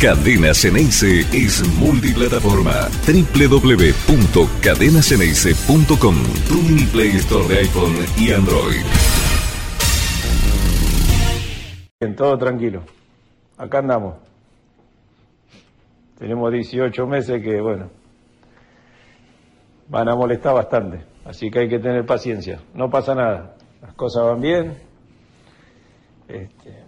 Cadena Ceneice es multiplataforma. www.cadenaceneice.com Tu mini Play Store de iPhone y Android. Bien, todo tranquilo. Acá andamos. Tenemos 18 meses que, bueno, van a molestar bastante. Así que hay que tener paciencia. No pasa nada. Las cosas van bien. Este,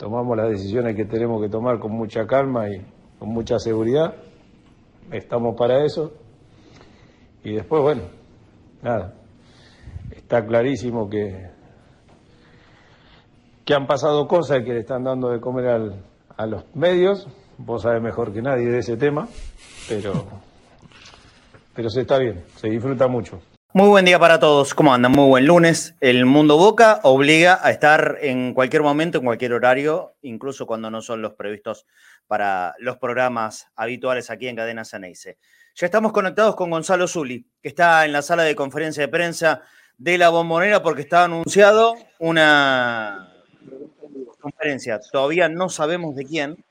tomamos las decisiones que tenemos que tomar con mucha calma y con mucha seguridad. Estamos para eso. Y después, bueno, nada. Está clarísimo que que han pasado cosas que le están dando de comer al, a los medios. Vos sabés mejor que nadie de ese tema, pero, pero se está bien, se disfruta mucho. Muy buen día para todos. ¿Cómo andan? Muy buen lunes. El Mundo Boca obliga a estar en cualquier momento, en cualquier horario, incluso cuando no son los previstos para los programas habituales aquí en Cadena Ceneice. Ya estamos conectados con Gonzalo Zuli, que está en la sala de conferencia de prensa de la Bombonera porque está anunciado una conferencia. Todavía no sabemos de quién,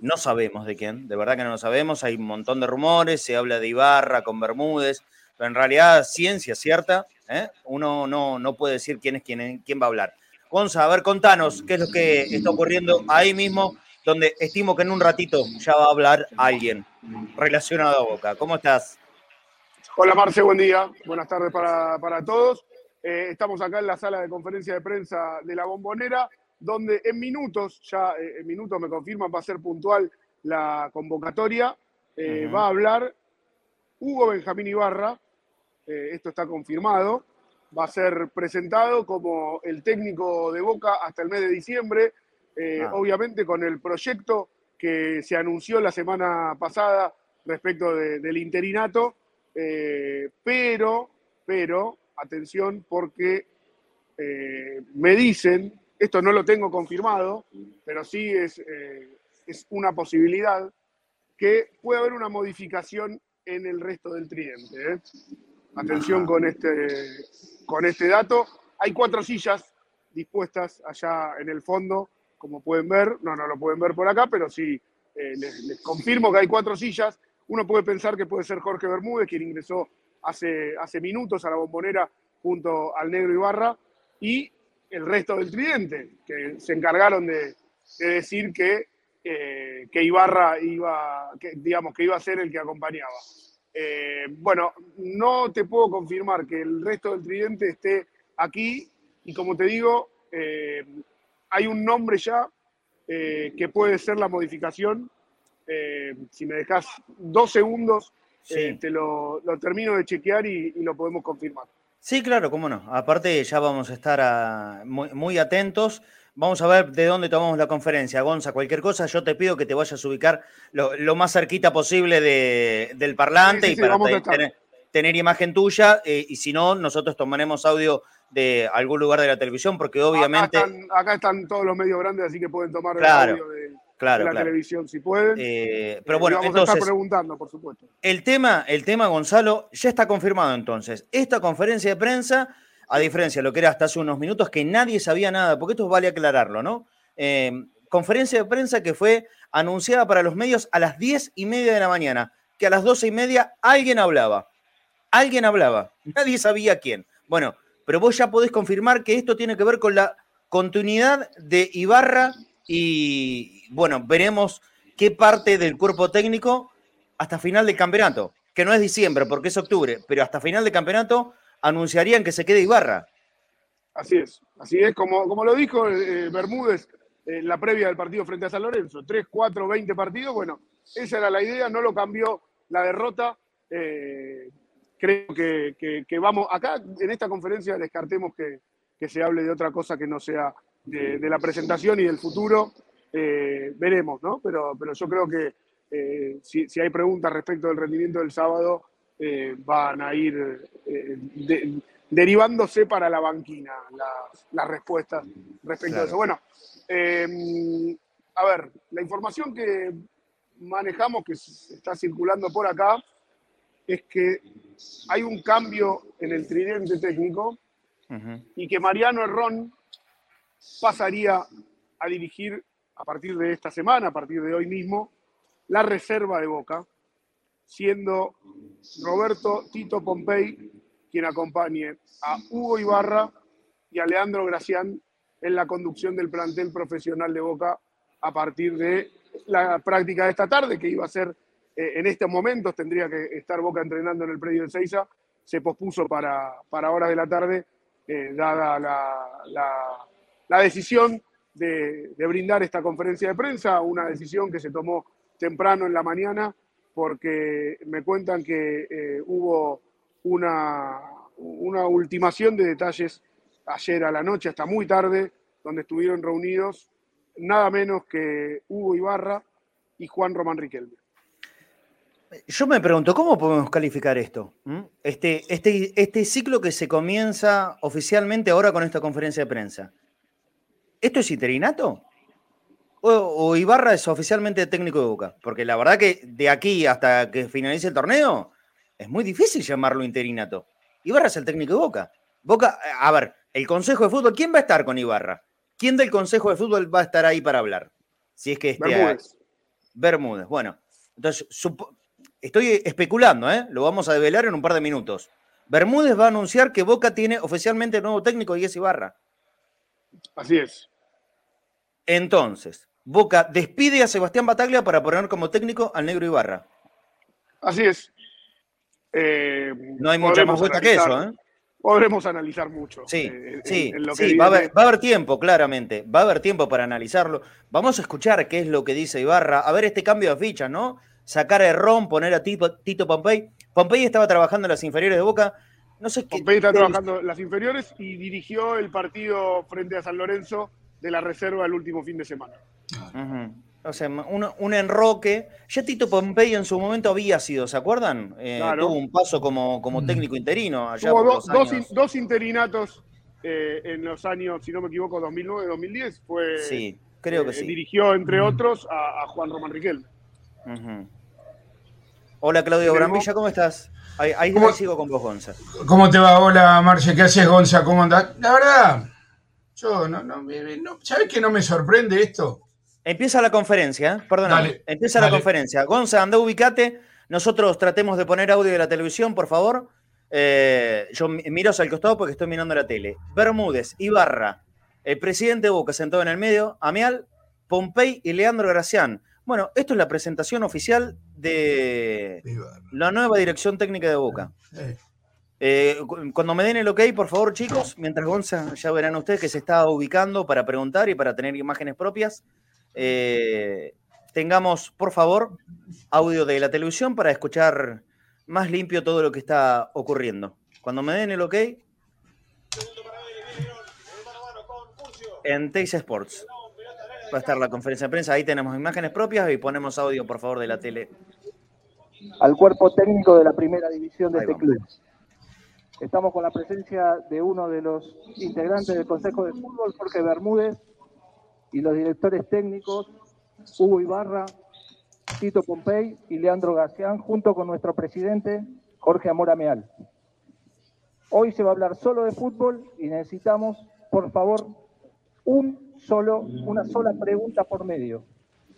no sabemos de quién, de verdad que no lo sabemos. Hay un montón de rumores, se habla de Ibarra con Bermúdez, pero en realidad ciencia cierta, ¿eh? uno no, no puede decir quién es quién, quién va a hablar. Gonza, a ver, contanos qué es lo que está ocurriendo ahí mismo, donde estimo que en un ratito ya va a hablar alguien relacionado a Boca. ¿Cómo estás? Hola Marce, buen día. Buenas tardes para, para todos. Eh, estamos acá en la sala de conferencia de prensa de la Bombonera donde en minutos, ya eh, en minutos me confirman, va a ser puntual la convocatoria, eh, va a hablar Hugo Benjamín Ibarra, eh, esto está confirmado, va a ser presentado como el técnico de Boca hasta el mes de diciembre, ah. obviamente con el proyecto que se anunció la semana pasada respecto del interinato, pero, pero, atención, porque me dicen esto no lo tengo confirmado, pero sí es, eh, es una posibilidad que puede haber una modificación en el resto del tridente. ¿eh? Atención con este, con este dato. Hay cuatro sillas dispuestas allá en el fondo, como pueden ver. No, no lo pueden ver por acá, pero sí eh, les, confirmo que hay cuatro sillas. Uno puede pensar que puede ser Jorge Bermúdez, quien ingresó hace, hace minutos a la bombonera junto al negro Ibarra. Y el resto del tridente, que se encargaron de, decir que, eh, que Ibarra iba, que, digamos, que iba a ser el que acompañaba. Eh, bueno, no te puedo confirmar que el resto del tridente esté aquí y como te digo, eh, hay un nombre ya que puede ser la modificación. si me dejas dos segundos, te lo, termino de chequear y lo podemos confirmar. Sí, claro, cómo no. Aparte, ya vamos a estar muy, atentos. Vamos a ver de dónde tomamos la conferencia. Gonza, cualquier cosa, yo te pido que te vayas a ubicar lo, más cerquita posible del parlante y para tener, imagen tuya. Eh, y si no, nosotros tomaremos audio de algún lugar de la televisión, porque obviamente. Acá están, todos los medios grandes, así que pueden tomar audio de claro, la televisión si pueden. Eh, pero bueno, vamos entonces, a estar preguntando, por supuesto. El tema, el tema, Gonzalo, ya está confirmado entonces. Esta conferencia de prensa, a diferencia de lo que era hasta hace unos minutos, que nadie sabía nada, porque esto vale aclararlo, ¿no? Eh, conferencia de prensa que fue anunciada para los medios a las diez y media de la mañana, que a las doce y media alguien hablaba. Alguien hablaba, nadie sabía quién. Bueno, pero vos ya podés confirmar que esto tiene que ver con la continuidad de Ibarra y bueno, veremos qué parte del cuerpo técnico hasta final del campeonato, que no es diciembre porque es octubre, pero hasta final del campeonato anunciarían que se quede Ibarra. Así es, así es, como, como lo dijo eh, Bermúdez en la previa del partido frente a San Lorenzo, 3, 4, 20 partidos, bueno, esa era la idea, no lo cambió la derrota. Eh, creo que, vamos, acá en esta conferencia descartemos que, que se hable de otra cosa que no sea de, la presentación y del futuro, eh, veremos, ¿no? Pero, pero yo creo que eh, si, hay preguntas respecto del rendimiento del sábado, eh, van a ir derivándose para la banquina las, respuestas respecto a eso. Bueno, a ver, la información que manejamos, que está circulando por acá, es que hay un cambio en el tridente técnico y que Mariano Herrón pasaría a dirigir a partir de esta semana, a partir de hoy mismo, la reserva de Boca, siendo Roberto Tito Pompey quien acompañe a Hugo Ibarra y a Leandro Gracián en la conducción del plantel profesional de Boca a partir de la práctica de esta tarde, que iba a ser eh, en estos momentos, tendría que estar Boca entrenando en el predio de Seiza, se pospuso para, para horas de la tarde, eh, dada la, decisión de, brindar esta conferencia de prensa, una decisión que se tomó temprano en la mañana, porque me cuentan que eh, hubo una, ultimación de detalles ayer a la noche hasta muy tarde, donde estuvieron reunidos nada menos que Hugo Ibarra y Juan Román Riquelme. Yo me pregunto, ¿cómo podemos calificar esto? ¿Mm? Este, este, este ciclo que se comienza oficialmente ahora con esta conferencia de prensa. ¿Esto es interinato? ¿O, Ibarra es oficialmente técnico de Boca? Porque la verdad que de aquí hasta que finalice el torneo es muy difícil llamarlo interinato. Ibarra es el técnico de Boca. Boca, a ver, el Consejo de Fútbol, ¿quién va a estar con Ibarra? ¿Quién del Consejo de Fútbol va a estar ahí para hablar? Si es que este Bermúdez. Bermúdez. Bueno, entonces estoy especulando, ¿eh? Lo vamos a develar en un par de minutos. Bermúdez va a anunciar que Boca tiene oficialmente nuevo técnico y es Ibarra. Así es. Entonces, Boca despide a Sebastián Bataglia para poner como técnico al negro Ibarra. Así es. Eh, no hay mucha más vuelta que eso, ¿eh? podremos analizar mucho. Sí, eh, sí, sí va, a haber, tiempo, claramente. Va a haber tiempo para analizarlo. Vamos a escuchar qué es lo que dice Ibarra. A ver este cambio de ficha, ¿no? Sacar a Ron, poner a Tito, Tito Pompey. Pompey estaba trabajando en las inferiores de Boca. No sé qué. Pompey está trabajando en las inferiores y dirigió el partido frente a San Lorenzo de la reserva el último fin de semana. O sea, un, enroque. Ya Tito Pompey en su momento había sido, ¿se acuerdan? Eh, tuvo un paso como, como mm. técnico interino. Allá tuvo dos, interinatos eh, en los años, si no me equivoco, 2009-2010. Fue, sí, creo que eh, sí. Dirigió, entre otros, a, Juan Román Riquel. Hola, Claudio Brambilla, ¿cómo estás? Ahí, sigo con vos, Gonza. ¿Cómo te va? Hola, Marce, ¿qué haces, Gonza? ¿Cómo andás? La verdad, yo no, no, no ¿sabes que no me sorprende esto? Empieza la conferencia, ¿eh? empieza la conferencia. Gonza, anda, ubicate. Nosotros tratemos de poner audio de la televisión, por favor. Eh, yo miro hacia el costado porque estoy mirando la tele. Bermúdez, Ibarra, el presidente Boca sentado en el medio, Amial, Pompey y Leandro Gracián. Bueno, esto es la presentación oficial de la nueva dirección técnica de Boca. Eh, cuando me den el ok, por favor, chicos, mientras Gonza, ya verán ustedes que se está ubicando para preguntar y para tener imágenes propias. Eh, tengamos, por favor, audio de la televisión para escuchar más limpio todo lo que está ocurriendo. Cuando me den el ok, en Teis Sports va a estar la conferencia de prensa. Ahí tenemos imágenes propias y ponemos audio, por favor, de la tele. Al cuerpo técnico de la primera división de este club. Estamos con la presencia de uno de los integrantes del Consejo de Fútbol, Jorge Bermúdez, y los directores técnicos Hugo Ibarra, Tito Pompey y Leandro García, junto con nuestro presidente Jorge Amora Meal. Hoy se va a hablar solo de fútbol y necesitamos, por favor, un solo, una sola pregunta por medio.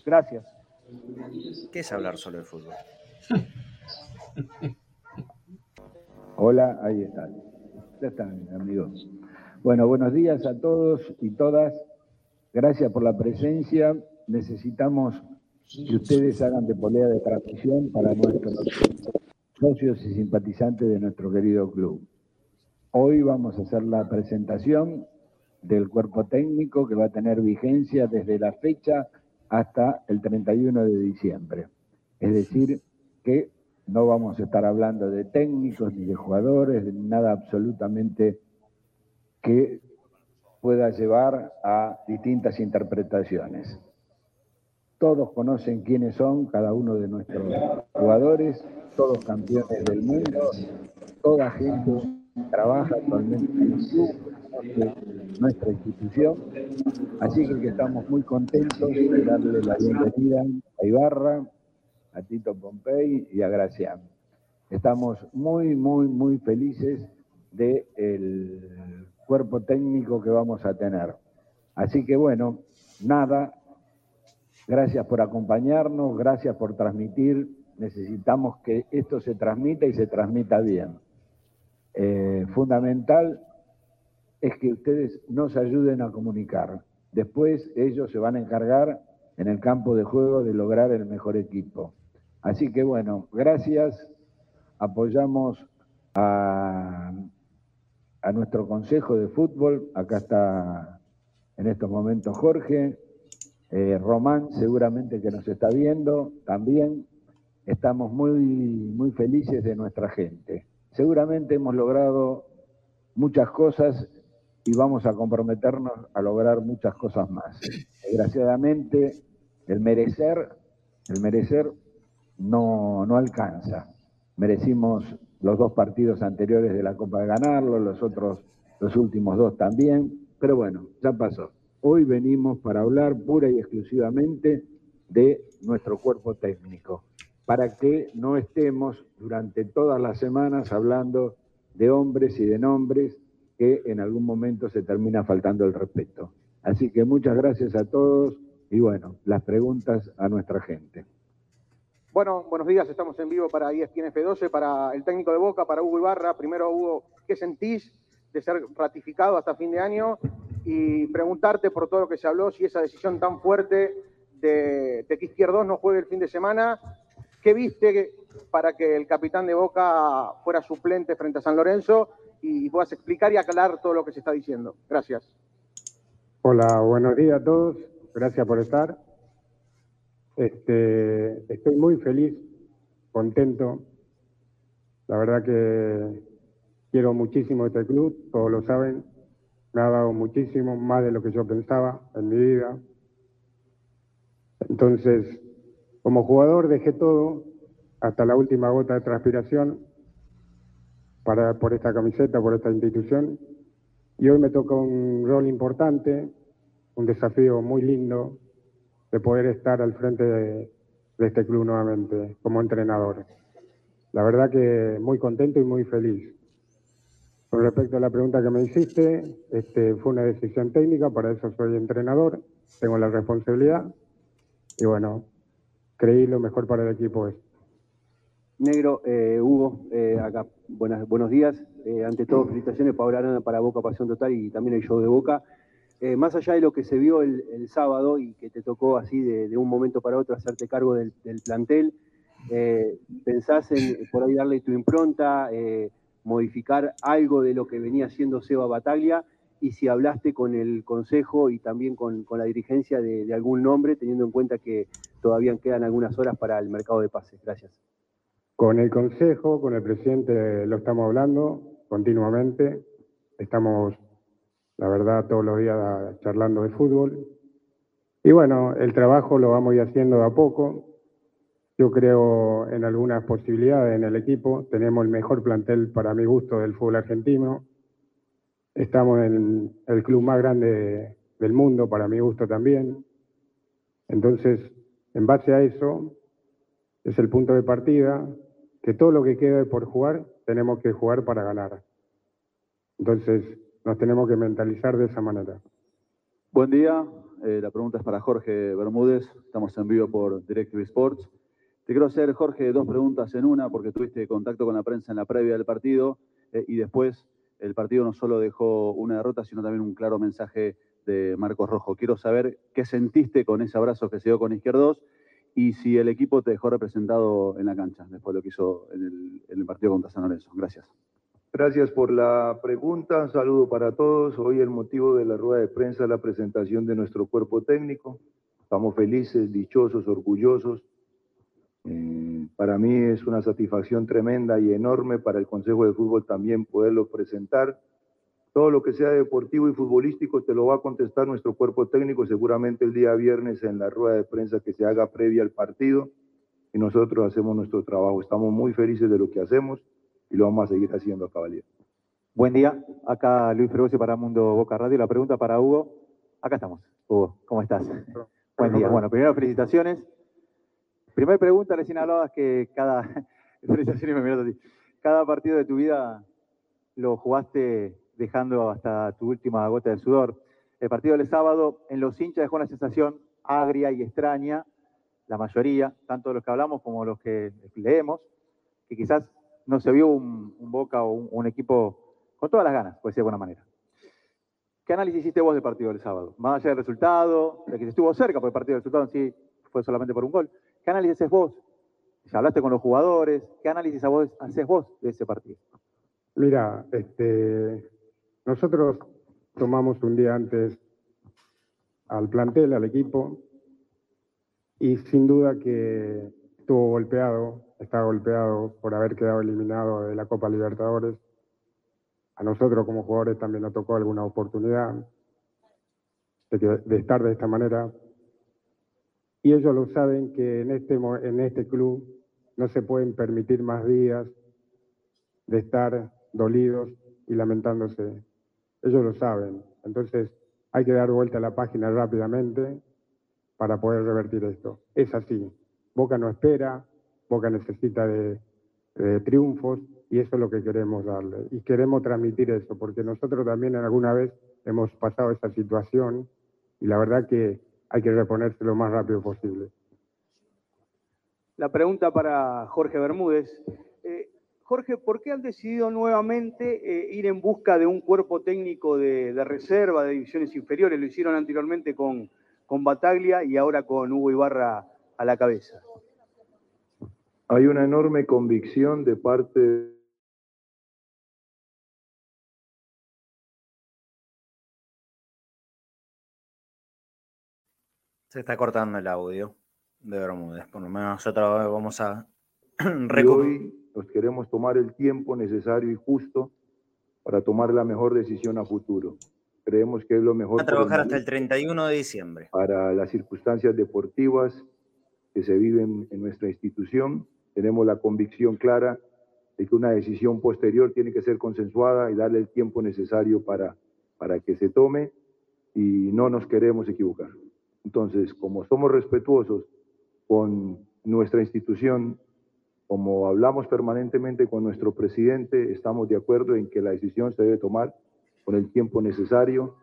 Gracias. ¿Qué es hablar solo de fútbol? Hola, ahí están. Ya están, amigos. Bueno, buenos días a todos y todas. Gracias por la presencia. Necesitamos que ustedes hagan de polea de transmisión para nuestros socios y simpatizantes de nuestro querido club. Hoy vamos a hacer la presentación del cuerpo técnico que va a tener vigencia desde la fecha hasta el 31 de diciembre. Es decir, que no vamos a estar hablando de técnicos ni de jugadores, de nada absolutamente que pueda llevar a distintas interpretaciones. Todos conocen quiénes son cada uno de nuestros jugadores, todos campeones del mundo, toda gente trabaja actualmente en nuestra institución. Así que estamos muy contentos de darle la bienvenida a Ibarra, a Tito Pompey y a Gracián. Estamos muy, muy, muy felices de el cuerpo técnico que vamos a tener. Así que bueno, nada, Gracias por acompañarnos, gracias por transmitir. Necesitamos que esto se transmita y se transmita bien. Eh, fundamental es que ustedes nos ayuden a comunicar. Después ellos se van a encargar en el campo de juego de lograr el mejor equipo. Así que bueno, gracias. Apoyamos a, a nuestro consejo de fútbol. Acá está en estos momentos Jorge. Eh, Román seguramente que nos está viendo también. Estamos muy, muy felices de nuestra gente. Seguramente hemos logrado muchas cosas y vamos a comprometernos a lograr muchas cosas más. Desgraciadamente, el merecer, el merecer no, no alcanza. Merecimos los dos partidos anteriores de la Copa de ganarlo, los otros, los últimos dos también, pero bueno, ya pasó. Hoy venimos para hablar pura y exclusivamente de nuestro cuerpo técnico, para que no estemos durante todas las semanas hablando de hombres y de nombres que en algún momento se termina faltando el respeto. Así que muchas gracias a todos y bueno, las preguntas a nuestra gente. Bueno, buenos días, estamos en vivo para ESPN F12, para el técnico de Boca, para Hugo Ibarra. Primero, Hugo, ¿qué sentís de ser ratificado hasta fin de año? Y preguntarte por todo lo que se habló, si esa decisión tan fuerte de, que Izquierdos no juegue el fin de semana, ¿qué viste para que el capitán de Boca fuera suplente frente a San Lorenzo? Y puedas explicar y aclarar todo lo que se está diciendo. Gracias. Hola, buenos días a todos. Gracias por estar. Este, estoy muy feliz, contento. La verdad que quiero muchísimo este club, todos lo saben. Me ha dado muchísimo, más de lo que yo pensaba en mi vida. Entonces, como jugador dejé todo, hasta la última gota de transpiración, para, por esta camiseta, por esta institución. Y hoy me toca un rol importante, un desafío muy lindo, de poder estar al frente de, este club nuevamente como entrenador. La verdad que muy contento y muy feliz. Con respecto a la pregunta que me hiciste, este, fue una decisión técnica, para eso soy entrenador, tengo la responsabilidad y bueno, creí lo mejor para el equipo es. Negro, eh, Hugo, eh, acá, buenas, buenos días. Eh, ante todo, felicitaciones para Arana, para Boca Pasión Total y también el show de Boca. Eh, más allá de lo que se vio el, sábado y que te tocó así de, un momento para otro hacerte cargo del, plantel, eh, ¿pensás en por ahí darle tu impronta, eh, modificar algo de lo que venía haciendo Seba Bataglia? Y si hablaste con el consejo y también con, la dirigencia de, algún nombre, teniendo en cuenta que todavía quedan algunas horas para el mercado de pases. Gracias. Con el consejo, con el presidente lo estamos hablando continuamente. Estamos la verdad, todos los días charlando de fútbol. Y bueno, el trabajo lo vamos a ir haciendo de a poco. Yo creo en algunas posibilidades en el equipo. Tenemos el mejor plantel para mi gusto del fútbol argentino. Estamos en el club más grande del mundo, para mi gusto también. Entonces, en base a eso, es el punto de partida, que todo lo que quede por jugar, tenemos que jugar para ganar. Entonces, nos tenemos que mentalizar de esa manera. Buen día, eh, la pregunta es para Jorge Bermúdez, estamos en vivo por DirecTV Sports. Te quiero hacer, Jorge, dos preguntas en una, porque tuviste contacto con la prensa en la previa del partido eh, y después el partido no solo dejó una derrota, sino también un claro mensaje de Marcos Rojo. Quiero saber qué sentiste con ese abrazo que se dio con Izquierdos y si el equipo te dejó representado en la cancha después de lo que hizo en el, en el partido contra San Lorenzo. Gracias. Gracias por la pregunta. Un saludo para todos. Hoy el motivo de la rueda de prensa es la presentación de nuestro cuerpo técnico. Estamos felices, dichosos, orgullosos. Eh, para mí es una satisfacción tremenda y enorme para el Consejo de Fútbol también poderlo presentar. Todo lo que sea deportivo y futbolístico te lo va a contestar nuestro cuerpo técnico seguramente el día viernes en la rueda de prensa que se haga previa al partido y nosotros hacemos nuestro trabajo. Estamos muy felices de lo que hacemos y lo vamos a seguir haciendo, caballero. Buen día, acá Luis Fregoso para Mundo Boca Radio. La pregunta para Hugo. Acá estamos. Hugo, ¿cómo estás? Buen día. Bueno, primero felicitaciones. Primera pregunta, recién hablabas que cada, cada partido de tu vida lo jugaste dejando hasta tu última gota de sudor. El partido del sábado en los hinchas dejó una sensación agria y extraña, la mayoría, tanto los que hablamos como los que leemos, que quizás no se vio un, Boca o un, equipo con todas las ganas, puede ser de buena manera. ¿Qué análisis hiciste vos del partido del sábado? Más allá del resultado, de que se estuvo cerca, porque el partido del resultado en sí fue solamente por un gol. ¿Qué análisis haces vos? Si hablaste con los jugadores, ¿qué análisis haces vos de ese partido? Mira, este, nosotros tomamos un día antes al plantel, al equipo, y sin duda que estuvo golpeado, está golpeado por haber quedado eliminado de la Copa Libertadores. A nosotros como jugadores también nos tocó alguna oportunidad de, estar de esta manera. Y ellos lo saben que en este, en este club no se pueden permitir más días de estar dolidos y lamentándose. Ellos lo saben. Entonces hay que dar vuelta a la página rápidamente para poder revertir esto. Es así. Boca no espera, Boca necesita de, triunfos y eso es lo que queremos darle. Y queremos transmitir eso, porque nosotros también alguna vez hemos pasado esa situación y la verdad que hay que reponerse lo más rápido posible. La pregunta para Jorge Bermúdez. Eh, Jorge, ¿por qué han decidido nuevamente eh, ir en busca de un cuerpo técnico de, reserva de divisiones inferiores? Lo hicieron anteriormente con, con Bataglia y ahora con Hugo Ibarra a la cabeza. Hay una enorme convicción de parte Se está cortando el audio de Bermúdez. Por lo menos nosotros vamos a hoy nos queremos tomar el tiempo necesario y justo para tomar la mejor decisión a futuro. Creemos que es lo mejor. A trabajar hasta el 31 de diciembre. Para las circunstancias deportivas que se viven en nuestra institución tenemos la convicción clara de que una decisión posterior tiene que ser consensuada y darle el tiempo necesario para, para que se tome y no nos queremos equivocar. Entonces, como somos respetuosos con nuestra institución, como hablamos permanentemente con nuestro presidente, estamos de acuerdo en que la decisión se debe tomar con el tiempo necesario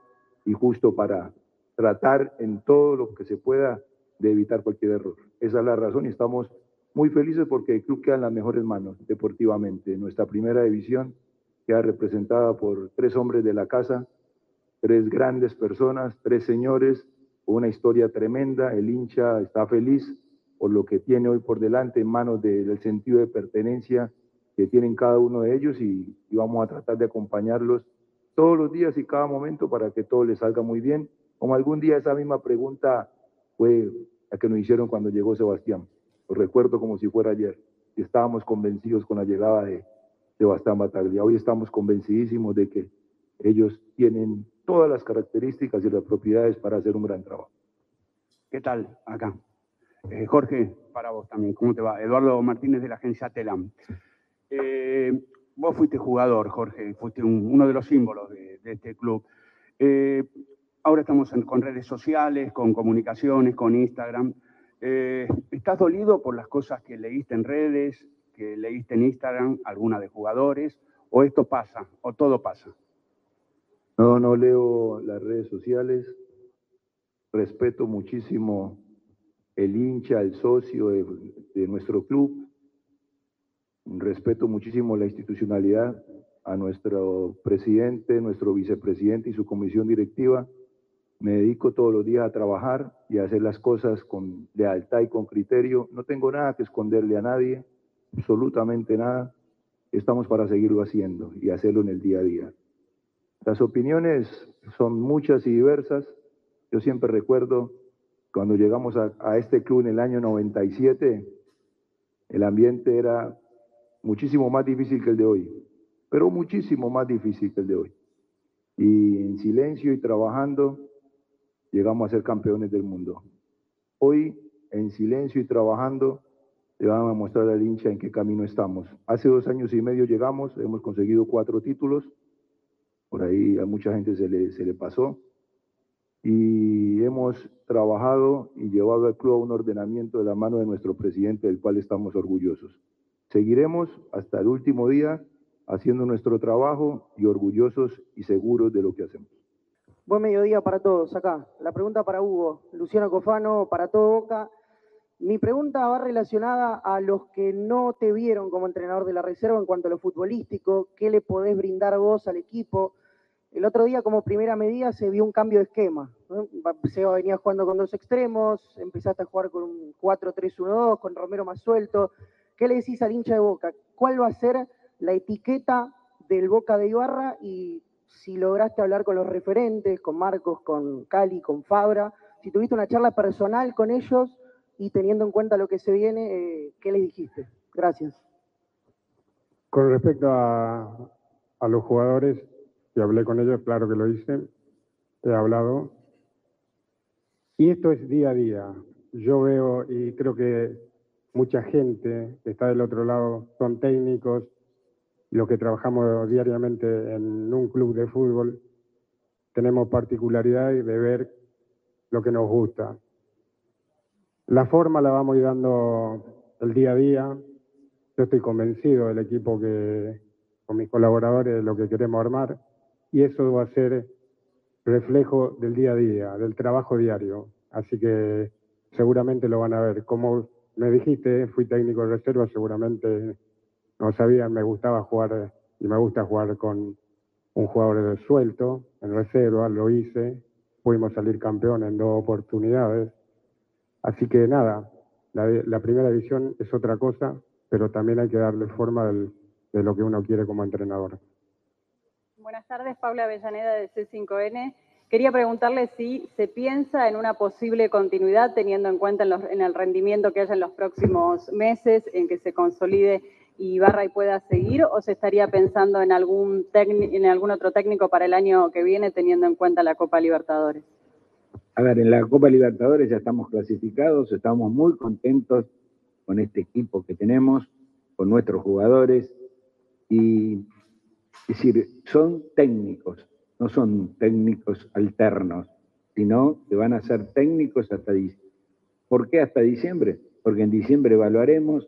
y justo para tratar en todo lo que se pueda de evitar cualquier error. Esa es la razón y estamos muy felices porque el club queda en las mejores manos deportivamente. Nuestra primera división queda representada por tres hombres de la casa, tres grandes personas, tres señores, una historia tremenda. El hincha está feliz por lo que tiene hoy por delante en manos del sentido de pertenencia que tienen cada uno de ellos y, y, vamos a tratar de acompañarlos todos los días y cada momento para que todo les salga muy bien. Como algún día esa misma pregunta fue la que nos hicieron cuando llegó Sebastián. Lo recuerdo como si fuera ayer. Y estábamos convencidos con la llegada de Sebastián Bataglia. Hoy estamos convencidísimos de que ellos tienen todas las características y las propiedades para hacer un gran trabajo. ¿Qué tal? Acá. Eh, Jorge, para vos también, ¿cómo te va? Eduardo Martínez de la agencia Telam. Eh, vos fuiste jugador, Jorge, fuiste uno de los símbolos de, este club. Eh, ahora estamos con redes sociales, con comunicaciones, con Instagram. Eh, ¿Estás dolido por las cosas que leíste en redes, que leíste en Instagram, alguna de jugadores? ¿O esto pasa? ¿O todo pasa? No, no leo las redes sociales. Respeto muchísimo el hincha, el socio de, de nuestro club. Respeto muchísimo la institucionalidad, a nuestro presidente, nuestro vicepresidente y su comisión directiva me dedico todos los días a trabajar y a hacer las cosas con lealtad y con criterio. No tengo nada que esconderle a nadie, absolutamente nada. Estamos para seguirlo haciendo y hacerlo en el día a día. Las opiniones son muchas y diversas. Yo siempre recuerdo cuando llegamos a, a este club en el año 97, el ambiente era muchísimo más difícil que el de hoy, pero muchísimo más difícil que el de hoy. Y en silencio y trabajando, llegamos a ser campeones del mundo. Hoy, en silencio y trabajando, le vamos a mostrar al hincha en qué camino estamos. Hace dos años y medio llegamos, hemos conseguido cuatro títulos, por ahí a mucha gente se le, se le pasó, y hemos trabajado y llevado al club a un ordenamiento de la mano de nuestro presidente, del cual estamos orgullosos. Seguiremos hasta el último día haciendo nuestro trabajo y orgullosos y seguros de lo que hacemos. Buen mediodía para todos acá. La pregunta para Hugo, Luciano Cofano, para todo Boca. Mi pregunta va relacionada a los que no te vieron como entrenador de la reserva en cuanto a lo futbolístico. ¿Qué le podés brindar vos al equipo? El otro día, como primera medida, se vio un cambio de esquema. Seba venía jugando con dos extremos, empezaste a jugar con un 4-3-1-2, con Romero más suelto. ¿Qué le decís al hincha de Boca? ¿Cuál va a ser la etiqueta del Boca de Ibarra y si lograste hablar con los referentes, con Marcos, con Cali, con Fabra, si tuviste una charla personal con ellos y teniendo en cuenta lo que se viene, eh, ¿qué les dijiste? Gracias. Con respecto a, los jugadores, y hablé con ellos, claro que lo hice, he hablado. Y esto es día a día. Yo veo y creo que mucha gente que está del otro lado son técnicos, los que trabajamos diariamente en un club de fútbol, tenemos particularidad de ver lo que nos gusta. La forma la vamos dando el día a día. Yo estoy convencido del equipo que, con mis colaboradores, de lo que queremos armar, y eso va a ser reflejo del día a día, del trabajo diario. Así que seguramente lo van a ver. Como me dijiste, fui técnico de reserva, seguramente no sabían, me gustaba jugar y me gusta jugar con un jugador suelto, en reserva, lo hice, pudimos salir campeón en dos oportunidades. Así que nada, la, primera división es otra cosa, pero también hay que darle forma de lo que uno quiere como entrenador. Buenas tardes, Paula Avellaneda de C5N. Quería preguntarle si se piensa en una posible continuidad teniendo en cuenta en el rendimiento que haya en los próximos meses, en que se consolide Y pueda seguir, o se estaría pensando en algún, en algún otro técnico para el año que viene teniendo en cuenta la Copa Libertadores? A ver, en la Copa Libertadores ya estamos clasificados, estamos muy contentos con este equipo que tenemos, con nuestros jugadores, y es decir, son técnicos, no son técnicos alternos, sino que van a ser técnicos hasta diciembre. ¿Por qué hasta diciembre? Porque en diciembre evaluaremos,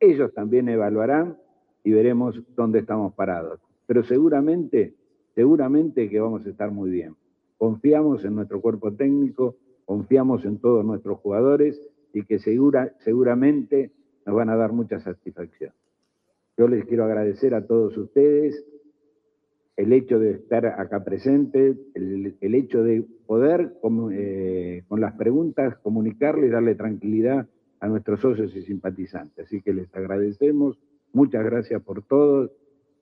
ellos también evaluarán y veremos dónde estamos parados. Pero seguramente, seguramente que vamos a estar muy bien. Confiamos en nuestro cuerpo técnico, confiamos en todos nuestros jugadores y que segura, seguramente nos van a dar mucha satisfacción. Yo les quiero agradecer a todos ustedes el hecho de estar acá presente, el, hecho de poder eh, con las preguntas comunicarle y darle tranquilidad a nuestros socios y simpatizantes. Así que les agradecemos, muchas gracias por todo.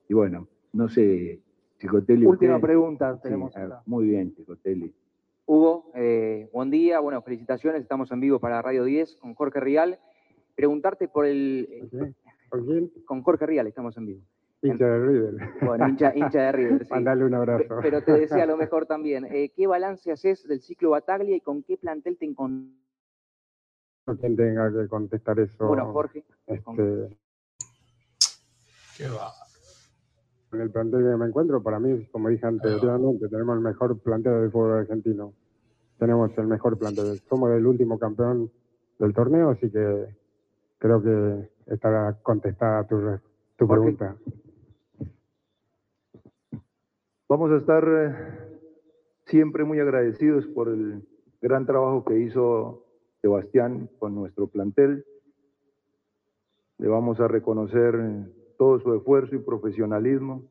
Y bueno, no sé, Chicotelli. Última usted- pregunta tenemos acá. muy bien, Chicotelli. Hugo, eh, buen día, bueno, felicitaciones, estamos en vivo para Radio 10 con Jorge Rial. Preguntarte por el... eh, ¿Con quién? Con Jorge Rial estamos en vivo. Hincha de River. Bueno, hincha, hincha de River, sí. Mandale un abrazo. Pe- Pero te decía lo mejor también, eh, ¿qué balance haces del ciclo Bataglia y con qué plantel te encontrás? Quien tenga que contestar eso. Bueno, Jorge. Este, Qué va. en el plantel que me encuentro, para mí, como dije anteriormente, tenemos el mejor plantel del fútbol argentino. Tenemos el mejor plantel. Somos el último campeón del torneo, así que creo que estará contestada tu, tu pregunta. Vamos a estar eh, siempre muy agradecidos por el gran trabajo que hizo Sebastián con nuestro plantel. Le vamos a reconocer todo su esfuerzo y profesionalismo.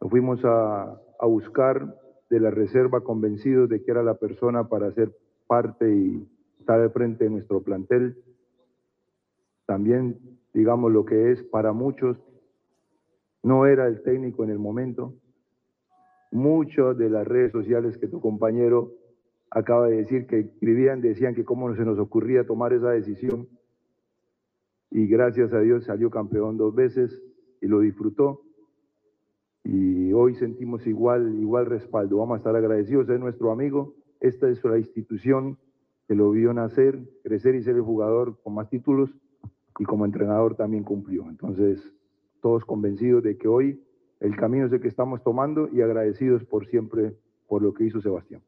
Lo fuimos a, buscar de la reserva convencidos de que era la persona para ser parte y estar al frente de nuestro plantel. También, digamos, lo que es para muchos, no era el técnico en el momento, muchas de las redes sociales que tu compañero acaba de decir que escribían, decían que cómo se nos ocurría tomar esa decisión. Y gracias a Dios salió campeón dos veces y lo disfrutó. Y hoy sentimos igual, igual respaldo. Vamos a estar agradecidos, es nuestro amigo. Esta es la institución que lo vio nacer, crecer y ser el jugador con más títulos y como entrenador también cumplió. Entonces, todos convencidos de que hoy el camino es el que estamos tomando y agradecidos por siempre por lo que hizo Sebastián.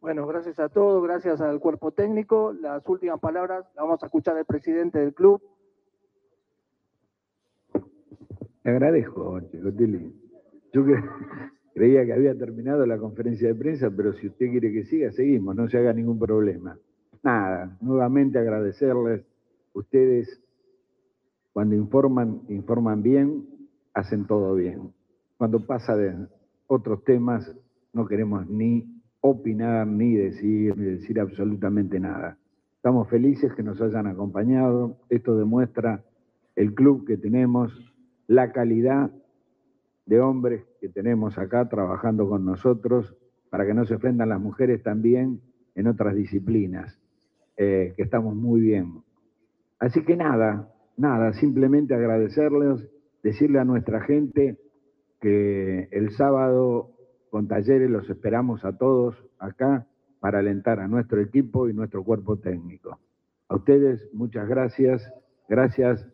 Bueno, gracias a todos, gracias al cuerpo técnico. Las últimas palabras las vamos a escuchar del presidente del club. Te agradezco, Chicotelli. Yo Creía que había terminado la conferencia de prensa, pero si usted quiere que siga, seguimos, no se haga ningún problema. Nada, nuevamente agradecerles. Ustedes, cuando informan, informan bien, hacen todo bien. Cuando pasa de otros temas, no queremos ni opinar, ni decir, ni decir absolutamente nada. Estamos felices que nos hayan acompañado. Esto demuestra el club que tenemos, la calidad de hombres que tenemos acá trabajando con nosotros para que no se ofendan las mujeres también en otras disciplinas, eh, que estamos muy bien. Así que nada, nada, simplemente agradecerles, decirle a nuestra gente que el sábado con talleres los esperamos a todos acá para alentar a nuestro equipo y nuestro cuerpo técnico. A ustedes, muchas gracias. Gracias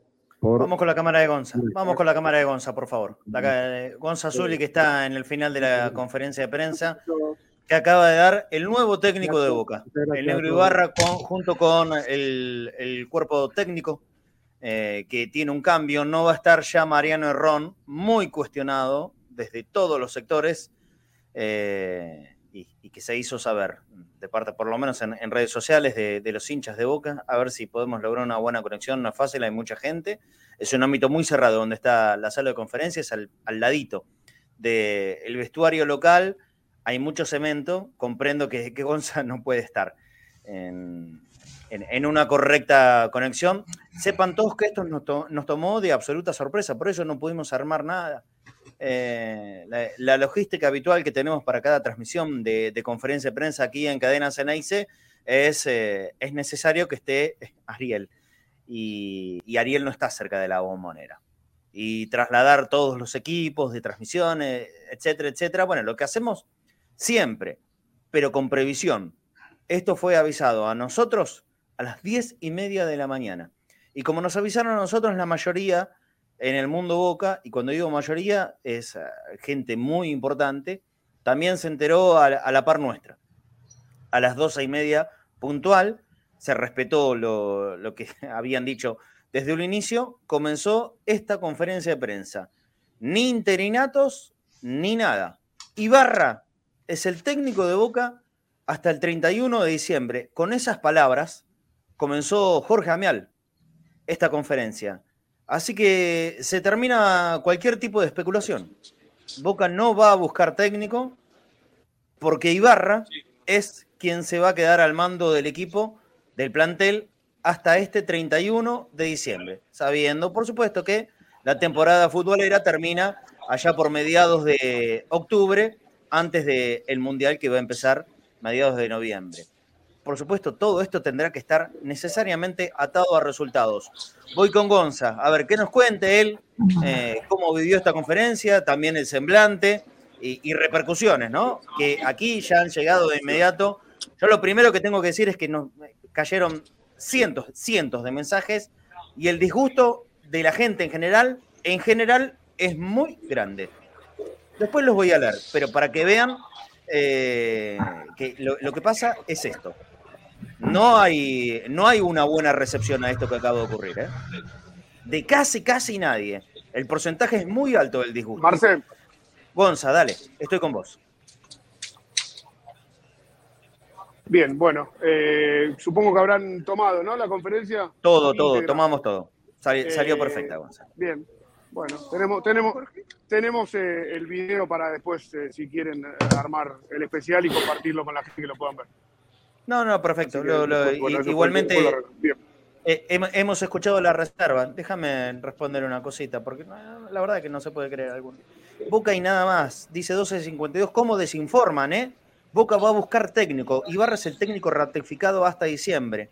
Vamos con la cámara de Gonza. Vamos con la cámara de Gonza, por favor. La, Gonza Zuli, que está en el final de la conferencia de prensa, que acaba de dar el nuevo técnico de Boca. El Negro Ibarra, junto con el, cuerpo técnico, eh, que tiene un cambio. No va a estar ya Mariano Herrón, muy cuestionado desde todos los sectores. Eh, y, que se hizo saber de parte, por lo menos en, redes sociales, de, los hinchas de Boca, a ver si podemos lograr una buena conexión. No es fácil, hay mucha gente. Es un ámbito muy cerrado donde está la sala de conferencias, al, ladito del vestuario local. Hay mucho cemento. Comprendo que, que Gonza no puede estar en, una correcta conexión. Sepan todos que esto nos, nos tomó de absoluta sorpresa, por eso no pudimos armar nada eh, la, logística habitual que tenemos para cada transmisión de, conferencia de prensa aquí en Cadena Ceneice es, eh, es necesario que esté Ariel. Y, Ariel no está cerca de la bombonera. Y trasladar todos los equipos de transmisiones, etcétera, etcétera. Bueno, lo que hacemos siempre, pero con previsión. Esto fue avisado a nosotros a las diez y media de la mañana. Y como nos avisaron a nosotros, la mayoría en el mundo Boca, y cuando digo mayoría, es ah, gente muy importante, también se enteró a, la par nuestra. A las doce y media puntual, se respetó lo, que habían dicho desde el inicio, comenzó esta conferencia de prensa. Ni interinatos, ni nada. Ibarra es el técnico de Boca hasta el 31 de diciembre. Con esas palabras comenzó Jorge Amial esta conferencia. Así que se termina cualquier tipo de especulación. Boca no va a buscar técnico porque Ibarra es quien se va a quedar al mando del equipo, del plantel, hasta este 31 de diciembre, sabiendo, por supuesto, que la temporada futbolera termina allá por mediados de octubre, antes del Mundial que va a empezar mediados de noviembre por supuesto, todo esto tendrá que estar necesariamente atado a resultados. Voy con Gonza, a ver qué nos cuente él, eh, cómo vivió esta conferencia, también el semblante y, repercusiones, ¿no? Que aquí ya han llegado de inmediato. Yo lo primero que tengo que decir es que nos cayeron cientos, cientos de mensajes y el disgusto de la gente en general, en general, es muy grande. Después los voy a leer, pero para que vean eh, que lo, que pasa es esto. No hay, no hay una buena recepción a esto que acaba de ocurrir. ¿eh? De casi, casi nadie. El porcentaje es muy alto del disgusto. Marcel. Gonza, dale, estoy con vos. Bien, bueno, eh, supongo que habrán tomado, ¿no? La conferencia. Todo, todo, tomamos todo. salió eh, perfecta, Gonza. Bien, bueno, tenemos, tenemos, tenemos el video para después, si quieren, armar el especial y compartirlo con la gente que lo puedan ver. No, no, perfecto. igualmente, eh, hemos escuchado la reserva. Déjame responder una cosita, porque la verdad es que no se puede creer alguno. Boca y nada más, dice 1252. ¿Cómo desinforman, eh? Boca va a buscar técnico. Ibarra es el técnico ratificado hasta diciembre.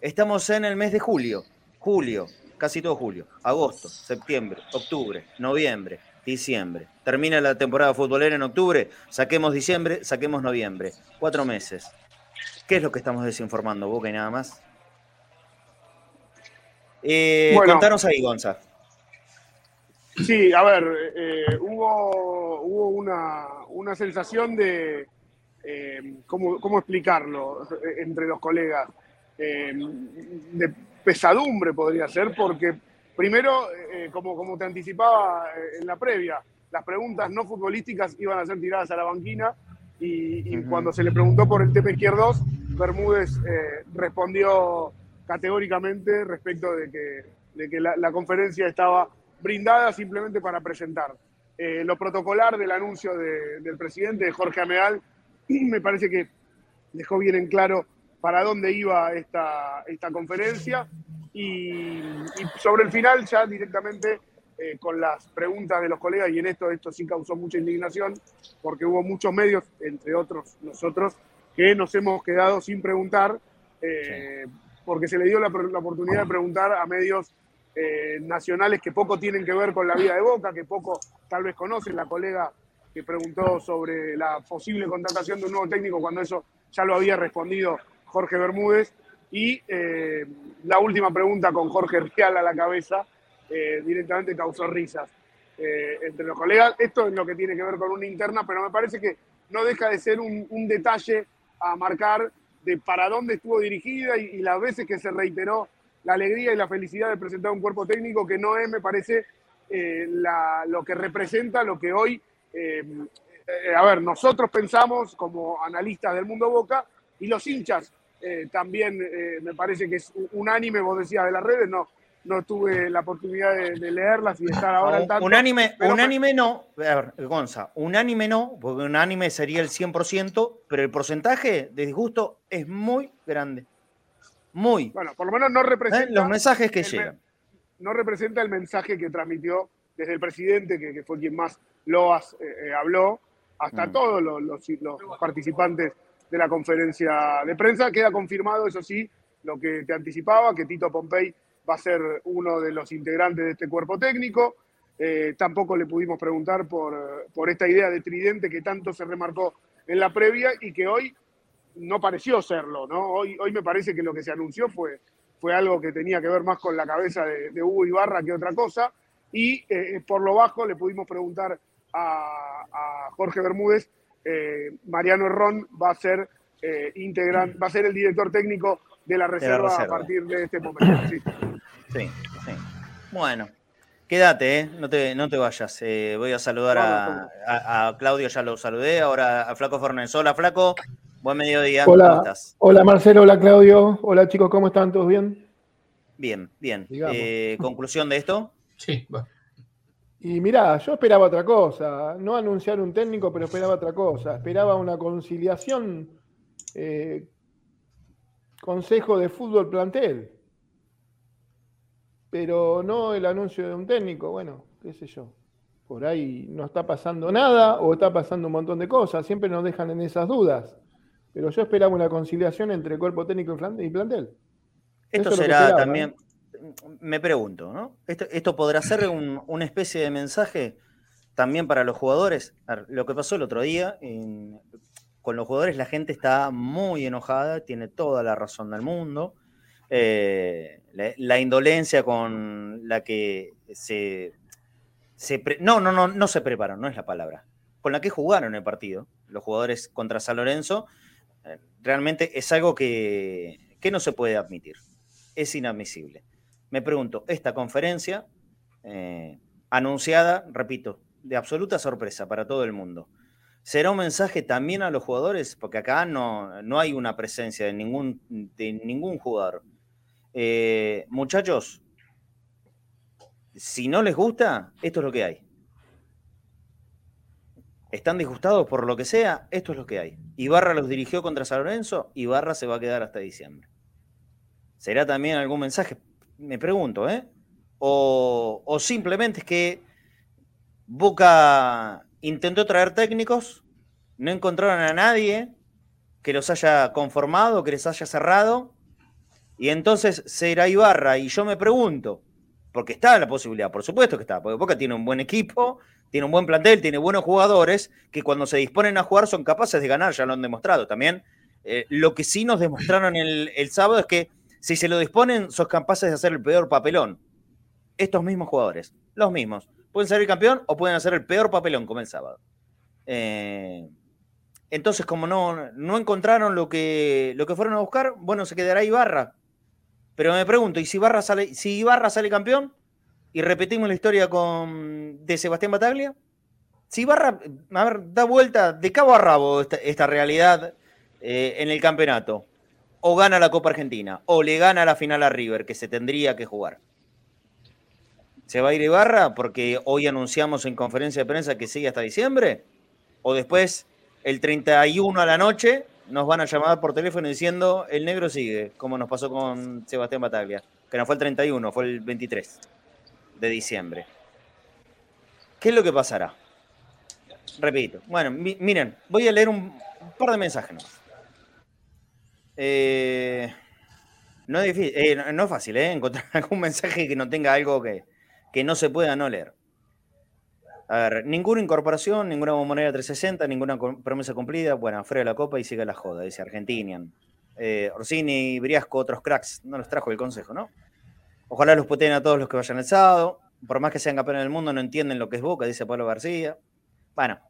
Estamos en el mes de julio. Julio, casi todo julio. Agosto, septiembre, octubre, noviembre, diciembre. Termina la temporada futbolera en octubre. Saquemos diciembre, saquemos noviembre. Cuatro meses. ¿Qué es lo que estamos desinformando, Boca y nada más? Eh, contanos ahí, Gonza. Sí, a ver, eh, hubo, hubo una, sensación de, eh, ¿cómo, explicarlo entre los colegas? de pesadumbre podría ser, porque primero, como, como te anticipaba en la previa, las preguntas no futbolísticas iban a ser tiradas a la banquina y, cuando se le preguntó por el TP2, Bermúdez eh, respondió categóricamente respecto de que, de que la, conferencia estaba brindada simplemente para presentar. Eh, lo protocolar del anuncio del presidente Jorge Ameal me parece que dejó bien en claro para dónde iba esta, esta conferencia y, sobre el final ya directamente eh, con las preguntas de los colegas y en esto esto sí causó mucha indignación porque hubo muchos medios, entre otros nosotros, que nos hemos quedado sin preguntar eh, porque se le dio la, oportunidad de preguntar a medios eh, nacionales que poco tienen que ver con la vida de Boca, que poco tal vez conocen. La colega que preguntó sobre la posible contratación de un nuevo técnico cuando eso ya lo había respondido Jorge Bermúdez. Y eh, la última pregunta con Jorge Rial a la cabeza eh, directamente causó risas eh, entre los colegas. Esto es lo que tiene que ver con una interna, pero me parece que no deja de ser un, detalle a marcar de para dónde estuvo dirigida y, las veces que se reiteró la alegría y la felicidad de presentar un cuerpo técnico que no es, me parece, lo que representa lo que hoy, a ver, nosotros pensamos como analistas del mundo Boca y los hinchas eh, también eh, me parece que es unánime, vos decías de las redes, no, no tuve la oportunidad de, leerlas y estar ahora al tanto. Unánime, unánime no, a ver, Gonza, unánime no, porque unánime sería el 100%, pero el porcentaje de disgusto es muy grande. Muy. Bueno, por lo menos no representa. ¿Eh? Los mensajes que llegan. No representa el mensaje que transmitió desde el presidente, que, fue quien más loas habló, hasta mm. todos los, los participantes de la conferencia de prensa. Queda confirmado, eso sí, lo que te anticipaba, que Tito Pompey va a ser uno de los integrantes de este cuerpo técnico. Eh, tampoco le pudimos preguntar por, por, esta idea de tridente que tanto se remarcó en la previa y que hoy no pareció serlo, ¿no? Hoy, hoy me parece que lo que se anunció fue, fue algo que tenía que ver más con la cabeza de, Hugo Ibarra que otra cosa. Y eh, por lo bajo le pudimos preguntar a, a Jorge Bermúdez eh, Mariano Herrón va a ser eh, va a ser el director técnico de la, reserva, a partir de este momento. Sí, sí. Bueno, quédate, ¿eh? no, te, no te vayas. voy a saludar a, Claudio, ya lo saludé, ahora a Flaco Fernández. Hola, Flaco. Buen mediodía. Hola, ¿Cómo estás? Hola, Marcelo. Hola, Claudio. Hola, chicos. ¿Cómo están? ¿Todos bien? Bien, bien. ¿Conclusión de esto? Sí, bueno. Y mirá, yo esperaba otra cosa, no anunciar un técnico, pero esperaba otra cosa, esperaba una conciliación eh, consejo de fútbol plantel, pero no el anuncio de un técnico, bueno, qué sé yo, por ahí no está pasando nada o está pasando un montón de cosas, siempre nos dejan en esas dudas, pero yo esperaba una conciliación entre cuerpo técnico y plantel. Esto será también, me pregunto, ¿no? ¿Esto, podrá ser una especie de mensaje también para los jugadores? lo que pasó el otro día, con los jugadores la gente está muy enojada, tiene toda la razón del mundo. Eh, la, indolencia con la que se... no, no, no, no se preparan, no es la palabra. Con la que jugaron el partido, los jugadores contra San Lorenzo, eh, realmente es algo que, que no se puede admitir. Es inadmisible me pregunto, esta conferencia eh, anunciada, repito, de absoluta sorpresa para todo el mundo, ¿será un mensaje también a los jugadores? Porque acá no, no hay una presencia de ningún, de ningún jugador. Eh, muchachos, si no les gusta, esto es lo que hay. ¿Están disgustados por lo que sea? Esto es lo que hay. Ibarra los dirigió contra San Lorenzo, Ibarra se va a quedar hasta diciembre. ¿Será también algún mensaje? me pregunto, ¿eh? O, simplemente es que Boca intentó traer técnicos, no encontraron a nadie que los haya conformado, que les haya cerrado, y entonces será Ibarra. Y yo me pregunto, porque está la posibilidad, por supuesto que está, porque Boca tiene un buen equipo, tiene un buen plantel, tiene buenos jugadores que cuando se disponen a jugar son capaces de ganar, ya lo han demostrado también. Eh, lo que sí nos demostraron el, el sábado es que si se lo disponen, sos capaces de hacer el peor papelón. Estos mismos jugadores, los mismos. Pueden ser el campeón o pueden hacer el peor papelón, como el sábado. Eh, entonces, como no, no encontraron lo que, lo que fueron a buscar, bueno, se quedará Ibarra. Pero me pregunto, ¿y si Ibarra sale, si Ibarra sale campeón? Y repetimos la historia con, de Sebastián Bataglia. Si Barra, a ver, da vuelta de cabo a rabo esta, esta realidad eh, en el campeonato, o gana la Copa Argentina, o le gana la final a River, que se tendría que jugar. ¿Se va a ir Ibarra porque hoy anunciamos en conferencia de prensa que sigue hasta diciembre? ¿O después, el 31 a la noche, nos van a llamar por teléfono diciendo el negro sigue, como nos pasó con Sebastián Bataglia, que no fue el 31, fue el 23 de diciembre? ¿Qué es lo que pasará? Repito. Bueno, miren, voy a leer un, par de mensajes. Eh, no, es difícil, eh, no es fácil ¿eh? encontrar algún mensaje que no tenga algo que, que no se pueda no leer. A ver, ninguna incorporación, ninguna bombonera 360, ninguna promesa cumplida. Bueno, fuera la copa y sigue la joda, dice Argentinian. Eh, Orsini, Briasco, otros cracks, no los trajo el consejo, ¿no? Ojalá los puteen a todos los que vayan el sábado. Por más que sean campeones del mundo, no entienden lo que es Boca, dice Pablo García. Bueno,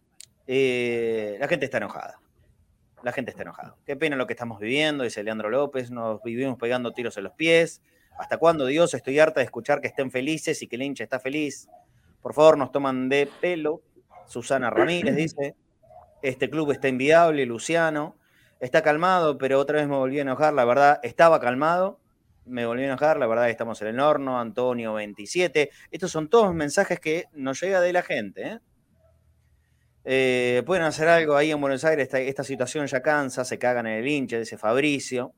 eh, la gente está enojada. La gente está enojada. Qué pena lo que estamos viviendo, dice Leandro López. Nos vivimos pegando tiros en los pies. ¿Hasta cuándo, Dios? Estoy harta de escuchar que estén felices y que el hincha está feliz. Por favor, nos toman de pelo. Susana Ramírez dice, este club está inviable, Luciano. Está calmado, pero otra vez me volví a enojar. La verdad, estaba calmado, me volví a enojar. La verdad, estamos en el horno. Antonio 27. Estos son todos mensajes que nos llega de la gente. ¿eh? Eh, pueden hacer algo ahí en Buenos Aires. Esta, esta situación ya cansa, se cagan en el hincha, dice Fabricio.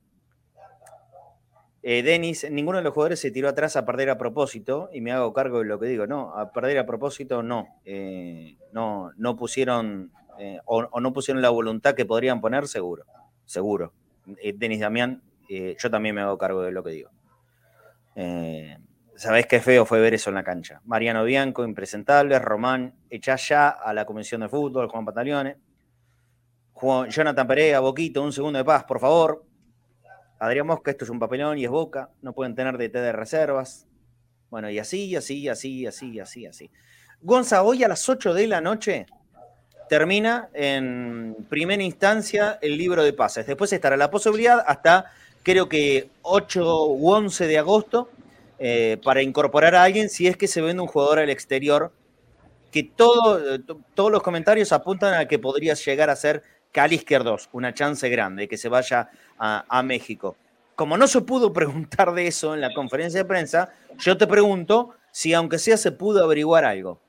Eh, Denis, ninguno de los jugadores se tiró atrás a perder a propósito, y me hago cargo de lo que digo, no, a perder a propósito no, eh, no, no pusieron, eh, o, no pusieron la voluntad que podrían poner, seguro, seguro. Denis Damián, yo también me hago cargo de lo que digo. Sabés qué feo fue ver eso en la cancha. Mariano Bianco, impresentable, Román, echa ya a la Comisión de Fútbol, Juan Pantaleone. Jonathan Perea, Boquito, un segundo de paz, por favor. Adrián Mosca, esto es un papelón y es Boca, no pueden tener DT de reservas. Bueno, y así, así, así, así, así, así. Gonza, hoy a las 8 de la noche termina en primera instancia el libro de pases. Después estará la posibilidad hasta creo que 8 u 11 de agosto eh, para incorporar a alguien si es que se vende un jugador al exterior, que todo, todos los comentarios apuntan a que podría llegar a ser Cali Izquierdos, una chance grande que se vaya a, México. Como no se pudo preguntar de eso en la conferencia de prensa, yo te pregunto si aunque sea se pudo averiguar algo.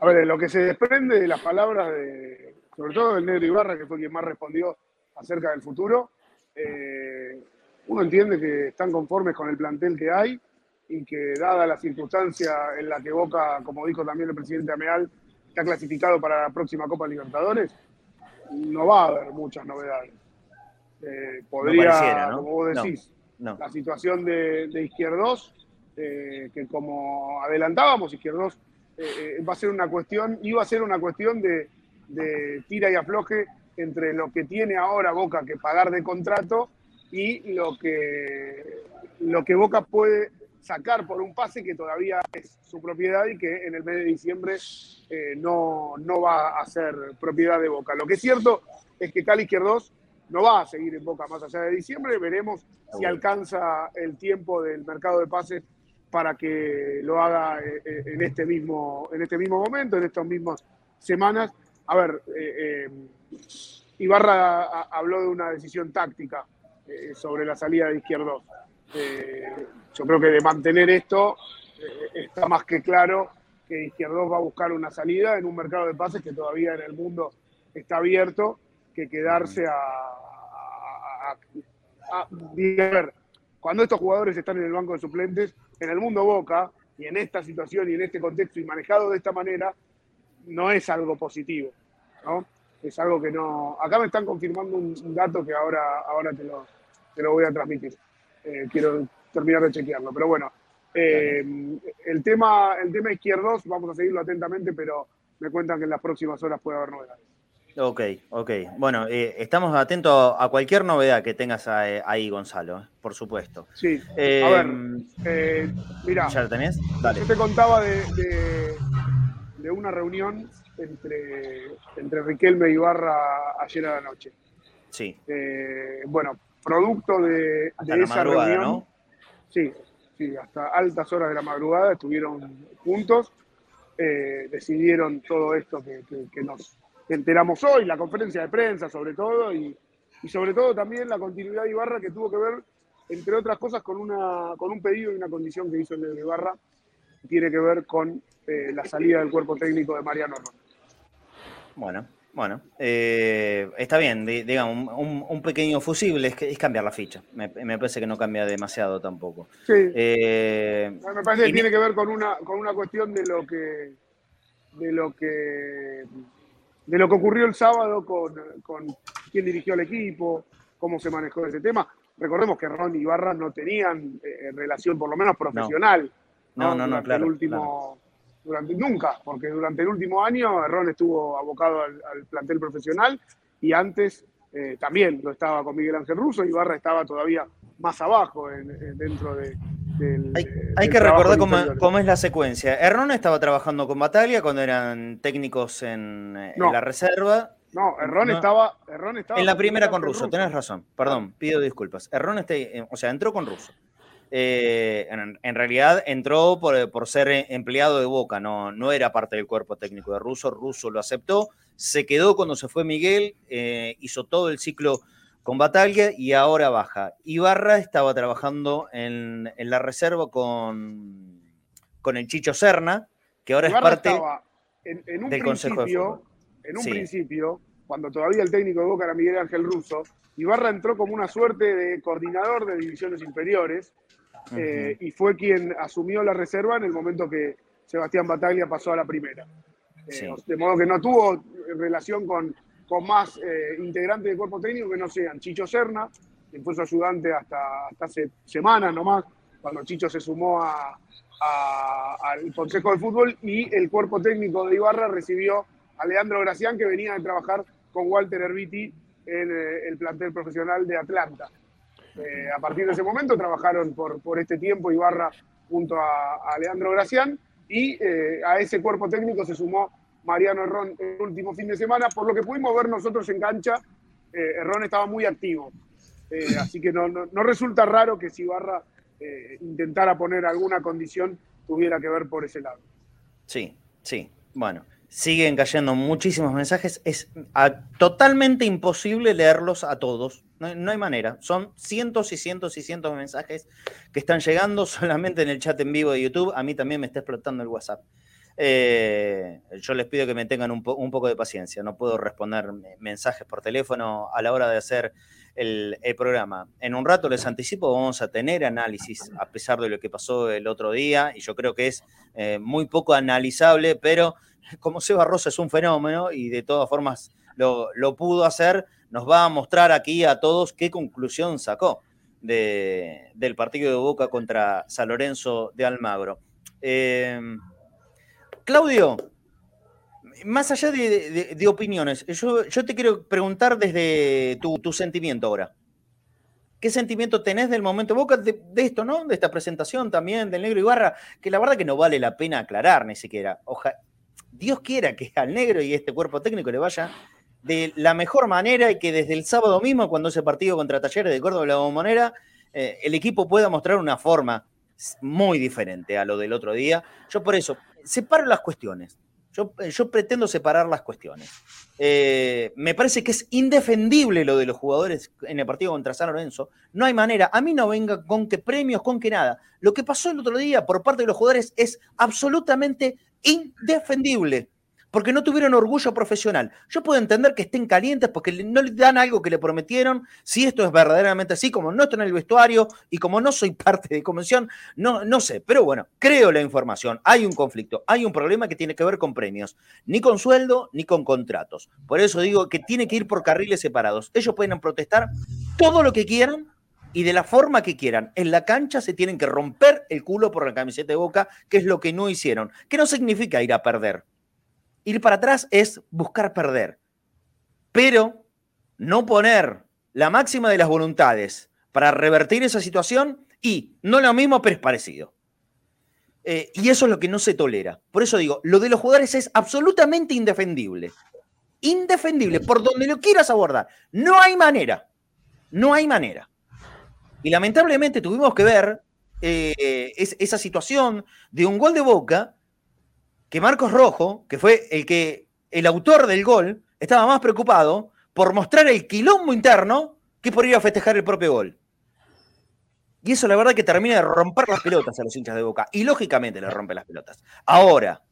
A ver, lo que se desprende de las palabras de, sobre todo del negro Ibarra, que fue quien más respondió acerca del futuro, eh, uno entiende que están conformes con el plantel que hay y que dada la circunstancia en la que Boca, como dijo también el presidente Ameal, está clasificado para la próxima Copa Libertadores, no va a haber muchas novedades. Eh, podría, como vos decís, la situación de, Izquierdos, eh, que como adelantábamos, Izquierdos eh, va a ser una cuestión, iba a ser una cuestión de, tira y afloje entre lo que tiene ahora Boca que pagar de contrato y lo que, lo que Boca puede sacar por un pase que todavía es su propiedad y que en el mes de diciembre no, no va a ser propiedad de Boca. Lo que es cierto es que Cali Izquierdos no va a seguir en Boca más allá de diciembre. Veremos si alcanza el tiempo del mercado de pases para que lo haga eh, eh, en este mismo, en este mismo momento, en estas mismas semanas. A ver, eh, Ibarra habló de una decisión táctica sobre la salida de Izquierdos. Yo creo que de mantener esto está más que claro que Izquierdos va a buscar una salida en un mercado de pases que todavía en el mundo está abierto que quedarse a, a, ver, cuando estos jugadores están en el banco de suplentes, en el mundo Boca, y en esta situación y en este contexto y manejado de esta manera, no es algo positivo, ¿no? Es algo que no... Acá me están confirmando un, dato que ahora, ahora te, lo, te lo voy a transmitir. Eh, quiero terminar de chequearlo, pero bueno. Eh, el, tema, el tema izquierdos, vamos a seguirlo atentamente, pero me cuentan que en las próximas horas puede haber novedades. Ok, ok. Bueno, eh, estamos atentos a cualquier novedad que tengas eh, ahí, Gonzalo, por supuesto. Sí. a ver, eh, mira. ¿Ya lo tenés? Dale. Yo te contaba de, de, una reunión entre, entre Riquelme y Ibarra ayer a la noche. Sí. bueno, producto de, esa reunión. ¿no? Sí, sí, hasta altas horas de la madrugada estuvieron juntos. eh, decidieron todo esto que, nos enteramos hoy, la conferencia de prensa sobre todo, y, sobre todo también la continuidad de Ibarra que tuvo que ver, entre otras cosas, con, una, con un pedido y una condición que hizo el de Ibarra, que tiene que ver con eh, la salida del cuerpo técnico de Mariano Ron. Bueno, bueno, eh, está bien, digamos, un, pequeño fusible es, cambiar la ficha. Me, parece que no cambia demasiado tampoco. Sí. Eh, me parece que tiene que ver con una, con una cuestión de lo que de lo que de lo que ocurrió el sábado con, con quién dirigió el equipo, cómo se manejó ese tema. Recordemos que Ron y Barra no tenían eh, relación, por lo menos profesional. No, no, no, claro. El último, durante nunca, porque durante el último año Ron estuvo abocado al, plantel profesional y antes eh, también lo estaba con Miguel Ángel Russo y Barra estaba todavía más abajo dentro de, del. Hay, que recordar cómo, es la secuencia. Erron estaba trabajando con Bataglia cuando eran técnicos en, la reserva. No, Erron, Estaba, estaba. En la primera con Russo, tenés razón. Perdón, pido disculpas. Erron, este, eh, o sea, entró con Russo. Eh, en, realidad entró por, ser empleado de Boca, no, no era parte del cuerpo técnico de Russo, Russo lo aceptó, se quedó cuando se fue Miguel, eh, hizo todo el ciclo con Bataglia y ahora baja. Ibarra estaba trabajando en, la reserva con, con el Chicho Serna, que ahora es parte en, un del Consejo de En un principio, cuando todavía el técnico de Boca era Miguel Ángel Russo, Ibarra entró como una suerte de coordinador de divisiones inferiores eh, y fue quien asumió la reserva en el momento que Sebastián Bataglia pasó a la primera. Eh, de modo que no tuvo relación con, con más eh, integrantes del cuerpo técnico que no sean Chicho Serna, quien fue su ayudante hasta, hasta hace semanas nomás, cuando Chicho se sumó al Consejo de Fútbol, y el cuerpo técnico de Ibarra recibió a Leandro Gracián, que venía de trabajar con Walter Herbiti en el plantel profesional de Atlanta. Eh, a partir de ese momento trabajaron por, por este tiempo Ibarra junto a, Leandro Gracián y eh, a ese cuerpo técnico se sumó Mariano Herrón el último fin de semana. Por lo que pudimos ver nosotros en cancha, eh, Herrón estaba muy activo. así que no, no, resulta raro que si Ibarra intentara poner alguna condición tuviera que ver por ese lado. Sí, sí. Bueno, siguen cayendo muchísimos mensajes. Es totalmente imposible leerlos a todos. No, hay manera. Son cientos y cientos y cientos de mensajes que están llegando solamente en el chat en vivo de YouTube. A mí también me está explotando el WhatsApp. Eh, yo les pido que me tengan un, poco de paciencia. No puedo responder mensajes por teléfono a la hora de hacer el, programa. En un rato les anticipo, vamos a tener análisis a pesar de lo que pasó el otro día. Y yo creo que es eh, muy poco analizable, pero como Seba Rosa es un fenómeno y de todas formas lo, pudo hacer, nos va a mostrar aquí a todos qué conclusión sacó del partido de Boca contra San Lorenzo de Almagro. Em, Claudio, más allá de, opiniones, yo, te quiero preguntar desde tu, sentimiento ahora. ¿Qué sentimiento tenés del momento Boca de, esto, ¿no? De esta presentación también del Negro Ibarra, que la verdad que no vale la pena aclarar ni siquiera. Ojalá Dios quiera que al negro y este cuerpo técnico le vaya de la mejor manera y que desde el sábado mismo, cuando ese partido contra Talleres de Córdoba la Bombonera, eh, el equipo pueda mostrar una forma muy diferente a lo del otro día. Yo por eso separo las cuestiones. Yo, yo pretendo separar las cuestiones. Eh, me parece que es indefendible lo de los jugadores en el partido contra San Lorenzo. No hay manera. A mí no venga con que premios, con que nada. Lo que pasó el otro día por parte de los jugadores es absolutamente indefendible, porque no tuvieron orgullo profesional. Yo puedo entender que estén calientes porque no le dan algo que le prometieron, si esto es verdaderamente así, como no está en el vestuario y como no soy parte de convención, no, no sé, pero bueno, creo la información, hay un conflicto, hay un problema que tiene que ver con premios, ni con sueldo ni con contratos. Por eso digo que tiene que ir por carriles separados. Ellos pueden protestar todo lo que quieran, y de la forma que quieran. En la cancha se tienen que romper el culo por la camiseta de boca, que es lo que no hicieron. Que no significa ir a perder. Ir para atrás es buscar perder. Pero no poner la máxima de las voluntades para revertir esa situación y no lo mismo, pero es parecido. Eh, y eso es lo que no se tolera. Por eso digo, lo de los jugadores es absolutamente indefendible. Indefendible, por donde lo quieras abordar. No hay manera. No hay manera. Y lamentablemente tuvimos que ver eh, esa situación de un gol de boca que Marcos Rojo, que fue el que el autor del gol, estaba más preocupado por mostrar el quilombo interno que por ir a festejar el propio gol. Y eso la verdad que termina de romper las pelotas a los hinchas de Boca. Y lógicamente le rompe las pelotas. Ahora,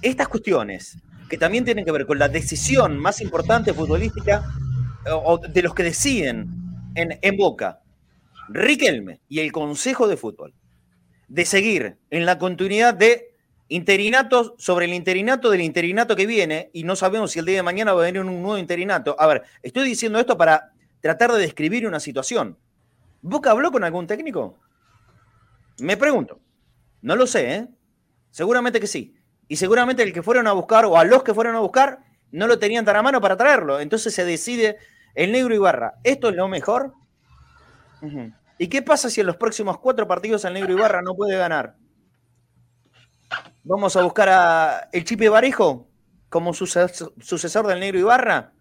estas cuestiones que también tienen que ver con la decisión más importante futbolística o de los que deciden en, en Boca, Riquelme y el Consejo de Fútbol, de seguir en la continuidad de interinatos sobre el interinato del interinato que viene y no sabemos si el día de mañana va a venir un nuevo interinato. A ver, estoy diciendo esto para tratar de describir una situación. ¿Boca habló con algún técnico? Me pregunto. No lo sé, ¿eh? Seguramente que sí. Y seguramente el que fueron a buscar o a los que fueron a buscar no lo tenían tan a mano para traerlo. Entonces se decide el negro Ibarra. ¿Esto es lo mejor? ¿Y qué pasa si en los próximos cuatro partidos el negro Ibarra no puede ganar? Vamos a buscar a el Chipe Barejo como sucesor del Negro Ibarra,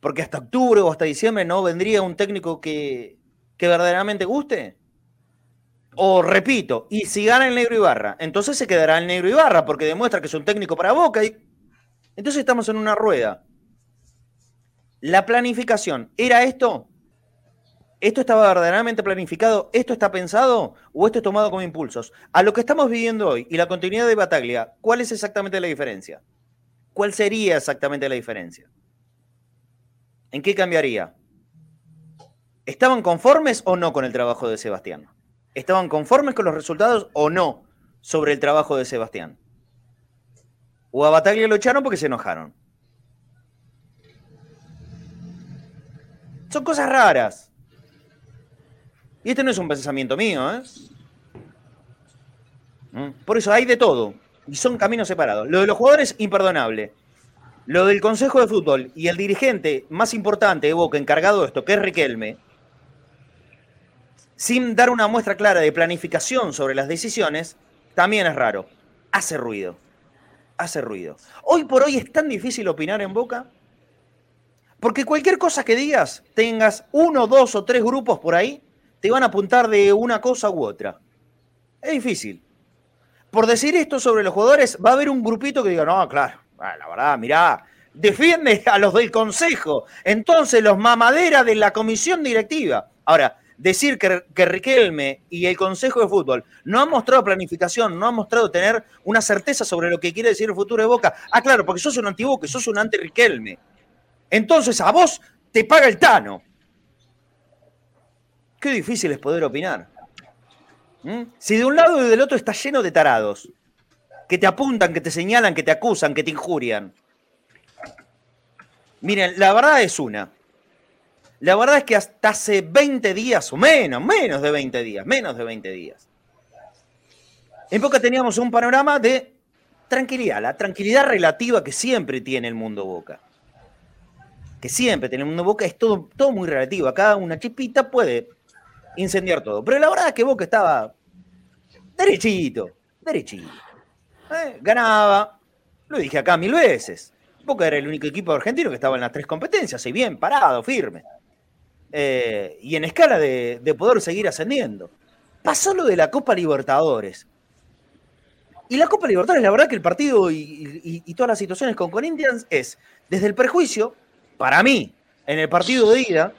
porque hasta octubre o hasta diciembre no vendría un técnico que, que verdaderamente guste. O repito, y si gana el Negro Ibarra, entonces se quedará el Negro Ibarra, porque demuestra que es un técnico para Boca. Y... Entonces estamos en una rueda. La planificación, ¿era esto? ¿Esto estaba verdaderamente planificado? ¿Esto está pensado? ¿O esto es tomado como impulsos? A lo que estamos viviendo hoy y la continuidad de Bataglia, ¿cuál es exactamente la diferencia? ¿Cuál sería exactamente la diferencia? ¿En qué cambiaría? ¿Estaban conformes o no con el trabajo de Sebastián? ¿Estaban conformes con los resultados o no sobre el trabajo de Sebastián? ¿O a Bataglia lo echaron porque se enojaron? Son cosas raras. Y este no es un pensamiento mío, ¿eh? ¿Mm? Por eso hay de todo. Y son caminos separados. Lo de los jugadores, imperdonable. Lo del Consejo de Fútbol y el dirigente más importante de Boca encargado de esto, que es Riquelme, sin dar una muestra clara de planificación sobre las decisiones, también es raro. Hace ruido. Hace ruido. Hoy por hoy es tan difícil opinar en Boca. Porque cualquier cosa que digas, tengas uno, dos o tres grupos por ahí te van a apuntar de una cosa u otra. Es difícil. Por decir esto sobre los jugadores, va a haber un grupito que diga, no, claro, la verdad, mirá, defiende a los del consejo. Entonces, los mamaderas de la comisión directiva. Ahora, decir que, que, Riquelme y el Consejo de Fútbol no han mostrado planificación, no han mostrado tener una certeza sobre lo que quiere decir el futuro de Boca. Ah, claro, porque sos un antiboque, sos un anti-Riquelme. Entonces, a vos te paga el Tano. Qué difícil es poder opinar. ¿Mm? Si de un lado y del otro está lleno de tarados, que te apuntan, que te señalan, que te acusan, que te injurian. Miren, la verdad es una. La verdad es que hasta hace 20 días, o menos, menos de 20 días, menos de 20 días. En Boca teníamos un panorama de tranquilidad, la tranquilidad relativa que siempre tiene el mundo Boca. Que siempre tiene el mundo Boca, es todo, todo muy relativo. Acá una chipita puede incendiar todo. Pero la verdad es que Boca estaba derechito, derechito. ¿Eh? Ganaba, lo dije acá mil veces. Boca era el único equipo argentino que estaba en las tres competencias, y bien, parado, firme. Eh, y en escala de, poder seguir ascendiendo. Pasó lo de la Copa Libertadores. Y la Copa Libertadores, la verdad que el partido y, todas las situaciones con Corinthians es, desde el prejuicio, para mí, en el partido de ida,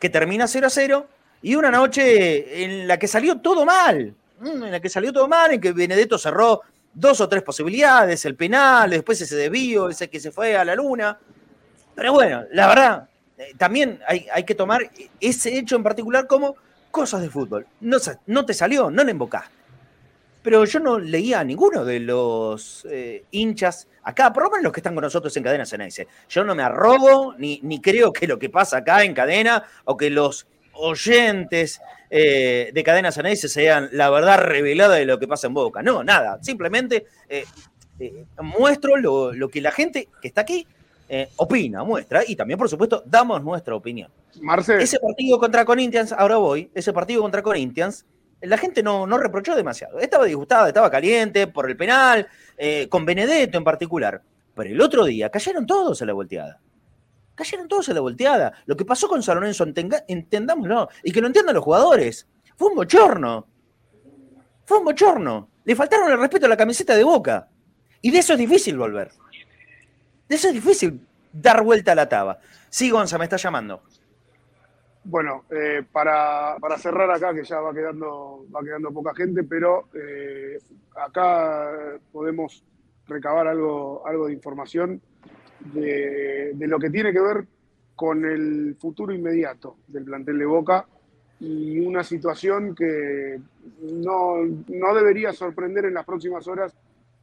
que termina 0 a 0, y una noche en la que salió todo mal, mm, en la que salió todo mal, en que Benedetto cerró dos o tres posibilidades, el penal, después ese desvío, ese que se fue a la luna. Pero bueno, la verdad, eh, también hay, que tomar ese hecho en particular como cosas de fútbol. No, no te salió, no le embocaste. Pero yo no leía a ninguno de los eh, hinchas acá, por lo menos los que están con nosotros en Cadena Ceneice. Yo no me arrobo, ni, ni creo que lo que pasa acá en Cadena, o que los oyentes eh, de Cadena Ceneice sean la verdad revelada de lo que pasa en Boca. No, nada. Simplemente eh, eh, muestro lo, que la gente que está aquí opina, muestra. Y también, por supuesto, damos nuestra opinión. Ese partido contra Corinthians, ahora voy, ese partido contra Corinthians, la gente no, no reprochó demasiado. Estaba disgustada, estaba caliente por el penal, con Benedetto en particular. Pero el otro día cayeron todos a la volteada. Cayeron todos a la volteada. Lo que pasó con San Lorenzo, entendámoslo, y que lo entiendan los jugadores. Fue un bochorno. Fue un bochorno. Le faltaron el respeto a la camiseta de Boca. Y de eso es difícil volver. De eso es difícil dar vuelta a la taba. Sí, Gonza, me está llamando. Bueno, eh, para, para, cerrar acá, que ya va quedando, va quedando poca gente, pero eh, acá podemos recabar algo, algo de información de, de, lo que tiene que ver con el futuro inmediato del plantel de Boca y una situación que no, no debería sorprender en las próximas horas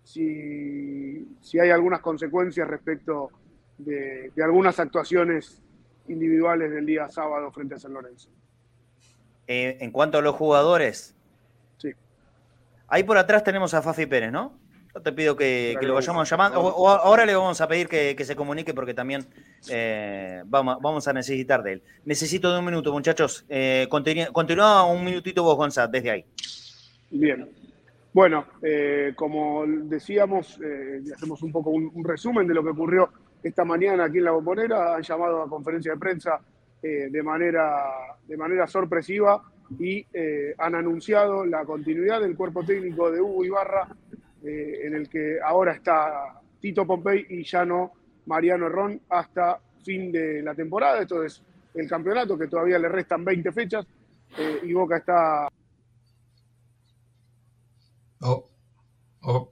si, si hay algunas consecuencias respecto de, de algunas actuaciones individuales del día sábado frente a San Lorenzo. Eh, en cuanto a los jugadores. Sí. Ahí por atrás tenemos a Fafi Pérez, ¿no? Yo te pido que, que lo vayamos llamando. O, o ahora le vamos a pedir que, que se comunique porque también eh, vamos, vamos, a necesitar de él. Necesito de un minuto, muchachos. Eh, continúa, continúa, un minutito vos, Gonzalo, desde ahí. Bien. Bueno, eh, como decíamos, hacemos un poco un, un resumen de lo que ocurrió esta mañana aquí en la bombonera, han llamado a conferencia de prensa eh, de, manera, de manera sorpresiva y eh, han anunciado la continuidad del cuerpo técnico de Hugo Ibarra, eh, en el que ahora está Tito Pompey y ya no Mariano Herrón hasta fin de la temporada. Esto es el campeonato, que todavía le restan 20 fechas y Boca está... Oh, oh,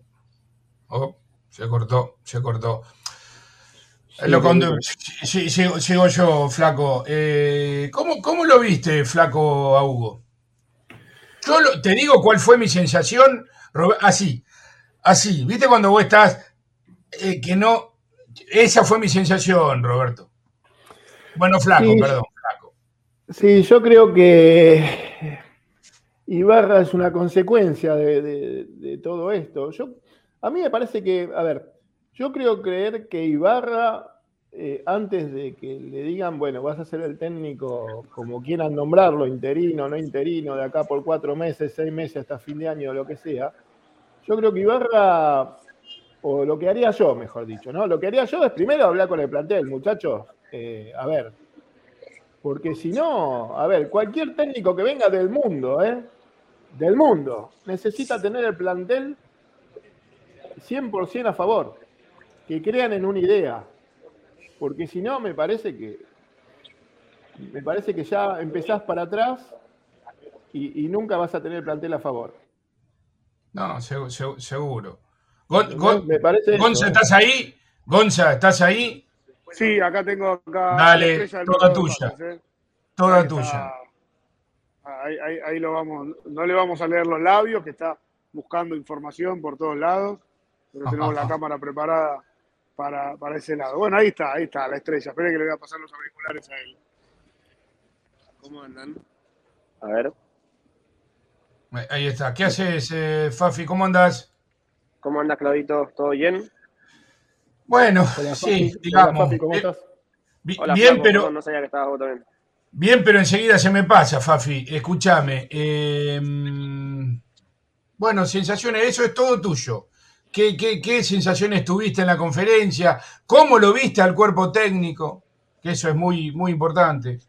oh, se cortó, se cortó. Lo condu- sí, sigo, sigo yo, Flaco. Eh, ¿cómo, cómo lo viste, Flaco, a Hugo? Yo lo- te digo cuál fue mi sensación. Así, así. ¿Viste cuando vos estás eh, que no? Esa fue mi sensación, Roberto. Bueno, Flaco, Sí. perdón. Sí, yo creo que Ibarra es una consecuencia de, de- de todo esto. Yo, a mí me parece que, a ver, yo creo creer que Ibarra, eh, antes de que le digan, bueno, vas a ser el técnico como quieran nombrarlo, interino, no interino, de acá por cuatro meses, seis meses hasta fin de año, lo que sea, yo creo que Ibarra, o lo que haría yo, mejor dicho, ¿no? Lo que haría yo es primero hablar con el plantel, muchachos, eh, a ver, porque si no, a ver, cualquier técnico que venga del mundo, ¿eh? Del mundo, necesita tener el plantel 100% a favor, que crean en una idea, porque si no, me parece que me parece que ya empezás para atrás y, y nunca vas a tener el plantel a favor. No, segu- segu- seguro. Gon- Gon- Me parece eso, Gonza, ¿eh? ¿estás ahí? Gonza, ¿estás ahí? Sí, acá tengo acá Dale, toda tuya. ¿eh? Toda Ahí tuya. está. Ahí, ahí- ahí lo vamos, no le vamos a leer los labios, que está buscando información por todos lados, pero tenemos la cámara preparada para, para ese lado. Bueno, ahí está, ahí está la estrella. Esperen que le voy a pasar los auriculares a él. ¿Cómo andan? A ver, Ahí está. ¿Qué haces, eh, Fafi? ¿Cómo andás? ¿cómo andas, Claudito? ¿Todo bien? Bueno, Hola, sí, digamos. Hola, Fafi, ¿cómo eh, estás? bi- Hola, bien, Flaco, pero no sabía que estabas vos también. bien, pero enseguida se me pasa, Fafi. Escúchame. eh, mm, bueno, sensaciones, eso es todo tuyo. ¿Qué, qué, qué sensaciones tuviste en la conferencia? ¿Cómo lo viste al cuerpo técnico? Que eso es muy, muy importante.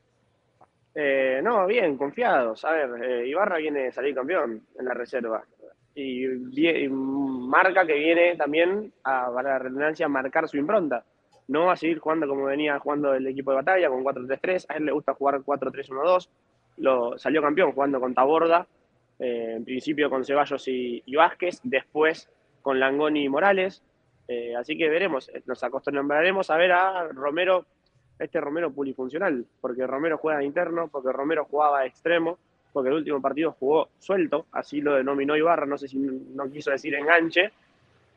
Eh, no, bien, confiados. A ver, eh, Ibarra viene de salir campeón en la reserva. Y, marca que viene también, a, para la redundancia, a marcar su impronta. No va a seguir jugando como venía jugando el equipo de batalla, con 4-3-3. A él le gusta jugar 4-3-1-2. Lo, salió campeón jugando con Taborda, eh, en principio con Ceballos y, y Vázquez, después con Langoni y Morales. Eh, así que veremos, nos acostumbraremos a ver a Romero, este Romero polifuncional, porque Romero juega de interno, porque Romero jugaba de extremo, porque el último partido jugó suelto, así lo denominó Ibarra, no sé si no quiso decir enganche,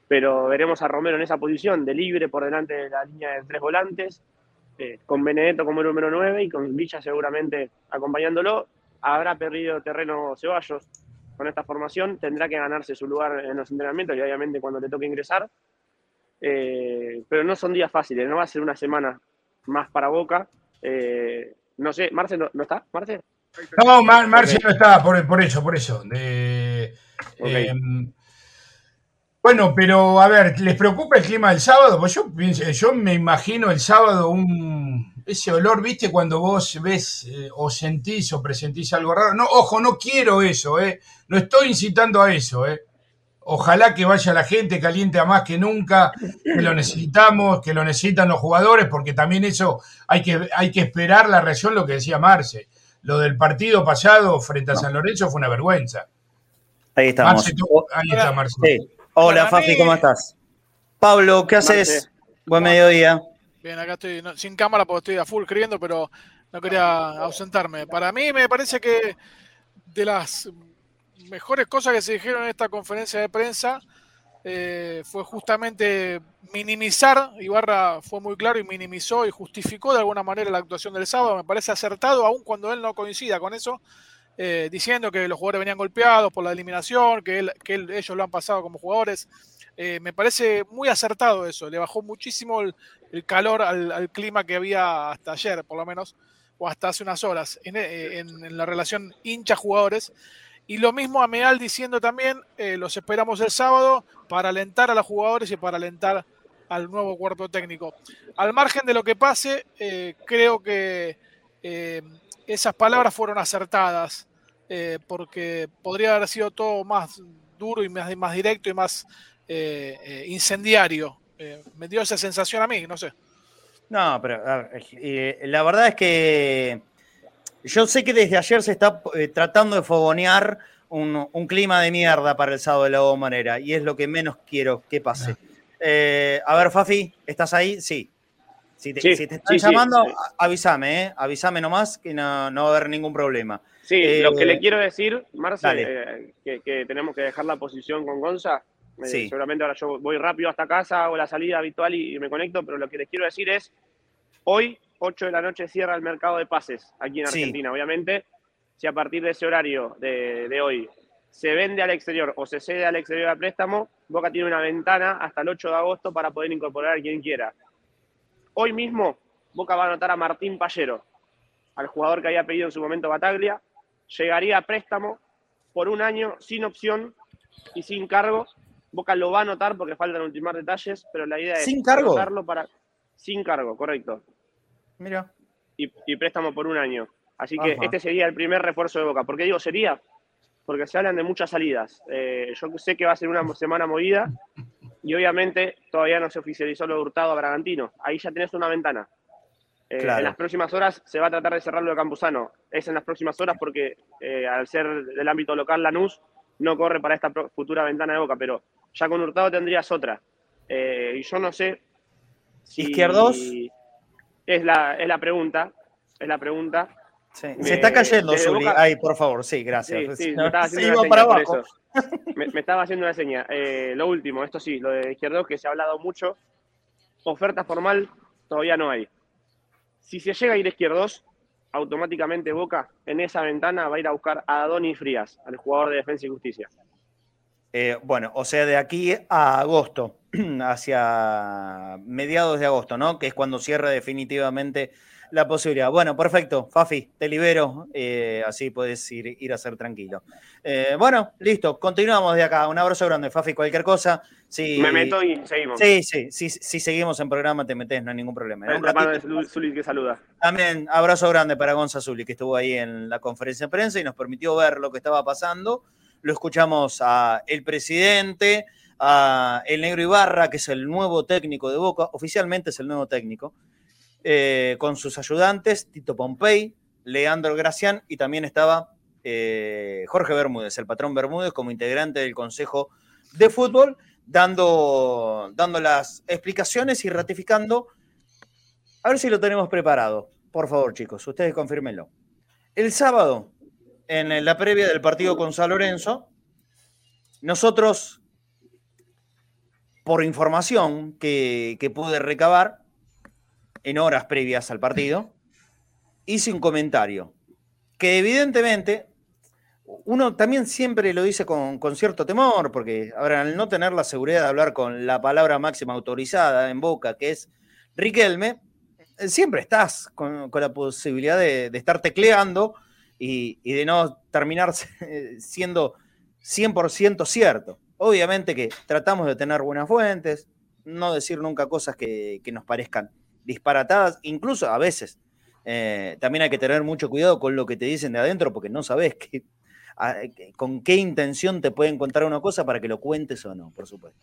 pero veremos a Romero en esa posición, de libre por delante de la línea de tres volantes, eh, con Benedetto como número 9 y con Villa seguramente acompañándolo. Habrá perdido terreno Ceballos con esta formación, tendrá que ganarse su lugar en los entrenamientos y obviamente cuando le toque ingresar. Eh, pero no son días fáciles, no va a ser una semana más para Boca. Eh, no sé, Marce no, ¿no está, Marce? No, Mar Marci Ok. no está, por, por eso, por eso. Eh, eh, bueno, pero a ver, ¿les preocupa el clima del sábado? Pues yo, pienso- yo me imagino el sábado un, ese olor, ¿viste? Cuando vos ves eh, o sentís o presentís algo raro. No, ojo, no quiero eso, ¿eh? No estoy incitando a eso, ¿eh? Ojalá que vaya la gente caliente a más que nunca, que lo necesitamos, que lo necesitan los jugadores, porque también eso hay que, hay que esperar la reacción, lo que decía Marce. Lo del partido pasado frente a San Lorenzo fue una vergüenza. Ahí estamos. Marce, tú- ahí está Marce. Sí. Hola, Fafi, ¿cómo estás? Pablo, ¿qué haces? Buen mediodía. Bien, acá estoy no, sin cámara porque estoy a full escribiendo, pero no quería ausentarme. Para mí me parece que de las mejores cosas que se dijeron en esta conferencia de prensa eh, fue justamente minimizar, Ibarra fue muy claro y minimizó y justificó de alguna manera la actuación del sábado, me parece acertado, aun cuando él no coincida con eso, eh, diciendo que los jugadores venían golpeados por la eliminación, que, él- que ellos lo han pasado como jugadores. Eh, me parece muy acertado eso, le bajó muchísimo el, calor al, clima que había hasta ayer, por lo menos, o hasta hace unas horas, en, en- en la relación hincha-jugadores. Y lo mismo a Meal diciendo también, eh, los esperamos el sábado para alentar a los jugadores y para alentar al nuevo cuerpo técnico. Al margen de lo que pase, eh, creo que eh, esas palabras fueron acertadas, porque podría haber sido todo más duro y más, más directo y más incendiario. Me dio esa sensación a mí, no sé. No, pero la verdad es que yo sé que desde ayer se está eh, tratando de fogonear un, un clima de mierda para el sábado de la manera y es lo que menos quiero que pase. Eh, a ver, Fafi, ¿estás ahí? Sí. Si te, Sí, si te están sí, llamando, sí. avísame, ¿eh? Avísame nomás que no, no va a haber ningún problema. Sí, Eh, lo que le quiero decir, Marce, eh, que, que tenemos que dejar la posición con Gonza. Eh, Sí. Seguramente ahora yo voy rápido hasta casa, hago la salida habitual y, y me conecto, pero lo que les quiero decir es, hoy, 8 de la noche, cierra el mercado de pases aquí en Sí. Argentina. Obviamente, si a partir de ese horario de, de hoy se vende al exterior o se cede al exterior a préstamo, Boca tiene una ventana hasta el 8 de agosto para poder incorporar a quien quiera. Hoy mismo, Boca va a anotar a Martín Pallero, al jugador que había pedido en su momento Bataglia, llegaría a préstamo por un año sin opción y sin cargo. Boca lo va a anotar porque faltan ultimar detalles, pero la idea es ¿Sin cargo? anotarlo para sin cargo, correcto. Mira. Y, y préstamo por un año. Así que Ajá. este sería el primer refuerzo de Boca. ¿Por qué digo sería? Porque se hablan de muchas salidas. Eh, yo sé que va a ser una semana movida y obviamente todavía no se oficializó lo de Hurtado a Bragantino. Ahí ya tenés una ventana. Eh, Claro. En las próximas horas se va a tratar de cerrar lo de Campuzano. Es en las próximas horas porque eh, al ser del ámbito local Lanús no corre para esta futura ventana de Boca, pero ya con Hurtado tendrías otra. Y yo no sé si... ¿Izquierdos? Es la, es la pregunta. Es la pregunta. Se Me- está cayendo, Zuli. Boca- Ay, por favor, sí, gracias. Sí, me estaba haciendo una para abajo. Me, me estaba haciendo una seña. Eh, lo último, esto sí, lo de Izquierdos, que se ha hablado mucho. Oferta formal todavía no hay. Si se llega a ir Izquierdos, automáticamente Boca en esa ventana va a ir a buscar a Adonis Frías, al jugador de Defensa y Justicia. Eh, bueno, o sea, de aquí a agosto, hacia mediados de agosto, ¿no? Que es cuando cierra definitivamente la posibilidad. Bueno, perfecto, Fafi, te libero, eh, así puedes ir, ir a ser tranquilo. Eh, bueno, listo, continuamos de acá. Un abrazo grande, Fafi, cualquier cosa. Si, Me meto y seguimos. Sí, sí, sí, si seguimos en programa te metes, no hay ningún problema. Un La mano de Zul- Zuli que saluda. también abrazo grande para Gonza Zuli, que estuvo ahí en la conferencia de prensa y nos permitió ver lo que estaba pasando. Lo escuchamos a el presidente, a el negro Ibarra, que es el nuevo técnico de Boca, oficialmente es el nuevo técnico, eh, con sus ayudantes, Tito Pompey, Leandro Gracián y también estaba eh, Jorge Bermúdez, el patrón Bermúdez, como integrante del Consejo de Fútbol, dando, dando las explicaciones y ratificando a ver si lo tenemos preparado. Por favor, chicos, ustedes confírmenlo. El sábado, en la previa del partido con San Lorenzo, nosotros, por información que, pude recabar en horas previas al partido, hice un comentario que evidentemente uno también siempre lo dice con, cierto temor, porque ahora al no tener la seguridad de hablar con la palabra máxima autorizada en boca, que es Riquelme, eh, siempre estás con, la posibilidad de, de estar tecleando y, y de no terminar siendo 100% cierto. Obviamente que tratamos de tener buenas fuentes, no decir nunca cosas que, nos parezcan disparatadas, incluso a veces. eh, también hay que tener mucho cuidado con lo que te dicen de adentro porque no sabes con qué intención te pueden contar una cosa para que lo cuentes o no, por supuesto.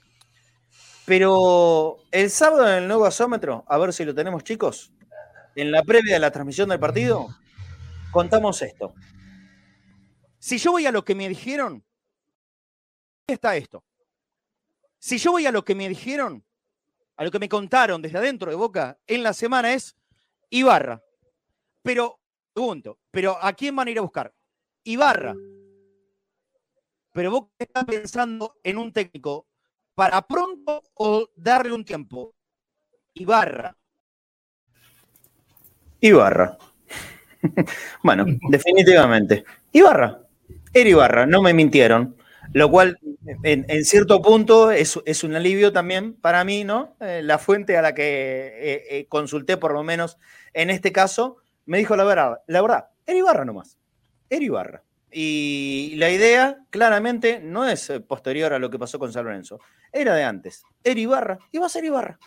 Pero el sábado en el nuevo gasómetro, a ver si lo tenemos chicos, en la previa de la transmisión del partido, contamos esto. Si yo voy a lo que me dijeron, está esto. Si yo voy a lo que me dijeron, a lo que me contaron desde adentro de Boca en la semana es Ibarra. Pero, pregunto, ¿pero a quién van a ir a buscar? Ibarra. Pero Boca está pensando en un técnico para pronto o darle un tiempo. Ibarra. Ibarra. bueno, definitivamente. Ibarra. Era Ibarra, no me mintieron. Lo cual, en, cierto punto, es, un alivio también para mí, ¿no? Eh, la fuente a la que eh, eh, consulté, por lo menos en este caso, me dijo la verdad. La verdad, era Ibarra nomás. Era Ibarra. Y la idea, claramente, no es posterior a lo que pasó con San Lorenzo. Era de antes. Era Ibarra. Y va a ser Ibarra.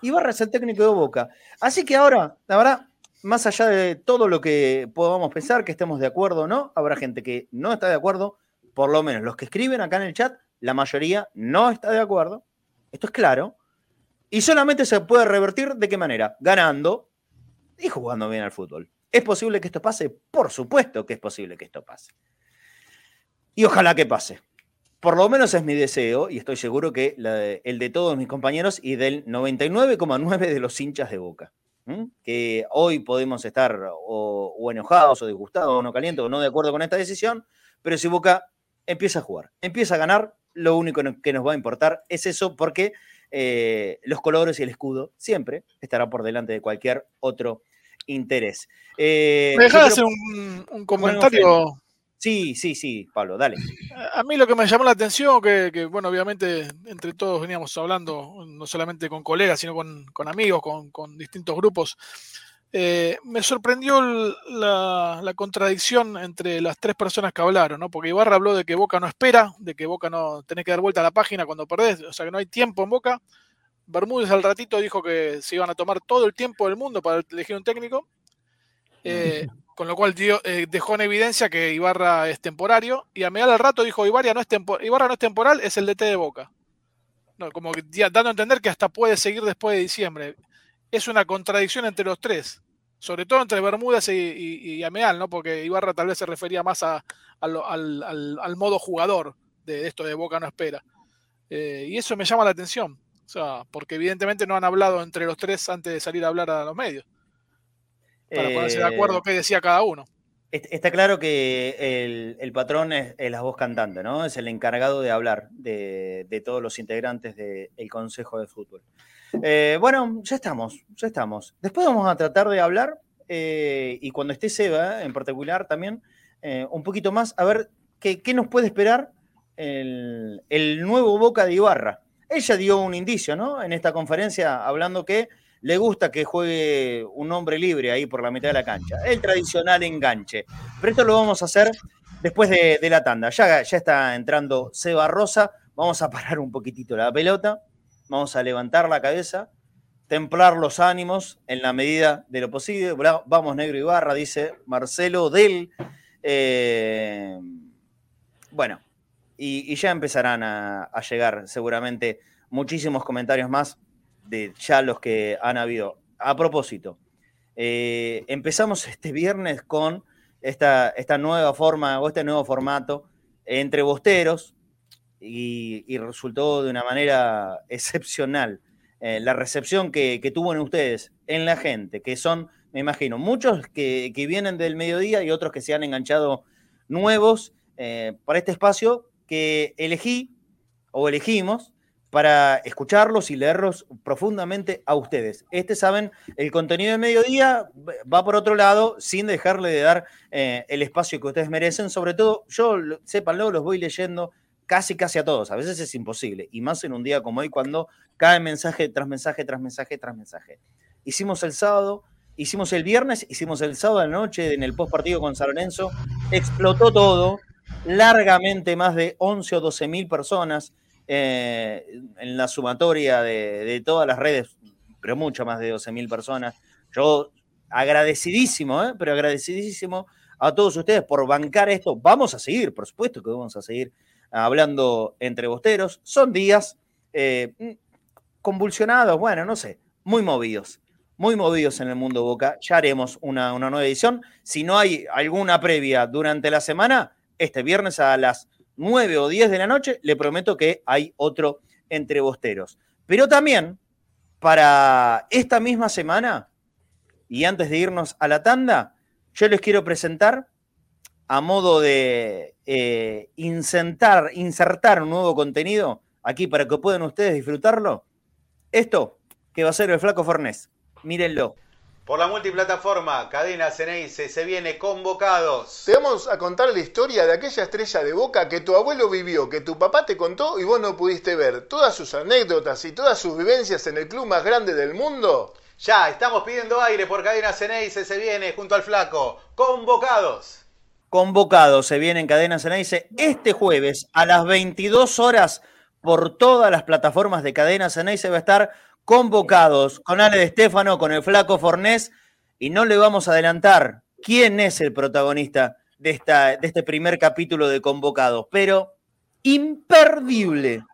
Ibarra es el técnico de Boca. Así que ahora, la verdad, más allá de todo lo que podamos pensar, que estemos de acuerdo o no, habrá gente que no está de acuerdo por lo menos los que escriben acá en el chat, la mayoría no está de acuerdo. Esto es claro. Y solamente se puede revertir de qué manera? Ganando y jugando bien al fútbol. ¿Es posible que esto pase? Por supuesto que es posible que esto pase. Y ojalá que pase. Por lo menos es mi deseo y estoy seguro que el de todos mis compañeros y del 99,9 de los hinchas de Boca. Que hoy podemos estar o, o enojados o disgustados o no calientes o no de acuerdo con esta decisión, pero si Boca empieza a jugar, empieza a ganar, lo único que nos va a importar es eso porque eh, los colores y el escudo siempre estará por delante de cualquier otro interés. Eh, ¿Me dejas hacer un, comentario? Sí, sí, sí, Pablo, dale. A mí lo que me llamó la atención, que, bueno, obviamente entre todos veníamos hablando, no solamente con colegas, sino con, amigos, con, con, distintos grupos, eh, me sorprendió la, contradicción entre las tres personas que hablaron, ¿no? Porque Ibarra habló de que Boca no espera, de que Boca no tenés que dar vuelta a la página cuando perdés, o sea que no hay tiempo en Boca. Bermúdez al ratito dijo que se iban a tomar todo el tiempo del mundo para elegir un técnico, eh, con lo cual eh, dejó en evidencia que Ibarra es temporario, y a medida al rato dijo Ibarra no es, Ibarra no es temporal, es el DT de Boca. No, como que dando a entender que hasta puede seguir después de diciembre es una contradicción entre los tres, sobre todo entre Bermudas y, Ameal, ¿no? Porque Ibarra tal vez se refería más a, al, modo jugador de esto de Boca no espera. Eh, y eso me llama la atención, o sea, porque evidentemente no han hablado entre los tres antes de salir a hablar a los medios, para ponerse de acuerdo eh, qué decía cada uno. Está claro que el, patrón es, la voz cantante, ¿no? Es el encargado de hablar de, de todos los integrantes del Consejo de Fútbol. Eh, bueno, ya estamos, ya estamos. Después vamos a tratar de hablar, eh, y cuando esté Seba en particular también, eh, un poquito más, a ver qué, nos puede esperar el, nuevo Boca de Ibarra. Ella dio un indicio, ¿no? En esta conferencia, hablando que le gusta que juegue un hombre libre ahí por la mitad de la cancha. El tradicional enganche. Pero esto lo vamos a hacer después de, de la tanda. Ya, ya está entrando Seba Rosa. Vamos a parar un poquitito la pelota vamos a levantar la cabeza, templar los ánimos en la medida de lo posible. Vamos, negro y barra, dice Marcelo del. Eh, bueno, y, ya empezarán a, llegar seguramente muchísimos comentarios más de ya los que han habido. A propósito, eh, empezamos este viernes con esta, esta nueva forma o este nuevo formato entre bosteros, y, resultó de una manera excepcional. Eh, la recepción que, tuvo en ustedes, en la gente, que son, me imagino, muchos que, vienen del mediodía y otros que se han enganchado nuevos eh, para este espacio que elegí o elegimos para escucharlos y leerlos profundamente a ustedes. Este, saben, el contenido de mediodía va por otro lado, sin dejarle de dar eh, el espacio que ustedes merecen. Sobre todo, yo, sépanlo, los voy leyendo casi, casi a todos. A veces es imposible. Y más en un día como hoy, cuando cae mensaje tras mensaje, tras mensaje, tras mensaje. Hicimos el sábado, hicimos el viernes, hicimos el sábado de la noche en el post partido con San Lorenzo. Explotó todo. Largamente más de 11 o 12 mil personas eh, en la sumatoria de, todas las redes, pero mucho más de 12 mil personas. Yo agradecidísimo, ¿eh? pero agradecidísimo a todos ustedes por bancar esto. Vamos a seguir, por supuesto que vamos a seguir hablando entre bosteros. Son días eh, convulsionados, bueno, no sé, muy movidos, muy movidos en el mundo Boca. Ya haremos una, una nueva edición. Si no hay alguna previa durante la semana, este viernes a las 9 o 10 de la noche, le prometo que hay otro entre bosteros. Pero también, para esta misma semana, y antes de irnos a la tanda, yo les quiero presentar, a modo de eh, insertar, insertar un nuevo contenido aquí para que puedan ustedes disfrutarlo, esto que va a ser el Flaco Fornés. Mírenlo. Por la multiplataforma, Cadena Ceneice se viene convocados. Te vamos a contar la historia de aquella estrella de boca que tu abuelo vivió, que tu papá te contó y vos no pudiste ver. Todas sus anécdotas y todas sus vivencias en el club más grande del mundo. Ya, estamos pidiendo aire por Cadena Ceneice se viene junto al flaco. Convocados. Convocados se viene en Cadena Ceneice este jueves a las 22 horas por todas las plataformas de Cadena Ceneice va a estar convocados con Ale de Estefano, con el flaco Fornés, y no le vamos a adelantar quién es el protagonista de, esta, de este primer capítulo de Convocados, pero imperdible,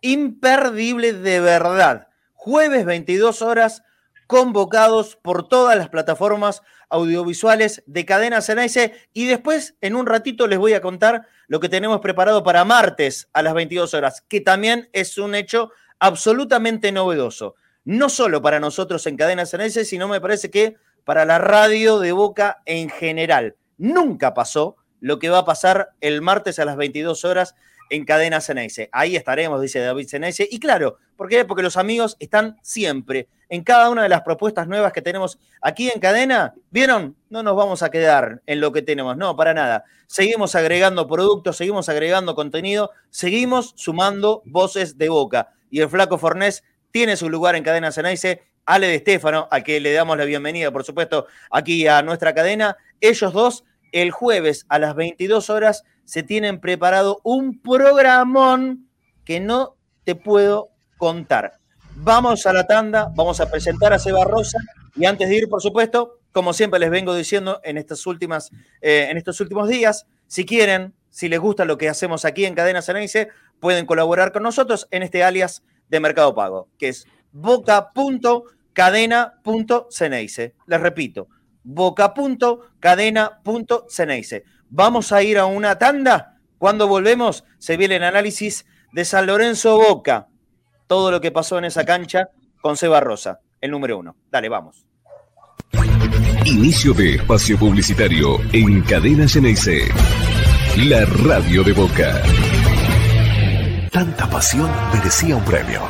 imperdible de verdad. Jueves 22 horas, convocados por todas las plataformas audiovisuales de Cadena Ceneice y después en un ratito les voy a contar lo que tenemos preparado para martes a las 22 horas, que también es un hecho absolutamente novedoso no solo para nosotros en Cadena Ceneice, sino me parece que para la radio de Boca en general. Nunca pasó lo que va a pasar el martes a las 22 horas en Cadena Ceneice. Ahí estaremos, dice David Ceneice. Y claro, ¿por qué? Porque los amigos están siempre en cada una de las propuestas nuevas que tenemos aquí en Cadena. ¿Vieron? No nos vamos a quedar en lo que tenemos, no, para nada. Seguimos agregando productos, seguimos agregando contenido, seguimos sumando voces de boca. Y el flaco Fornés tiene su lugar en Cadena Ceneice. Ale de Estefano, a que le damos la bienvenida, por supuesto, aquí a nuestra cadena. Ellos dos, el jueves a las 22 horas, se tienen preparado un programón que no te puedo contar. Vamos a la tanda, vamos a presentar a Seba Rosa y antes de ir, por supuesto, como siempre les vengo diciendo en, estas últimas, eh, en estos últimos días, si quieren, si les gusta lo que hacemos aquí en Cadena Ceneice, pueden colaborar con nosotros en este alias de Mercado Pago, que es boca.cadena.ceneice. Les repito, boca.cadena.ceneice. Vamos a ir a una tanda. Cuando volvemos, se viene el análisis de San Lorenzo Boca. Todo lo que pasó en esa cancha con Seba Rosa, el número uno. Dale, vamos. Inicio de espacio publicitario en Cadena Ceneice. La radio de Boca. Tanta pasión merecía un premio.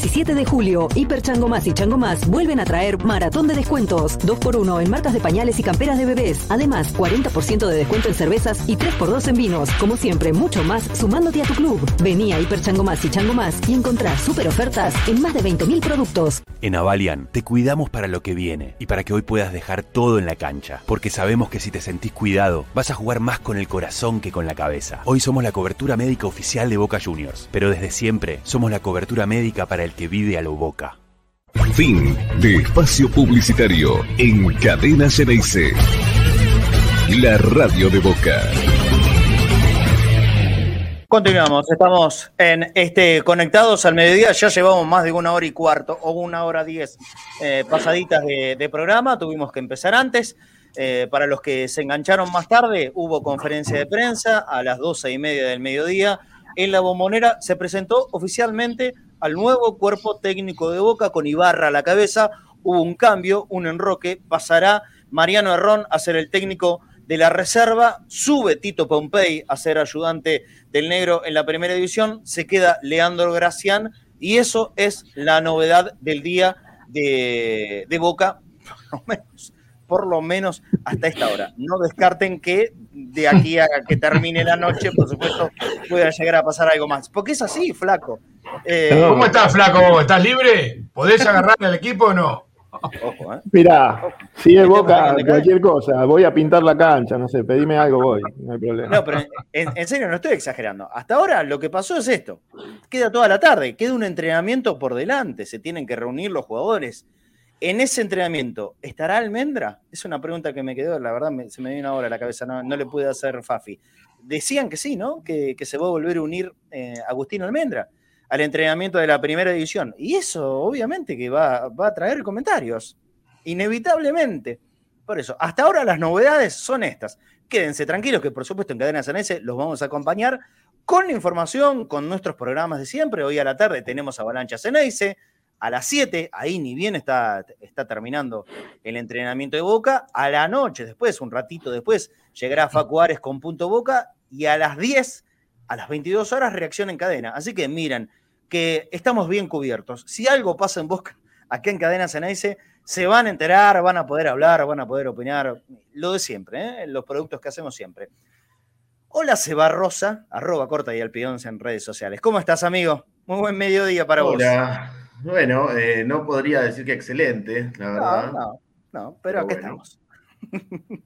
17 de julio, Hiper Chango Más y Chango Más vuelven a traer maratón de descuentos. 2x1 en marcas de pañales y camperas de bebés. Además, 40% de descuento en cervezas y 3x2 en vinos. Como siempre, mucho más sumándote a tu club. Vení a Hiper Chango Más y Chango Más y encontrá super ofertas en más de 20.000 productos. En Avalian te cuidamos para lo que viene y para que hoy puedas dejar todo en la cancha. Porque sabemos que si te sentís cuidado, vas a jugar más con el corazón que con la cabeza. Hoy somos la cobertura médica oficial de Boca Juniors, pero desde siempre somos la cobertura médica para el que vive a lo Boca. Fin de espacio publicitario en Cadena Ceneice. La radio de Boca. Continuamos, estamos en este Conectados al Mediodía, ya llevamos más de una hora y cuarto o una hora diez eh, pasaditas de, de programa, tuvimos que empezar antes. Eh, para los que se engancharon más tarde, hubo conferencia de prensa a las doce y media del mediodía. En la bombonera se presentó oficialmente al nuevo cuerpo técnico de Boca con Ibarra a la cabeza. Hubo un cambio, un enroque. Pasará Mariano Herrón a ser el técnico de la reserva. Sube Tito Pompey a ser ayudante del negro en la primera división. Se queda Leandro Gracián. Y eso es la novedad del día de, de Boca, por lo menos por lo menos hasta esta hora. No descarten que de aquí a que termine la noche, por supuesto, pueda llegar a pasar algo más. Porque es así, flaco. Eh, ¿Cómo estás, flaco? ¿Estás libre? ¿Podés agarrarle al equipo o no? Ojo, ¿eh? Mirá, si es Boca, cualquier cosa, voy a pintar la cancha, no sé, pedime algo, voy, no hay problema. No, pero en, en, serio, no estoy exagerando. Hasta ahora lo que pasó es esto. Queda toda la tarde, queda un entrenamiento por delante, se tienen que reunir los jugadores en ese entrenamiento, ¿estará Almendra? Es una pregunta que me quedó, la verdad se me vino ahora a la cabeza, no, le pude hacer Fafi. Decían que sí, ¿no? Que, se va a volver a unir eh, Agustín Almendra al entrenamiento de la primera división. Y eso, obviamente, que va, a traer comentarios, inevitablemente. Por eso, hasta ahora las novedades son estas. Quédense tranquilos que, por supuesto, en Cadena Sanese los vamos a acompañar con la información, con nuestros programas de siempre. Hoy a la tarde tenemos Avalancha Ceneice, a las 7, ahí ni bien está, está terminando el entrenamiento de Boca. A la noche, después, un ratito después, llegará Facu con punto Boca. Y a las 10, a las 22 horas, reacción en cadena. Así que miren, que estamos bien cubiertos. Si algo pasa en Boca, aquí en Cadena Ceneice, se van a enterar, van a poder hablar, van a poder opinar. Lo de siempre, ¿eh? los productos que hacemos siempre. Hola Cebarrosa, arroba corta y alpidonce en redes sociales. ¿Cómo estás, amigo? Muy buen mediodía para vos. Hola. Bueno, eh, no podría decir que excelente, la verdad. No, no, pero, aquí estamos.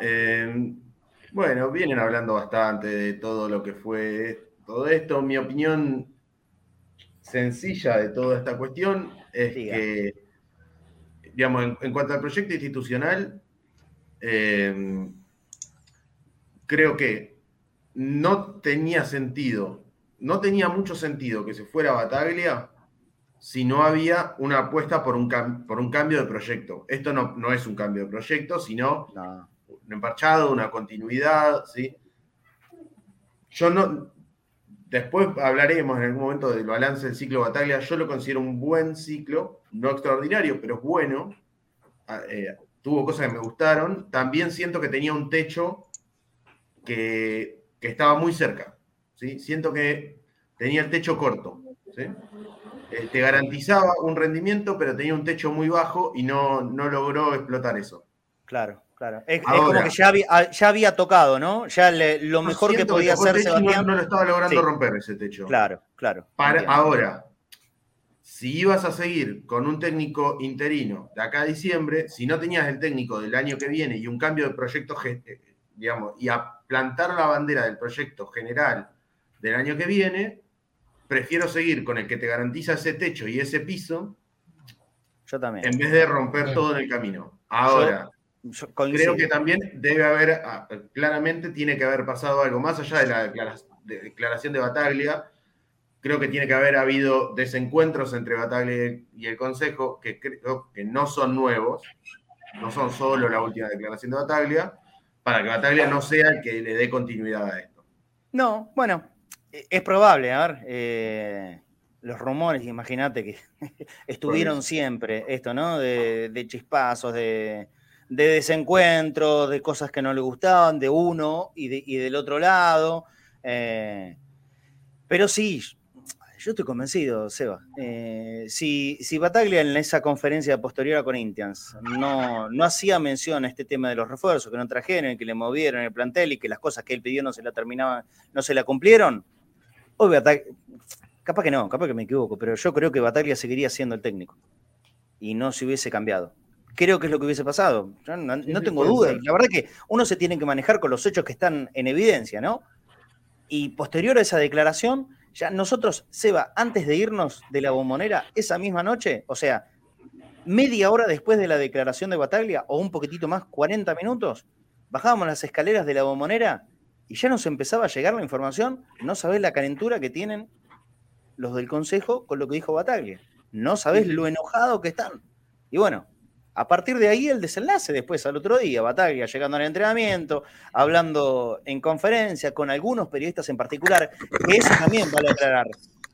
Eh, bueno, vienen hablando bastante de todo lo que fue todo esto. Mi opinión sencilla de toda esta cuestión es que, digamos, en, cuanto al proyecto institucional, eh, creo que no tenía sentido no tenía mucho sentido que se fuera Bataglia si no había una apuesta por un, por un cambio de proyecto. Esto no, no, es un cambio de proyecto, sino un emparchado, una continuidad, ¿sí? Yo no... Después hablaremos en algún momento del balance del ciclo Bataglia. Yo lo considero un buen ciclo, no extraordinario, pero es bueno. Ah, eh, tuvo cosas que me gustaron. También siento que tenía un techo que, que estaba muy cerca. Siento que tenía el techo corto, eh, te garantizaba un rendimiento, pero tenía un techo muy bajo y no, no logró explotar eso. Claro, claro. Es, como que ya había, ah, ya había, tocado, ¿no? Ya lo mejor que podía hacer Sebastián. No, lo estaba logrando romper ese techo. Claro, claro. ahora, si ibas a seguir con un técnico interino de acá a diciembre, si no tenías el técnico del año que viene y un cambio de proyecto, eh, digamos, y a plantar la bandera del proyecto general del año que viene, prefiero seguir con el que te garantiza ese techo y ese piso. Yo también. En vez de romper todo en el camino. Ahora, creo que también debe haber, ah, claramente tiene que haber pasado algo más allá de la declaración de Bataglia. Creo que tiene que haber habido desencuentros entre Bataglia y el Consejo, que creo que no son nuevos, no son solo la última declaración de Bataglia, para que Bataglia no sea el que le dé continuidad a esto. No, bueno, es probable, a ver, eh, los rumores, imagínate que estuvieron siempre, esto, ¿no? De, chispazos, de, desencuentros, de cosas que no le gustaban, de uno y, del otro lado. Eh, pero sí, Yo estoy convencido, Seba. Eh, si, si Bataglia en esa conferencia posterior a Corinthians no, no hacía mención a este tema de los refuerzos, que no trajeron, que le movieron el plantel y que las cosas que él pidió no se la terminaban, no se la cumplieron, hoy Bataglia, capaz que no, capaz que me equivoco, pero yo creo que Bataglia seguiría siendo el técnico y no se hubiese cambiado. Creo que es lo que hubiese pasado. no, no tengo duda. La verdad que uno se tiene que manejar con los hechos que están en evidencia, ¿no? Y posterior a esa declaración, ya nosotros, Seba, antes de irnos de la bombonera, esa misma noche, o sea, media hora después de la declaración de Bataglia, o un poquitito más, 40 minutos, bajábamos las escaleras de la bombonera y ya nos empezaba a llegar la información. No sabés la calentura que tienen los del Consejo con lo que dijo Bataglia. No sabés lo enojado que están. Y bueno, a partir de ahí el desenlace después al otro día, Bataglia llegando al entrenamiento, hablando en conferencia con algunos periodistas en particular, que eso también vale aclarar,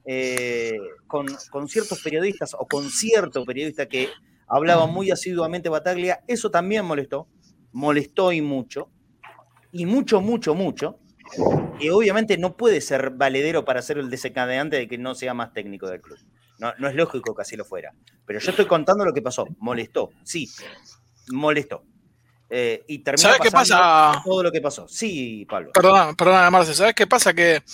eh, con, con, ciertos periodistas o con cierto periodista que hablaba muy asiduamente Bataglia, eso también molestó, molestó y mucho, y mucho, mucho, mucho, que obviamente no puede ser valedero para ser el desencadenante de que no sea más técnico del club. No, es lógico que así lo fuera. Pero yo estoy contando lo que pasó. Molestó, sí, molestó. Eh, y terminó ¿Sabes qué pasa? todo lo que pasó. Sí, Pablo. Perdona, perdona, Marce. ¿Sabes qué pasa? Que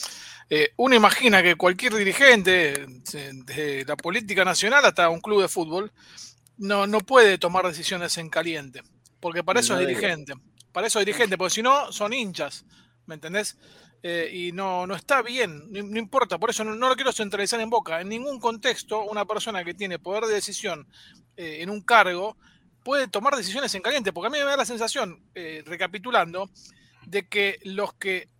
eh, uno imagina que cualquier dirigente de la política nacional hasta un club de fútbol no, no puede tomar decisiones en caliente. Porque para eso es dirigente. Para eso es dirigente, porque si no, son hinchas. ¿Me entendés? Eh, y no, no está bien, no, importa, por eso no, lo quiero centralizar en boca. En ningún contexto, una persona que tiene poder de decisión eh, en un cargo puede tomar decisiones en caliente, porque a mí me da la sensación, eh, recapitulando, de que los que,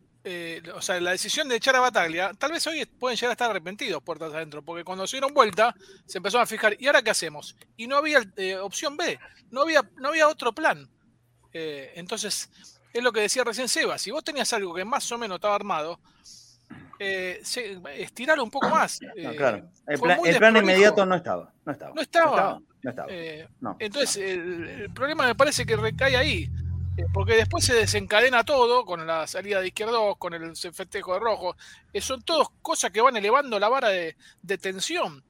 o sea, la decisión de echar a Bataglia, tal vez hoy pueden llegar a estar arrepentidos puertas adentro, porque cuando se dieron vuelta, se empezó a fijar, ¿y ahora qué hacemos? Y no había opción B, no había, no había otro plan. Entonces, es lo que decía recién Seba, si vos tenías algo que más o menos estaba armado, eh, estirarlo un poco más. Eh, claro. El, plan, inmediato no estaba. No estaba. No estaba. Eh, entonces, el, problema me parece que recae ahí. Eh, porque después se desencadena todo con la salida de izquierdos, con el festejo de rojo. son todas cosas que van elevando la vara de, tensión.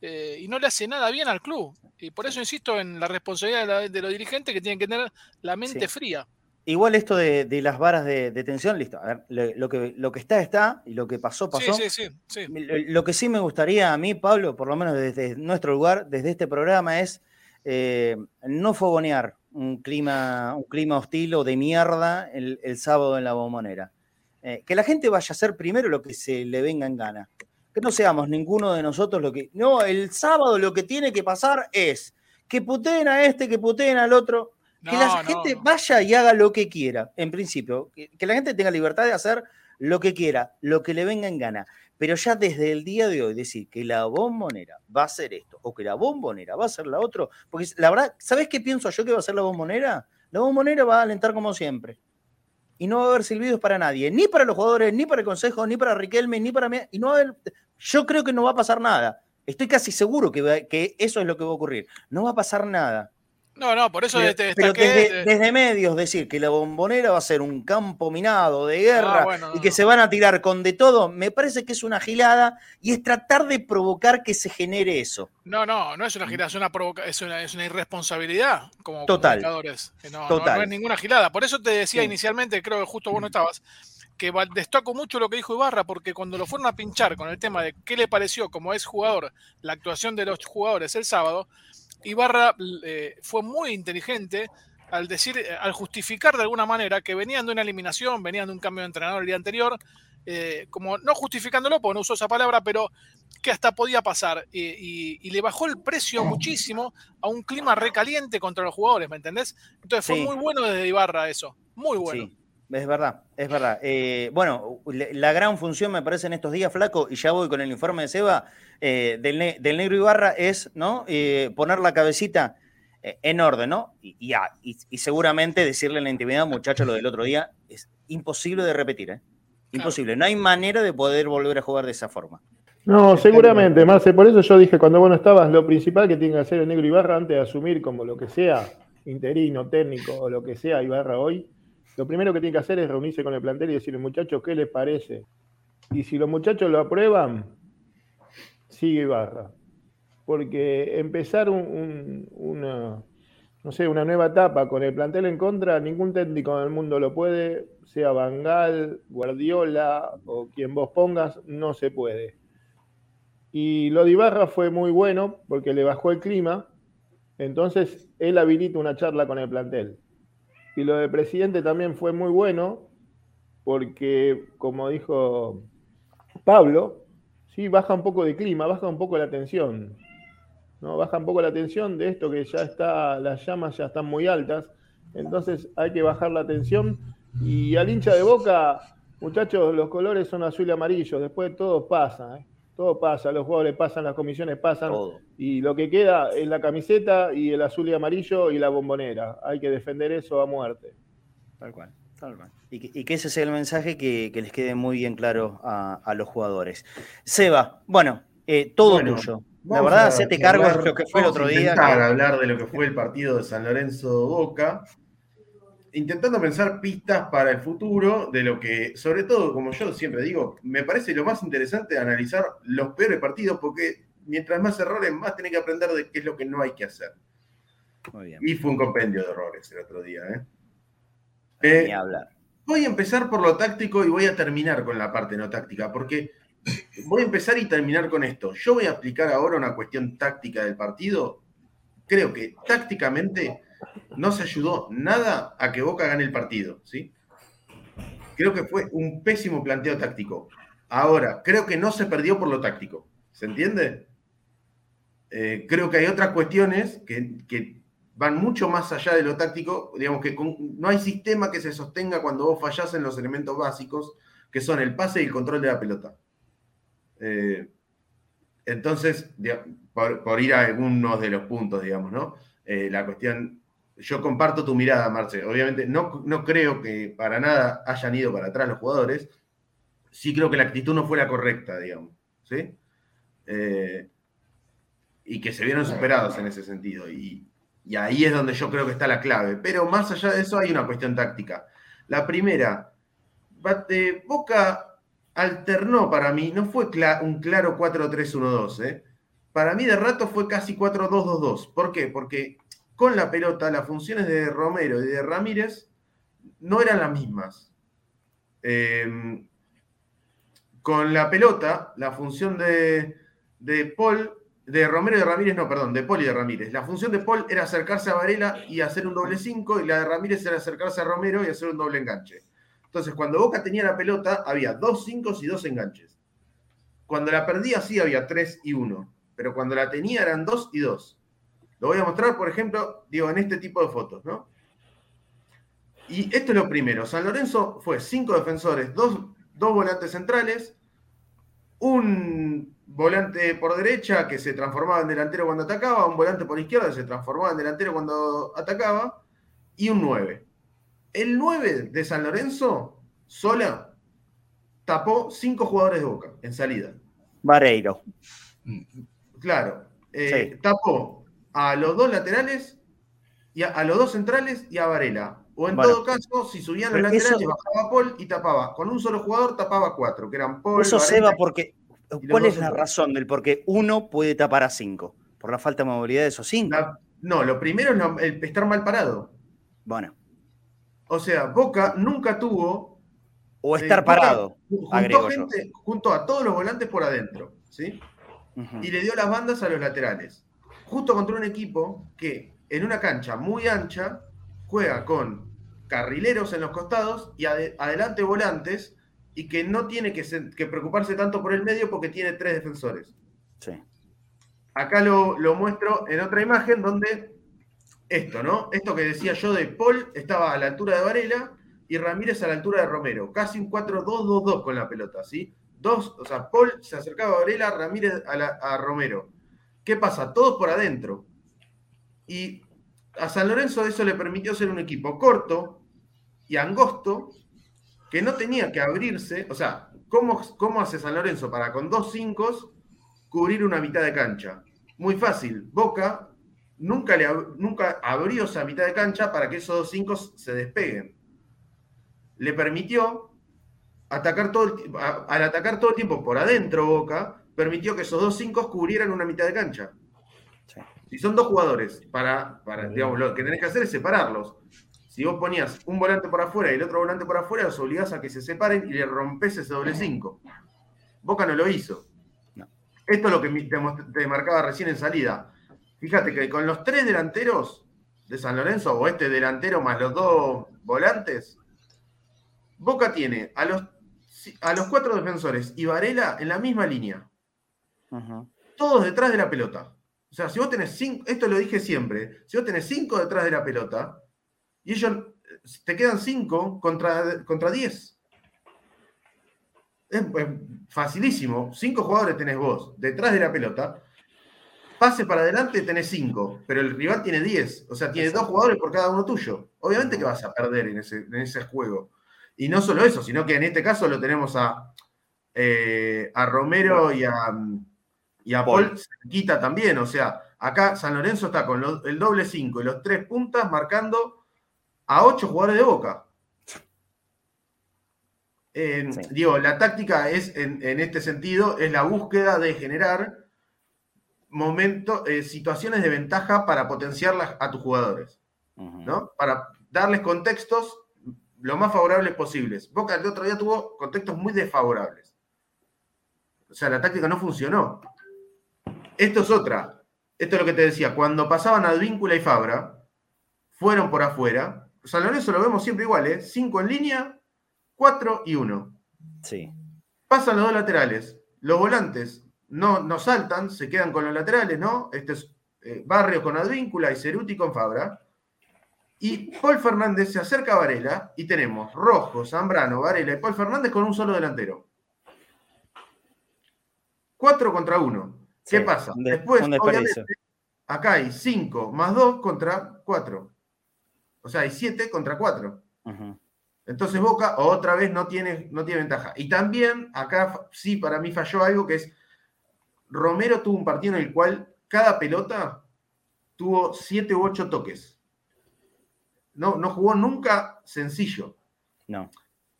Y no le hace nada bien al club. Y por eso insisto en la responsabilidad de, los dirigentes que tienen que tener la mente fría. Igual esto de, las varas de, tensión, listo. A ver, lo, que, lo que está, está, y lo que pasó, pasó. Sí, sí, sí, Lo que sí me gustaría a mí, Pablo, por lo menos desde nuestro lugar, desde este programa, es eh, no fogonear un clima, un clima hostil o de mierda el, sábado en la bombonera. Eh, que la gente vaya a hacer primero lo que se le venga en gana. Que no seamos ninguno de nosotros lo que. No, el sábado lo que tiene que pasar es que puteen a este, que puteen al otro que la gente vaya y haga lo que quiera, en principio. Que, la gente tenga libertad de hacer lo que quiera, lo que le venga en gana. Pero ya desde el día de hoy decir que la bombonera va a ser esto o que la bombonera va a ser la otra, porque la verdad, ¿sabes qué pienso yo que va a ser la bombonera? La bombonera va a alentar como siempre. Y no va a haber silbidos para nadie, ni para los jugadores, ni para el consejo, ni para Riquelme, ni para mí. Y no yo creo que no va a pasar nada. Estoy casi seguro que, que eso es lo que va a ocurrir. No va a pasar nada. No, no, por eso desde, desde, medios decir que la bombonera va a ser un campo minado de guerra ah, y que se van a tirar con de todo, me parece que es una gilada y es tratar de provocar que se genere eso. No, no, no es una gilada, es una, es una, es una irresponsabilidad como Total. comunicadores. No, No, es ninguna gilada. Por eso te decía inicialmente, creo que justo vos no estabas, que destaco mucho lo que dijo Ibarra, porque cuando lo fueron a pinchar con el tema de qué le pareció como es jugador la actuación de los jugadores el sábado, Ibarra eh, fue muy inteligente al decir, eh, al justificar de alguna manera que venían de una eliminación, venían de un cambio de entrenador el día anterior, eh, como no justificándolo, porque no usó esa palabra, pero que hasta podía pasar. Y, le bajó el precio muchísimo a un clima recaliente contra los jugadores, ¿me entendés? Entonces fue muy bueno desde Ibarra eso, muy bueno. Es verdad, es verdad. Eh, bueno, la gran función me parece en estos días, Flaco, y ya voy con el informe de Seba, eh, del, negro Ibarra, es ¿no? Eh, poner la cabecita en orden, ¿no? Y, y, seguramente decirle en la intimidad, muchachos, lo del otro día, es imposible de repetir, ¿eh? Imposible. No hay manera de poder volver a jugar de esa forma. No, seguramente, Marce. Por eso yo dije cuando vos no estabas, lo principal que tiene que hacer el negro Ibarra antes de asumir como lo que sea, interino, técnico o lo que sea Ibarra hoy, lo primero que tiene que hacer es reunirse con el plantel y decirle, muchachos, ¿qué les parece? Y si los muchachos lo aprueban, sigue Ibarra. Porque empezar una, no sé, una nueva etapa con el plantel en contra, ningún técnico en el mundo lo puede, sea Bangal, Guardiola o quien vos pongas, no se puede. Y lo de Ibarra fue muy bueno porque le bajó el clima, entonces él habilita una charla con el plantel. Y lo del presidente también fue muy bueno porque, como dijo Pablo, sí, baja un poco de clima, baja un poco la tensión. ¿no? Baja un poco la tensión de esto que ya está, las llamas ya están muy altas, entonces hay que bajar la tensión. Y al hincha de boca, muchachos, los colores son azul y amarillo, después todo pasa, ¿eh? Todo pasa, los jugadores pasan, las comisiones pasan, y lo que queda es la camiseta y el azul y amarillo y la bombonera. Hay que defender eso a muerte. Tal cual. Y que, ese sea el mensaje que, les quede muy bien claro a, los jugadores. Seba, bueno, eh, todo tuyo. La verdad, hacete cargo de lo que fue el otro día. hablar de lo que fue el partido de San Lorenzo Boca, intentando pensar pistas para el futuro de lo que, sobre todo, como yo siempre digo, me parece lo más interesante analizar los peores partidos, porque mientras más errores, más tenés que aprender de qué es lo que no hay que hacer. Muy bien. Y fue un compendio de errores el otro día, ¿eh? Eh, voy a empezar por lo táctico y voy a terminar con la parte no táctica, porque voy a empezar y terminar con esto. Yo voy a aplicar ahora una cuestión táctica del partido. Creo que tácticamente no se ayudó nada a que Boca gane el partido, ¿sí? Creo que fue un pésimo planteo táctico. Ahora, creo que no se perdió por lo táctico. ¿Se entiende? Eh, creo que hay otras cuestiones que, que van mucho más allá de lo táctico, digamos que no hay sistema que se sostenga cuando vos fallás en los elementos básicos, que son el pase y el control de la pelota. Eh, entonces, por, ir a algunos de los puntos, digamos, ¿no? Eh, la cuestión, yo comparto tu mirada, Marce. Obviamente, no, no creo que para nada hayan ido para atrás los jugadores. Sí creo que la actitud no fue la correcta, digamos, ¿sí? Eh, y que se vieron superados en ese sentido. Y, y ahí es donde yo creo que está la clave. Pero más allá de eso hay una cuestión táctica. La primera, Boca alternó para mí, no fue un claro 4-3-1-2. ¿eh? Para mí de rato fue casi 4-2-2-2. ¿Por qué? Porque con la pelota las funciones de Romero y de Ramírez no eran las mismas. Em, con la pelota, la función de, de Paul de Romero y de Ramírez, no, perdón, de Paul y de Ramírez. La función de Paul era acercarse a Varela y hacer un doble 5, y la de Ramírez era acercarse a Romero y hacer un doble enganche. Entonces, cuando Boca tenía la pelota, había dos 5 y dos enganches. Cuando la perdía, sí había 3 y 1, pero cuando la tenía eran 2 y 2. Lo voy a mostrar, por ejemplo, digo, en este tipo de fotos, ¿no? Y esto es lo primero. San Lorenzo fue cinco defensores, dos, dos volantes centrales, un volante por derecha que se transformaba en delantero cuando atacaba, un volante por izquierda que se transformaba en delantero cuando atacaba, y un 9. El 9 de San Lorenzo, sola, tapó cinco jugadores de Boca en salida. Vareiro. Claro. Eh, tapó a los dos laterales, y a, los dos centrales y a Varela. O en todo caso, si subían los laterales, bajaba Paul y tapaba. Con un solo jugador tapaba cuatro, que eran Paul. Eso se va porque ¿Cuál es la razón del por qué uno puede tapar a cinco? ¿Por la falta de movilidad de esos cinco? no, lo primero es el estar mal parado. Bueno. O sea, Boca nunca tuvo. O eh, estar parado. Gente, junto a todos los volantes por adentro. ¿sí? Y le dio las bandas a los laterales. Justo contra un equipo que en una cancha muy ancha juega con carrileros en los costados y adelante volantes y que no tiene que, preocuparse tanto por el medio porque tiene tres defensores. Sí. Acá lo, muestro en otra imagen donde esto, ¿no? Esto que decía yo de Paul estaba a la altura de Varela y Ramírez a la altura de Romero. Casi un 4-2-2-2 con la pelota, ¿sí? Dos, o sea, Paul se acercaba a Varela, Ramírez a, a Romero. ¿Qué pasa? Todos por adentro. Y a San Lorenzo eso le permitió ser un equipo corto y angosto que no tenía que abrirse, o sea, ¿cómo, cómo hace San Lorenzo para con dos cinco cubrir una mitad de cancha? Muy fácil, Boca nunca, le, nunca abrió esa mitad de cancha para que esos dos cinco se despeguen. Le permitió atacar todo al atacar todo el tiempo por adentro Boca, permitió que esos dos cinco cubrieran una mitad de cancha. Si son dos jugadores, para, para digamos, lo que tenés que hacer es separarlos. Si vos ponías un volante por afuera y el otro volante por afuera, los obligás a que se separen y le rompes ese doble cinco. Boca no lo hizo. Esto es lo que te, te marcaba recién en salida. Fíjate que con los tres delanteros de San Lorenzo, o este delantero más los dos volantes, Boca tiene a los, a los cuatro defensores y Varela en la misma línea. Todos detrás de la pelota. O sea, si vos tenés cinco, esto lo dije siempre, si vos tenés cinco detrás de la pelota y ellos te quedan cinco contra, contra diez. Es, facilísimo. Cinco jugadores tenés vos detrás de la pelota. Pase para adelante tenés cinco, pero el rival tiene diez. O sea, tiene dos jugadores por cada uno tuyo. Obviamente que vas a perder en ese, en ese juego. Y no solo eso, sino que en este caso lo tenemos a, eh, a Romero y a, y a Paul, quita también. O sea, acá San Lorenzo está con el doble 5 y los tres puntas marcando a ocho jugadores de boca. Digo, la táctica es, en, este sentido, es la búsqueda de generar momentos, eh, situaciones de ventaja para potenciarlas a tus jugadores, ¿no? Para darles contextos lo más favorables posibles. Boca el otro día tuvo contextos muy desfavorables. O sea, la táctica no funcionó. Esto es otra. Esto es lo que te decía. Cuando pasaban Advíncula y Fabra, fueron por afuera. San Lorenzo lo vemos siempre igual, ¿eh? Cinco en línea, cuatro y uno. Sí. Pasan los dos laterales. Los volantes no, no saltan, se quedan con los laterales, ¿no? Este es eh, Barrios con Advíncula y Ceruti con Fabra. Y Paul Fernández se acerca a Varela y tenemos Rojo, Zambrano, Varela y Paul Fernández con un solo delantero. Cuatro contra uno. ¿Qué pasa? Después, obviamente, acá hay 5 más 2 contra 4. O sea, hay 7 contra 4. Entonces Boca otra vez no tiene, no tiene ventaja. Y también acá sí para mí falló algo que es, Romero tuvo un partido en el cual cada pelota tuvo 7 u 8 toques. No, no jugó nunca sencillo. No.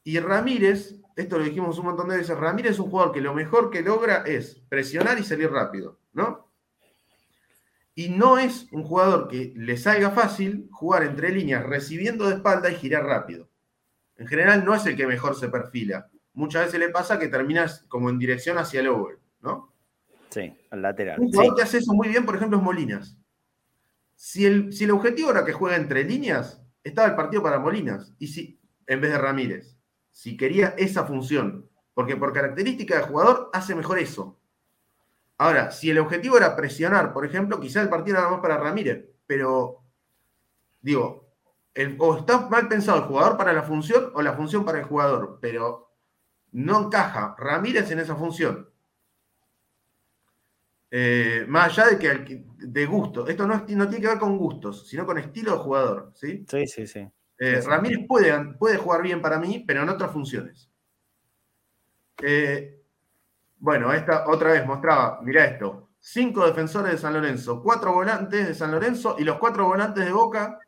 Y Ramírez esto lo dijimos un montón de veces, Ramírez es un jugador que lo mejor que logra es presionar y salir rápido, ¿no? Y no es un jugador que le salga fácil jugar entre líneas recibiendo de espalda y girar rápido. En general no es el que mejor se perfila. Muchas veces le pasa que terminas como en dirección hacia el over, ¿no? Sí, al lateral. Un jugador que hace eso muy bien, por ejemplo, es Molinas. Si el, si el objetivo era que juega entre líneas, estaba el partido para Molinas, y si, en vez de Ramírez si quería esa función, porque por característica de jugador hace mejor eso. Ahora, si el objetivo era presionar, por ejemplo, quizá el partido era más para Ramírez, pero digo, o está mal pensado el jugador para la función o la función para el jugador, pero no encaja Ramírez en esa función. Eh, más allá de que de gusto, esto no, no, tiene que ver con gustos, sino con estilo de jugador, ¿sí? Sí, sí, sí. Eh, Ramírez puede, puede, jugar bien para mí, pero en otras funciones. Eh, bueno, esta otra vez mostraba, mira esto, cinco defensores de San Lorenzo, cuatro volantes de San Lorenzo y los cuatro volantes de Boca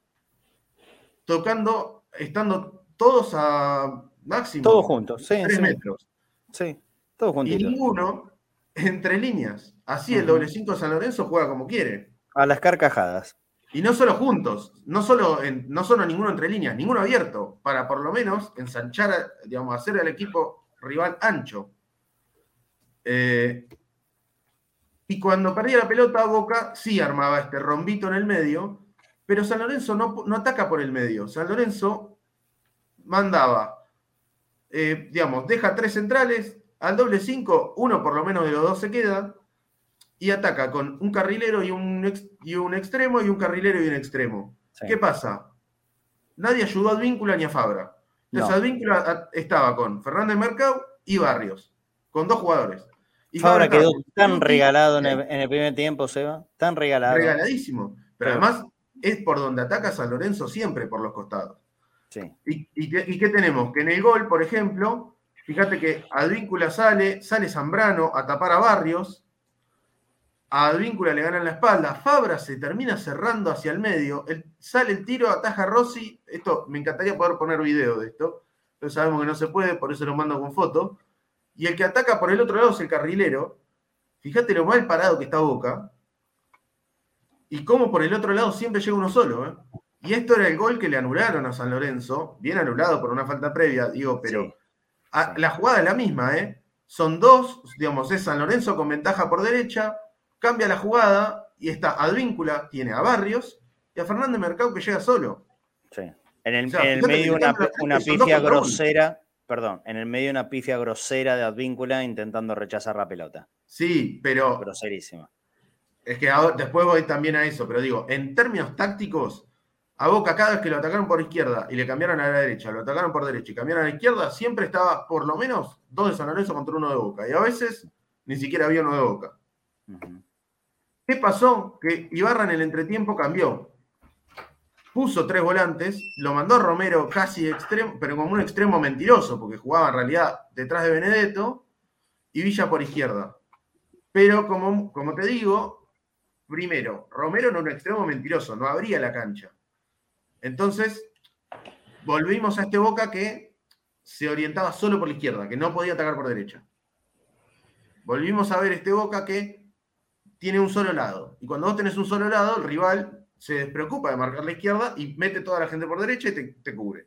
tocando, estando todos a máximo. Todos juntos, sí. Tres metros. Sí, todos juntos. Y ninguno entre líneas. Así el doble cinco de San Lorenzo juega como quiere. A las carcajadas. Y no solo juntos, no solo, no solo ninguno entre líneas, ninguno abierto, para por lo menos ensanchar, digamos, hacer al equipo rival ancho. Eh, y cuando perdía la pelota, Boca sí armaba este rombito en el medio, pero San Lorenzo no, ataca por el medio. San Lorenzo mandaba, eh, digamos, deja tres centrales, al doble cinco, uno por lo menos de los dos se queda, y ataca con un carrilero y un, y un extremo y un carrilero y un extremo. ¿Qué pasa? Nadie ayudó a Advíncula ni a Fabra. Entonces Advíncula estaba con Fernández Mercado y Barrios, con dos jugadores. Y Fabra, quedó tan regalado en el, primer tiempo, Seba, tan regalado. Regaladísimo. Pero además es por donde ataca San Lorenzo siempre, por los costados. Sí. ¿Y, y, qué tenemos? Que en el gol, por ejemplo, fíjate que Advíncula sale, sale Zambrano a tapar a Barrios, a Advíncula le ganan la espalda, Fabra se termina cerrando hacia el medio, sale el tiro, ataja a Rossi, esto me encantaría poder poner video de esto, pero sabemos que no se puede, por eso lo mando con foto, y el que ataca por el otro lado es el carrilero, fíjate lo mal parado que está Boca y cómo por el otro lado siempre llega uno solo. ¿eh? Y esto era el gol que le anularon a San Lorenzo, bien anulado por una falta previa, digo, pero la jugada es la misma, ¿eh? Son dos, digamos, es San Lorenzo con ventaja por derecha, cambia la jugada y está Advíncula, tiene a Barrios y a Fernández Mercado que llega solo. Sí. En el, medio una, una pifia grosera, perdón, en el medio una pifia grosera de Advíncula intentando rechazar la pelota. Sí, pero. Groserísima. Es que después voy también a eso, pero digo, en términos tácticos, a Boca cada vez que lo atacaron por izquierda y le cambiaron a la derecha, lo atacaron por derecha y cambiaron a la izquierda, siempre estaba por lo menos dos de San Lorenzo contra uno de Boca. Y a veces ni siquiera había uno de Boca. ¿Qué pasó? Que Ibarra en el entretiempo cambió. Puso tres volantes, lo mandó Romero casi extremo, pero como un extremo mentiroso, porque jugaba en realidad detrás de Benedetto y Villa por izquierda. Pero como, como te digo, primero, Romero era un extremo mentiroso, no abría la cancha. Entonces, volvimos a este Boca que se orientaba solo por la izquierda, que no podía atacar por derecha. Volvimos a ver este Boca que tiene un solo lado. Y cuando vos tenés un solo lado, el rival se despreocupa de marcar la izquierda y mete toda la gente por derecha y te, cubre.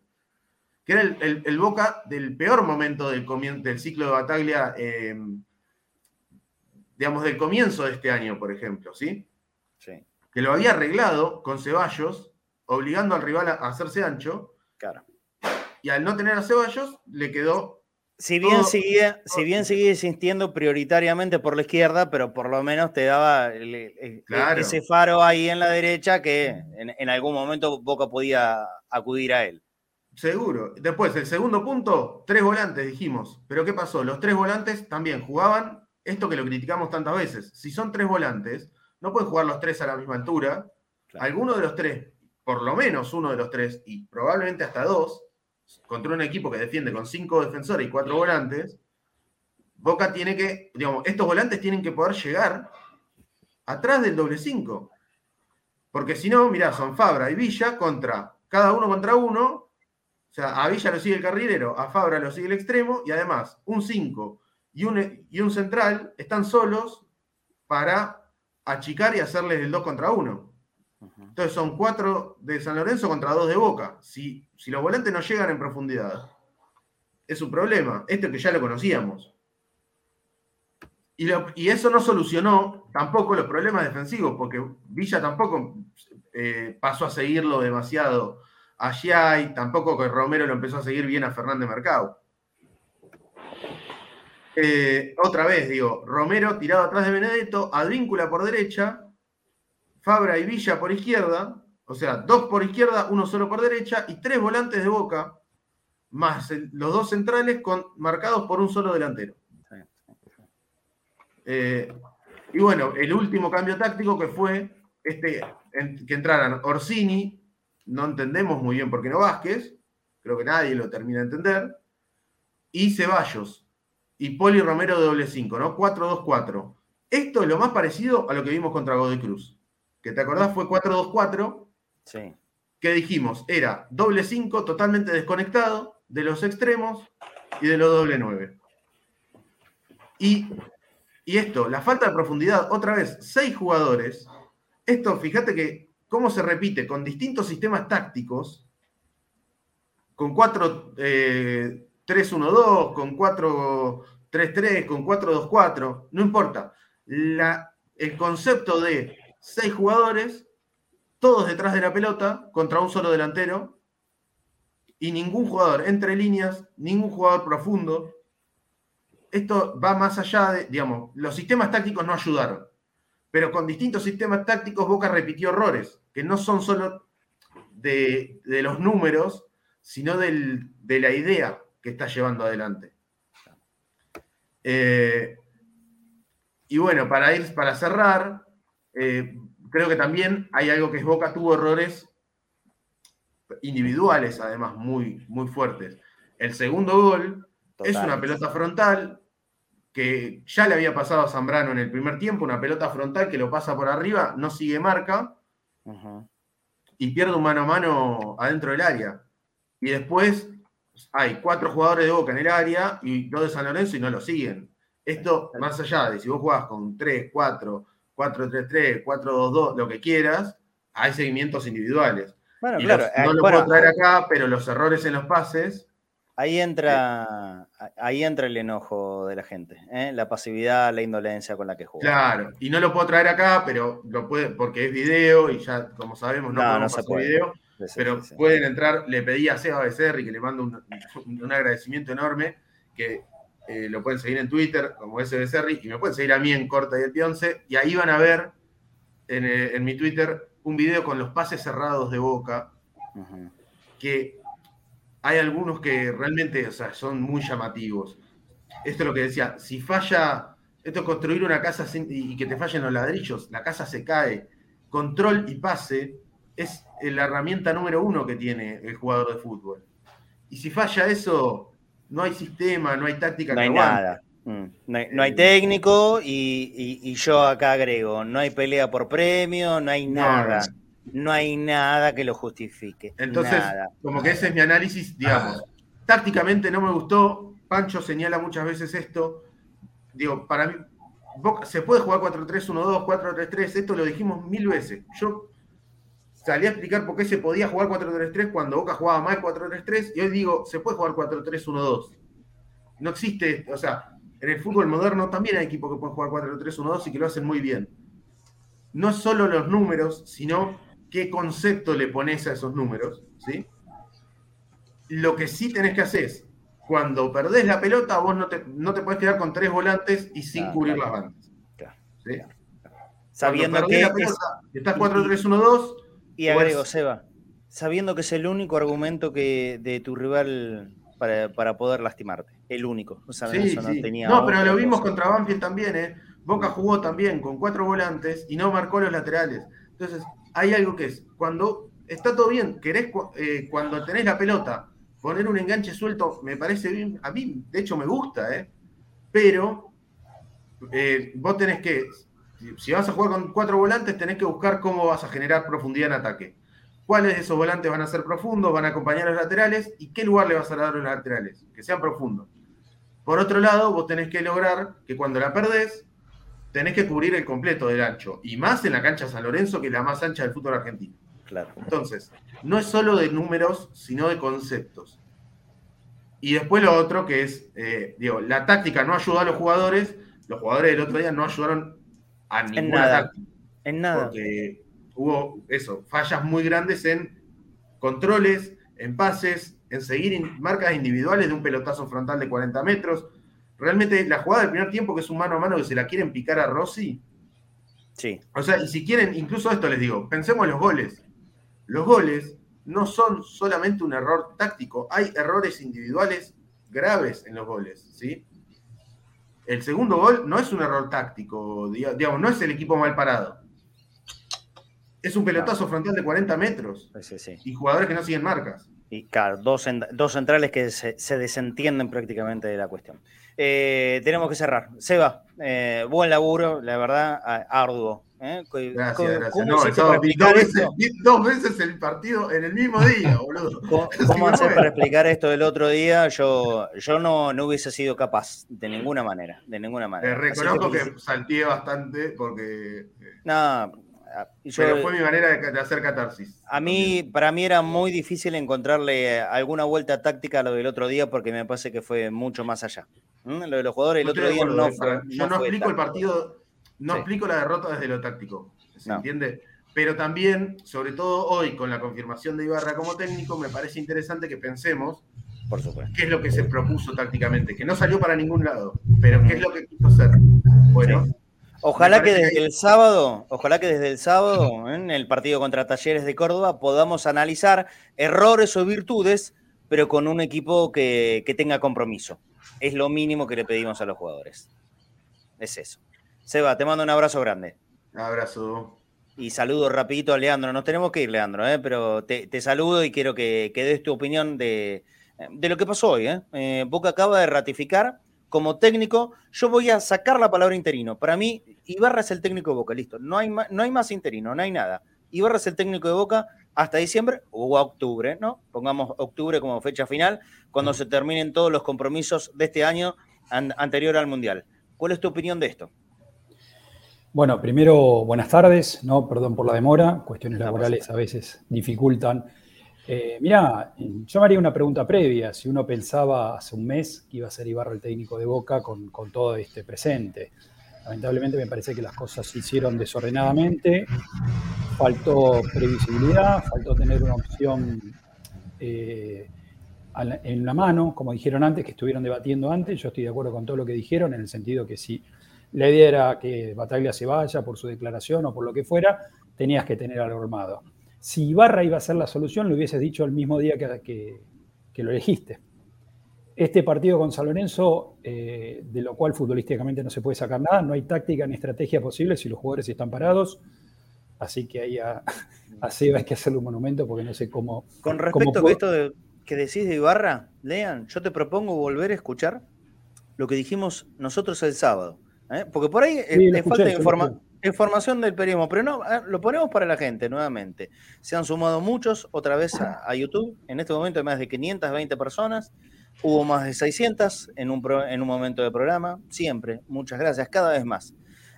Que era el, Boca del peor momento del, del ciclo de Bataglia, em, digamos, del comienzo de este año, por ejemplo, ¿sí? Sí. Que lo había arreglado con Ceballos obligando al rival a hacerse ancho. Claro. Y al no tener a Ceballos, le quedó. Si bien, seguía, si bien seguía insistiendo prioritariamente por la izquierda, pero por lo menos te daba ese faro ahí en la derecha que en, algún momento Boca podía acudir a él. Seguro. Después, el segundo punto, tres volantes, dijimos. Pero ¿qué pasó? Los tres volantes también jugaban esto que lo criticamos tantas veces. Si son tres volantes, no pueden jugar los tres a la misma altura. Alguno de los tres por lo menos uno de los tres, y probablemente hasta dos, contra un equipo que defiende con cinco defensores y cuatro volantes, Boca tiene que, digamos, estos volantes tienen que poder llegar atrás del doble cinco. Porque si no, mirá, son Fabra y Villa contra, cada uno contra uno. O sea, a Villa lo sigue el carrilero, a Fabra lo sigue el extremo, y además, un 5 y un, y un central están solos para achicar y hacerles el 2 contra 1. Entonces son cuatro de San Lorenzo contra dos de Boca. Si, si los volantes no llegan en profundidad, es un problema. Este que ya lo conocíamos. Y, eso no solucionó tampoco los problemas defensivos, porque Villa tampoco eh, pasó a seguirlo demasiado allá y tampoco que Romero lo empezó a seguir bien a Fernández Mercado. Eh, otra vez, digo, Romero tirado atrás de Benedetto, Advíncula por derecha, Fabra y Villa por izquierda, o sea, dos por izquierda, uno solo por derecha, y tres volantes de boca, más los dos centrales con, marcados por un solo delantero. Eh, y bueno, el último cambio táctico que fue este, que entraran Orsini, no entendemos muy bien por qué no Vázquez, creo que nadie lo termina de entender, y Ceballos, y Poli Romero de doble 5, ¿no? 4-2-4. Esto es lo más parecido a lo que vimos contra Godoy Cruz que te acordás fue 4-2-4, sí. que dijimos era doble 5 totalmente desconectado de los extremos y de los doble 9. Y, y esto, la falta de profundidad, otra vez, seis jugadores. Esto, fíjate que cómo se repite con distintos sistemas tácticos, con 4-3-1-2, eh, con 4-3-3, con 4-2-4, no importa. La, el concepto de seis jugadores, todos detrás de la pelota, contra un solo delantero, y ningún jugador entre líneas, ningún jugador profundo. Esto va más allá de, digamos, los sistemas tácticos no ayudaron, pero con distintos sistemas tácticos Boca repitió errores, que no son solo de, los números, sino de la idea que está llevando adelante. Eh, y bueno, para ir, para cerrar, eh, creo que también hay algo que es Boca tuvo errores individuales, además, muy, muy fuertes. El segundo gol es una pelota frontal que ya le había pasado a Zambrano en el primer tiempo, una pelota frontal que lo pasa por arriba, no sigue marca y pierde un mano a mano adentro del área. Y después hay cuatro jugadores de Boca en el área y dos de San Lorenzo y no lo siguen. Esto, más allá de si vos jugás con 3, 4, 4-3-3, 4-2-2, lo que quieras, hay seguimientos individuales. Bueno, Y claro, los- eh, no lo bueno, puedo traer acá, pero los errores en los pases. Ahí entra, ahí entra el enojo de la gente, ¿eh? la pasividad, la indolencia con la que juega. Claro, y no lo puedo traer acá, pero lo puede, porque es video y ya, como sabemos, no, No, podemos no puede. video. Sí, sí, pero sí. pueden entrar. Le pedí a Seba Becerri, que le mando un, un agradecimiento enorme, que eh, lo pueden seguir en Twitter como Becerri, y me pueden seguir a mí en Corta y el Pionce, y ahí van a ver en, eh, en mi Twitter un video con los pases cerrados de Boca, que hay algunos que realmente o sea, son muy llamativos. Esto es lo que decía, si falla, esto es construir una casa sin- y que te fallen los ladrillos, la casa se cae. Control y pase es la herramienta número uno que tiene el jugador de fútbol. Y si falla eso, no hay sistema, no hay táctica No hay que nada. Mm, No hay, no hay técnico y, y- y yo acá agrego, no hay pelea por premio, no hay nada. No hay nada que lo justifique. Entonces, nada. como que ese es mi análisis, digamos. Tácticamente no me gustó. Pancho señala muchas veces esto. Digo, para mí, Boca- se puede jugar 4-3-1-2, 4-3-3. Esto lo dijimos mil veces. Yo salí a explicar por qué se podía jugar 4-3-3 cuando Boca jugaba mal 4-3-3. Y hoy digo, se puede jugar 4-3-1-2. No existe, o sea, en el fútbol moderno también hay equipos que pueden jugar 4-3-1-2 y que lo hacen muy bien. No solo los números, sino qué concepto le pones a esos números, ¿sí? Lo que sí tenés que hacer es, cuando perdés la pelota, vos no te, no te podés quedar con tres volantes y sin Claro, cubrir claro. las bandas. ¿sí? Sabiendo que es- pelota, estás 4-3-1-2, Y pues- agrego, Seba, sabiendo que es el único argumento que de tu rival para, para poder lastimarte. El único. O sea, Sí, eso no tenía No, pero lo vimos cosa. contra Banfield también, ¿eh? Boca jugó también con cuatro volantes y no marcó los laterales. Entonces, hay algo que es, cuando está todo bien, querés, eh, cuando tenés la pelota, poner un enganche suelto, me parece bien, a mí, de hecho, me gusta, ¿eh? Pero eh, vos tenés que, si- vas a jugar con cuatro volantes, tenés que buscar cómo vas a generar profundidad en ataque. ¿Cuáles de esos volantes van a ser profundos, van a acompañar a los laterales y qué lugar le vas a dar a los laterales? Que sean profundos. Por otro lado, vos tenés que lograr que cuando la perdés, tenés que cubrir el completo del ancho. Y más en la cancha San Lorenzo, que es la más ancha del fútbol argentino. Claro. Entonces, no es solo de números, sino de conceptos. Y después lo otro que es, eh, digo, la táctica no ayudó a los jugadores, los jugadores del otro día no ayudaron a ninguna nada. táctica. En nada. Porque hubo eso, fallas muy grandes en controles, en pases, en seguir in- marcas individuales de un pelotazo frontal de 40 metros. Realmente la jugada del primer tiempo, que es un mano a mano que se la quieren picar a Rossi. Sí. O sea, y si quieren, incluso esto les digo, pensemos en los goles. Los goles no son solamente un error táctico, hay errores individuales graves en los goles, ¿sí? El segundo gol no es un error táctico, diga- digamos, no es el equipo mal parado. Es un pelotazo frontal de 40 metros Sí, sí. y jugadores que no siguen marcas. Y claro, dos, dos centrales que se, se desentienden prácticamente de la cuestión. Eh, tenemos que cerrar. Seba, eh, buen laburo, la verdad, arduo. ¿Eh? Gracias, gracias. ¿Cómo No, hiciste el sábado para vi explicar dos, veces, vi dos veces el partido en el mismo día, boludo. ¿Cómo, cómo hacer para explicar esto del otro día? Yo, yo no, no hubiese sido capaz, de ninguna manera, de ninguna Eh, manera. Reconozco que felici- salteé bastante porque. eh, No, yo- pero fue mi manera de, de hacer catarsis. A mí, para mí era muy difícil encontrarle alguna vuelta táctica a lo del otro día porque me parece que fue mucho más allá. ¿Mm? Lo de los jugadores el otro día no fue. Yo no fue explico el partido, no Sí. explico la derrota desde lo táctico. ¿Se No. entiende? Pero también, sobre todo hoy, con la confirmación de Ibarra como técnico, me parece interesante que pensemos Por supuesto. qué es lo que se propuso tácticamente, que no salió para ningún lado, pero qué es lo que quiso hacer. Bueno, Ojalá que desde que- el sábado, ojalá que desde el sábado, en el partido contra Talleres de Córdoba, podamos analizar errores o virtudes, pero con un equipo que, que tenga compromiso. Es lo mínimo que le pedimos a los jugadores. Es eso. Seba, te mando un abrazo grande. abrazo. Y saludo rapidito a Leandro. Nos tenemos que ir, Leandro, ¿eh? pero te, te saludo y quiero que, que des tu opinión de, de lo que pasó hoy. ¿eh? Eh, Boca acaba de ratificar como técnico. Yo voy a sacar la palabra interino. Para mí, Ibarra es el técnico de Boca, listo. No hay, ma- no hay más interino, no hay nada. Ibarra es el técnico de Boca hasta diciembre o a octubre, ¿no? Pongamos octubre como fecha final, cuando se terminen todos los compromisos de este año an- anterior al Mundial. ¿Cuál es tu opinión de esto? Bueno, primero, buenas tardes, no, perdón por la demora, cuestiones laborales a veces dificultan. Eh, mirá, yo me haría una pregunta previa, si uno pensaba hace un mes que iba a ser Ibarra el técnico de Boca con, con todo este presente. Lamentablemente me parece que las cosas se hicieron desordenadamente, faltó previsibilidad, faltó tener una opción eh, en la mano, como dijeron antes, que estuvieron debatiendo antes. Yo estoy de acuerdo con todo lo que dijeron, en el sentido que si la idea era que Bataglia se vaya por su declaración o por lo que fuera, tenías que tener algo armado. Si Ibarra iba a ser la solución, lo hubieses dicho el mismo día que, que lo elegiste. Este partido con San Lorenzo, eh, de lo cual futbolísticamente no se puede sacar nada, no hay táctica ni estrategia posible si los jugadores están parados. Así que ahí a, a Seba hay que hacerle un monumento porque no sé cómo. Con respecto a esto de, que decís de Ibarra, lean, yo te propongo volver a escuchar lo que dijimos nosotros el sábado. ¿Eh? Porque por ahí eh, falta información del periodismo, pero no, lo ponemos para la gente nuevamente. Se han sumado muchos otra vez a, a YouTube. En este momento hay más de 520 personas. Hubo más de 600 en un, en un momento de programa, siempre, muchas gracias, cada vez más.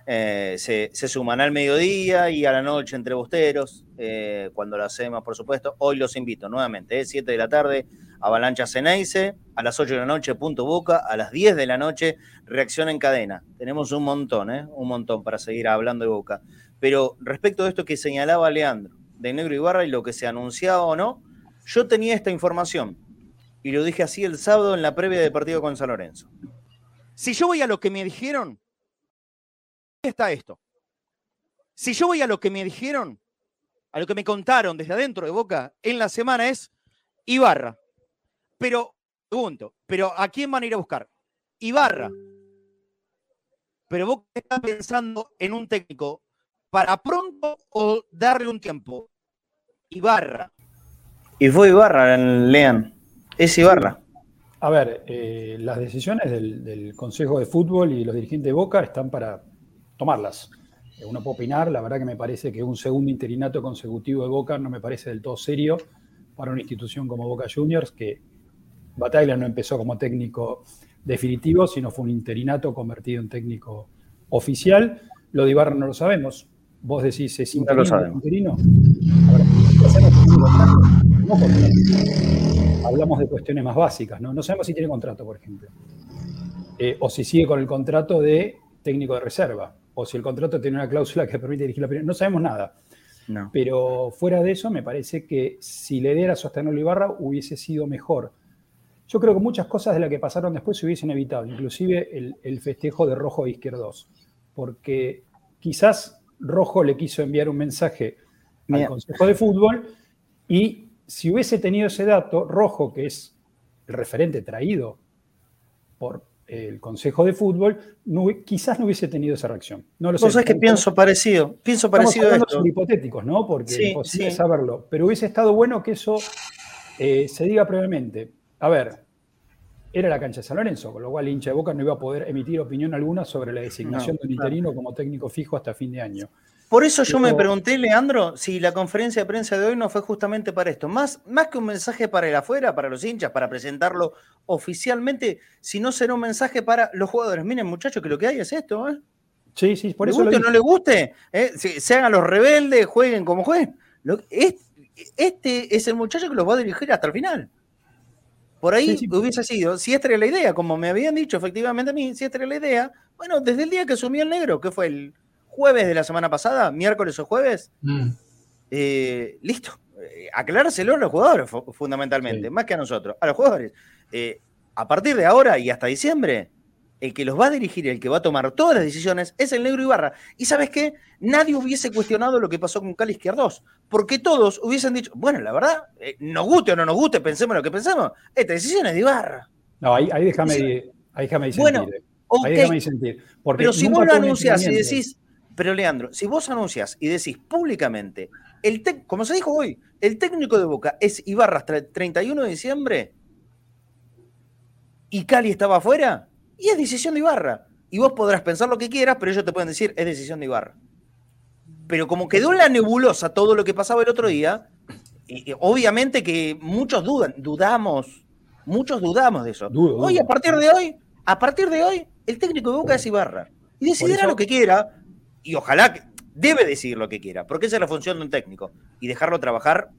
Eh, se, suman al mediodía y a la noche entre bosteros, eh, cuando lo hacemos, por supuesto. Hoy los invito nuevamente, 7 eh, de la tarde, Avalancha Ceneice, a las 8 de la noche, Punto Boca, a las 10 de la noche, Reacción en Cadena. Tenemos un montón, un montón para seguir hablando de Boca. Pero respecto a esto que señalaba Leandro, de Negro Ibarra y lo que se anunciaba o no, yo tenía esta información y lo dije así el sábado en la previa de partido con San Lorenzo. Si yo voy a lo que me dijeron, está esto. Si yo voy a lo que me dijeron, a lo que me contaron desde adentro de Boca en la semana es Ibarra. Pero, pregunto, ¿pero a quién van a ir a buscar? Ibarra. Pero Boca está pensando en un técnico para pronto o darle un tiempo. Ibarra. Y fue Ibarra, Lean. Es Ibarra. A ver, eh, las decisiones del, Consejo de Fútbol y los dirigentes de Boca están para tomarlas. Eh, uno puede opinar, la verdad que me parece que un segundo interinato consecutivo de Boca no me parece del todo serio para una institución como Boca Juniors, que Bataglia no empezó como técnico definitivo, sino fue un interinato convertido en técnico oficial. Lo de Ibarra no lo sabemos. Vos decís, ¿es interino? No lo interino? no Hablamos de cuestiones más básicas, ¿no? No sabemos si tiene contrato, por ejemplo. Eh, o si sigue con el contrato de técnico de reserva. O si el contrato tiene una cláusula que permite dirigir la primera. No sabemos nada. Pero fuera de eso, me parece que si le diera sostenerlo Ibarra hubiese sido mejor. Yo creo que muchas cosas de las que pasaron después se hubiesen evitado, inclusive el, festejo de Rojo e Izquierdos, porque quizás Rojo le quiso enviar un mensaje al Consejo de Fútbol y si hubiese tenido ese dato, Rojo, que es el referente traído por el Consejo de Fútbol, quizás no hubiese tenido esa reacción. No lo sé. que pienso parecido. Pienso parecido a esto. hipotéticos, ¿no? Porque es imposible saberlo. Pero hubiese estado bueno que eso eh, se diga previamente. A ver, era la cancha de San Lorenzo, con lo cual el hincha de Boca no iba a poder emitir opinión alguna sobre la designación de un interino como técnico fijo hasta fin de año. Por eso yo me pregunté, Leandro, si la conferencia de prensa de hoy no fue justamente para esto. Más, más que un mensaje para el afuera, para los hinchas, para presentarlo oficialmente, si no será un mensaje para los jugadores. Miren, muchachos, que lo que hay es esto, ¿eh? Sí, sí, por ¿Le eso. Guste o no le guste, ¿eh? se, hagan los rebeldes, jueguen como jueguen. este es el muchacho que los va a dirigir hasta el final. Por ahí hubiese sido, si esta era la idea, como me habían dicho efectivamente a mí, si esta era la idea, bueno, desde el día que asumió el negro, que fue el jueves de la semana pasada, miércoles o jueves, mm. eh, listo. Eh, aclarárselo a los jugadores, fundamentalmente, más que a nosotros, a los jugadores. Eh, a partir de ahora y hasta diciembre, el que los va a dirigir, el que va a tomar todas las decisiones, es el negro Ibarra. Y sabes qué? Nadie hubiese cuestionado lo que pasó con Cali Izquierdos, porque todos hubiesen dicho, bueno, la verdad, nos guste o no nos guste, pensemos lo que pensemos, esta decisión es de Ibarra. No, ahí, déjame, ahí déjame Bueno, ahí déjame disentir. Pero si vos lo anunciás y decís, pero Leandro, si vos anuncias y decís públicamente, el como se dijo hoy, el técnico de Boca es Ibarra hasta el 31 de diciembre y Cali estaba afuera, y es decisión de Ibarra. Y vos podrás pensar lo que quieras, pero ellos te pueden decir, es decisión de Ibarra. Pero como quedó en la nebulosa todo lo que pasaba el otro día, obviamente que muchos dudan, dudamos, muchos dudamos de eso. hoy, a partir de hoy, a partir de hoy, El técnico de Boca es Ibarra. Y decidirá lo que quiera, y ojalá que, debe decir lo que quiera, porque esa es la función de un técnico, y dejarlo trabajar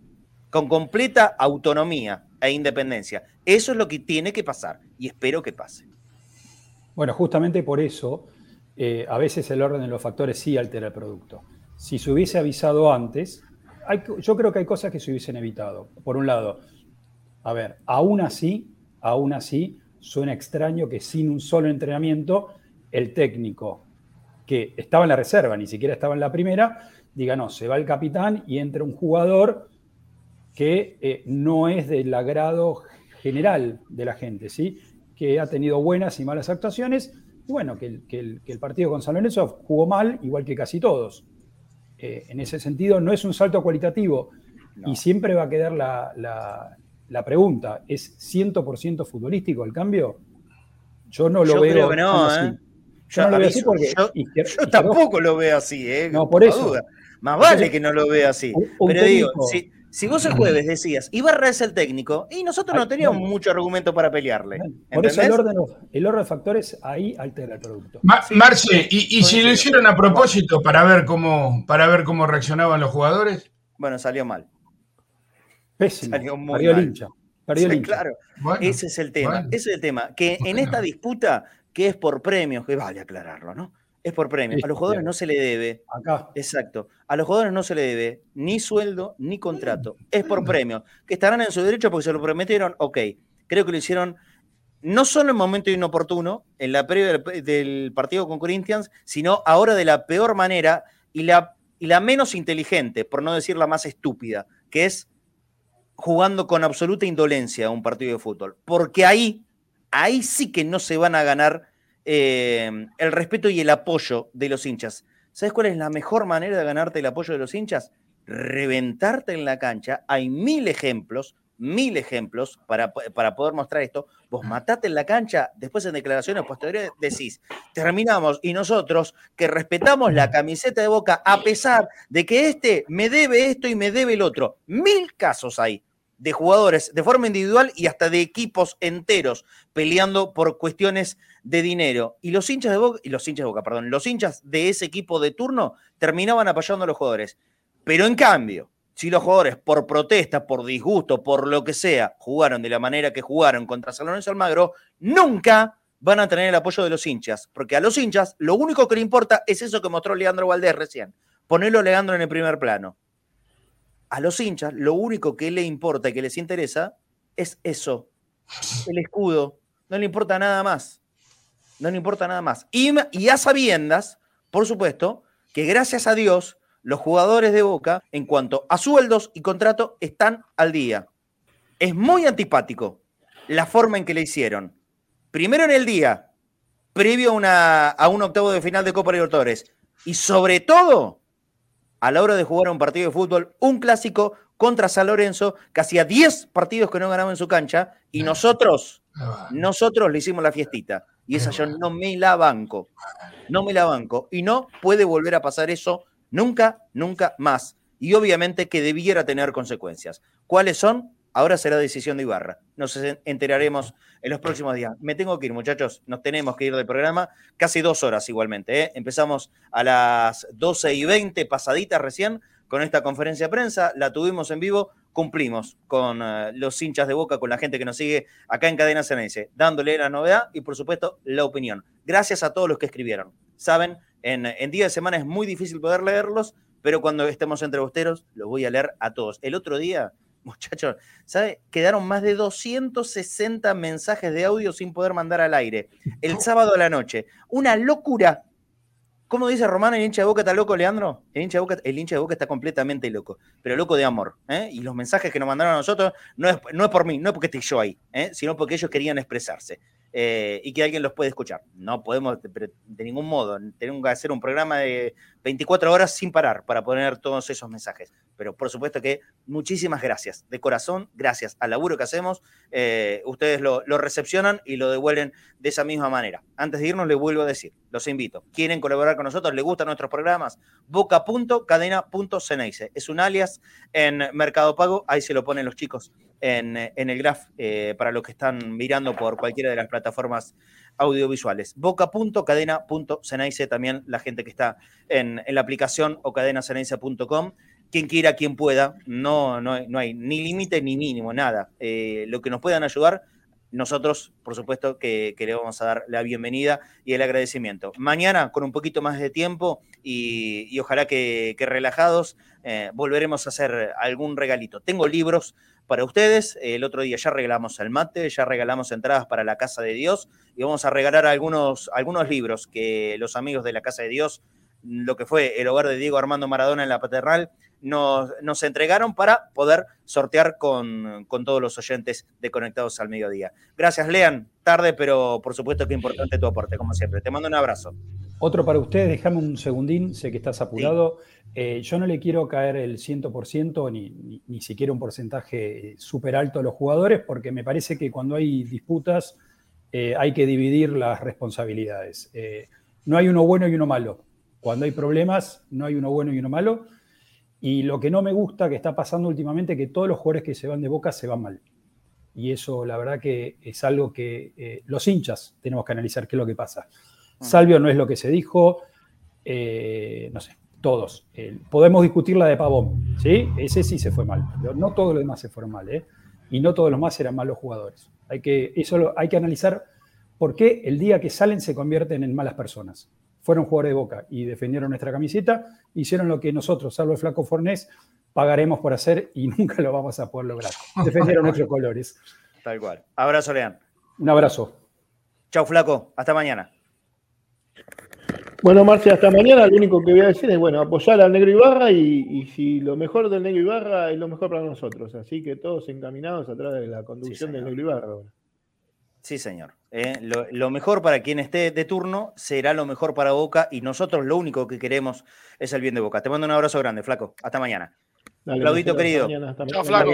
con completa autonomía e independencia. Eso es lo que tiene que pasar, y espero que pase. Bueno, justamente por eso, eh, a veces el orden de los factores sí altera el producto. Si se hubiese avisado antes, yo creo que hay cosas que se hubiesen evitado. Por un lado, a ver, aún así, aún así, suena extraño que sin un solo entrenamiento, el técnico que estaba en la reserva, ni siquiera estaba en la primera, diga, no, se va el capitán y entra un jugador que eh, no es del agrado general de la gente, ¿sí? que ha tenido buenas y malas actuaciones, y bueno, que el, partido con San Lorenzo jugó mal, igual que casi todos. Eh, en ese sentido, no es un salto cualitativo, y siempre va a quedar la, la pregunta, ¿es 100% futbolístico el cambio? Yo no lo veo. no, así. ¿eh? Yo, no lo veo así porque. Yo, tampoco lo veo así, ¿eh? No, por eso. Más vale que no lo vea así. Pero digo, si, vos el jueves decías, Ibarra es el técnico, y nosotros no teníamos mucho argumento para pelearle. Por eso el orden, el orden, de factores ahí altera el producto. Marce, ¿y, si lo hicieron a propósito para ver cómo, para ver cómo reaccionaban los jugadores? Bueno, salió mal. Pésimo. Perdió el hincha. Perdió el hincha. Claro, ese es el tema. Ese es el tema. Que en esta disputa, que es por premios, que vale aclararlo, ¿no? Es por premios. A los jugadores no se le debe. Acá. Exacto. A los jugadores no se le debe ni sueldo ni contrato. Es por premios. Que estarán en su derecho porque se lo prometieron. Ok. Creo que lo hicieron no solo en momento inoportuno, en la previa del, partido con Corinthians, sino ahora de la peor manera y la, y la menos inteligente, por no decir la más estúpida, que es jugando con absoluta indolencia un partido de fútbol, porque ahí, ahí sí que no se van a ganar eh, el respeto y el apoyo de los hinchas. ¿Sabes cuál es la mejor manera de ganarte el apoyo de los hinchas? Reventarte en la cancha. Hay mil ejemplos, mil ejemplos para, para poder mostrar esto. Vos matate en la cancha, después en declaraciones posteriores decís, terminamos y nosotros que respetamos la camiseta de boca a pesar de que este me debe esto y me debe el otro. Mil casos hay de jugadores de forma individual y hasta de equipos enteros peleando por cuestiones de dinero. Y los hinchas de Boca, y los hinchas de Boca, perdón, los hinchas de ese equipo de turno terminaban apoyando a los jugadores. Pero en cambio, si los jugadores por protesta, por disgusto, por lo que sea, jugaron de la manera que jugaron contra San Lorenzo Almagro, nunca van a tener el apoyo de los hinchas, porque a los hinchas lo único que le importa es eso que mostró Leandro Valdés recién, ponerlo Leandro en el primer plano a los hinchas lo único que le importa y que les interesa es eso, el escudo. No le importa nada más. No le importa nada más. Y, a sabiendas, por supuesto, que gracias a Dios los jugadores de Boca, en cuanto a sueldos y contrato, están al día. Es muy antipático la forma en que le hicieron. Primero en el día, previo a, a un octavo de final de Copa Libertadores. Y sobre todo, a la hora de jugar un partido de fútbol, un clásico contra San Lorenzo, que hacía 10 partidos que no ganaba en su cancha, y nosotros, nosotros le hicimos la fiestita. Y esa yo no me la banco. No me la banco. Y no puede volver a pasar eso nunca, nunca más. Y obviamente que debiera tener consecuencias. ¿Cuáles son? Ahora será decisión de Ibarra. Nos enteraremos en los próximos días. Me tengo que ir, muchachos. Nos tenemos que ir del programa. Casi dos horas igualmente. ¿eh? Empezamos a las 12 y 20, pasaditas recién, con esta conferencia de prensa. La tuvimos en vivo. Cumplimos con eh, los hinchas de boca, con la gente que nos sigue acá en Cadena CNS, dándole la novedad y, por supuesto, la opinión. Gracias a todos los que escribieron. Saben, en, en día de semana es muy difícil poder leerlos, pero cuando estemos entre bosteros, los voy a leer a todos. El otro día muchachos, ¿sabe? Quedaron más de 260 mensajes de audio sin poder mandar al aire. El sábado a la noche. Una locura. ¿Cómo dice Román, el hincha de boca está loco, Leandro? El hincha de boca, el hincha de boca está completamente loco, pero loco de amor. ¿eh? Y los mensajes que nos mandaron a nosotros no es, no es por mí, no es porque esté yo ahí, ¿eh? sino porque ellos querían expresarse. Eh, y que alguien los puede escuchar. No podemos de, de, ningún modo, tenemos que hacer un programa de 24 horas sin parar para poner todos esos mensajes. Pero por supuesto que muchísimas gracias, de corazón, gracias al laburo que hacemos. Eh, ustedes lo, lo, recepcionan y lo devuelven de esa misma manera. Antes de irnos, les vuelvo a decir, los invito. ¿Quieren colaborar con nosotros? ¿Les gustan nuestros programas? boca.cadena.ceneice. Es un alias en Mercado Pago, ahí se lo ponen los chicos en, en el graph eh, para los que están mirando por cualquiera de las plataformas audiovisuales. Boca.cadena.cenaice, también la gente que está en, la aplicación o cadenacenaice.com. Quien quiera, quien pueda, no, no, no hay ni límite ni mínimo, nada. Eh, lo que nos puedan ayudar, nosotros, por supuesto, que, le vamos a dar la bienvenida y el agradecimiento. Mañana, con un poquito más de tiempo y, ojalá que, relajados, eh, volveremos a hacer algún regalito. Tengo libros para ustedes. El otro día ya regalamos el mate, ya regalamos entradas para la Casa de Dios y vamos a regalar algunos, algunos libros que los amigos de la Casa de Dios, lo que fue el hogar de Diego Armando Maradona en la Paternal, nos, nos entregaron para poder sortear con, con, todos los oyentes de Conectados al Mediodía. Gracias, Lean. Tarde, pero por supuesto que importante tu aporte, como siempre. Te mando un abrazo. Otro para ustedes, déjame un segundín, sé que estás apurado. Eh, yo no le quiero caer el 100% ni, ni, siquiera un porcentaje súper alto a los jugadores, porque me parece que cuando hay disputas eh, hay que dividir las responsabilidades. Eh, no hay uno bueno y uno malo. Cuando hay problemas, no hay uno bueno y uno malo. Y lo que no me gusta que está pasando últimamente es que todos los jugadores que se van de boca se van mal. Y eso, la verdad, que es algo que los hinchas tenemos que analizar qué es lo que pasa. Salvio no es lo que se dijo, no sé, todos. Eh, podemos discutir la de Pavón, ¿sí? Ese sí se fue mal, pero no todos los demás se fueron mal, ¿eh? Y no todos los más eran malos jugadores. Hay que, eso hay que analizar por qué el día que salen se convierten en malas personas. Fueron jugadores de Boca y defendieron nuestra camiseta, hicieron lo que nosotros, salvo el flaco Fornés, pagaremos por hacer y nunca lo vamos a poder lograr. Defendieron nuestros colores. Tal cual. Abrazo, Leán. Un abrazo. Chau, flaco. Hasta mañana. Bueno, Marcia, hasta mañana. Lo único que voy a decir es, bueno, apoyar al Negro Ibarra y, y si lo mejor del Negro Ibarra es lo mejor para nosotros. Así que todos encaminados atrás de la conducción del Negro Ibarra. Sí, señor. Eh, lo, mejor para quien esté de turno será lo mejor para Boca y nosotros lo único que queremos es el bien de Boca. Te mando un abrazo grande, Flaco. Hasta mañana. Claudito querido. Chao, Flaco.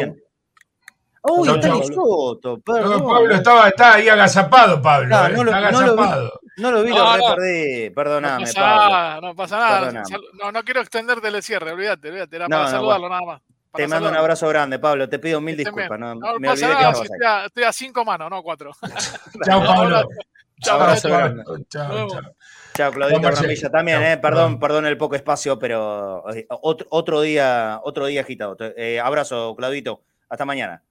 Uy, está Soto, perdón. Pablo estaba, ahí agazapado, Pablo. No, eh, no, lo, agazapado. no, lo, vi, lo no, perdí. Perdóname, no pasa Nada, no pasa nada. No, no quiero extenderte el cierre, olvídate, olvídate. Era para saludarlo nada más. Te mando un abrazo grande, Pablo. Te pido mil disculpas. No, me pasa olvidé nada, que estoy, a, estoy a cinco manos, no a cuatro. Chao, Pablo. Chao, Chao, chao. Chao, Claudito Ramilla. También, eh, perdón, perdón el poco espacio, pero eh, otro, otro día, otro día agitado. Eh, abrazo, Claudito. Hasta mañana.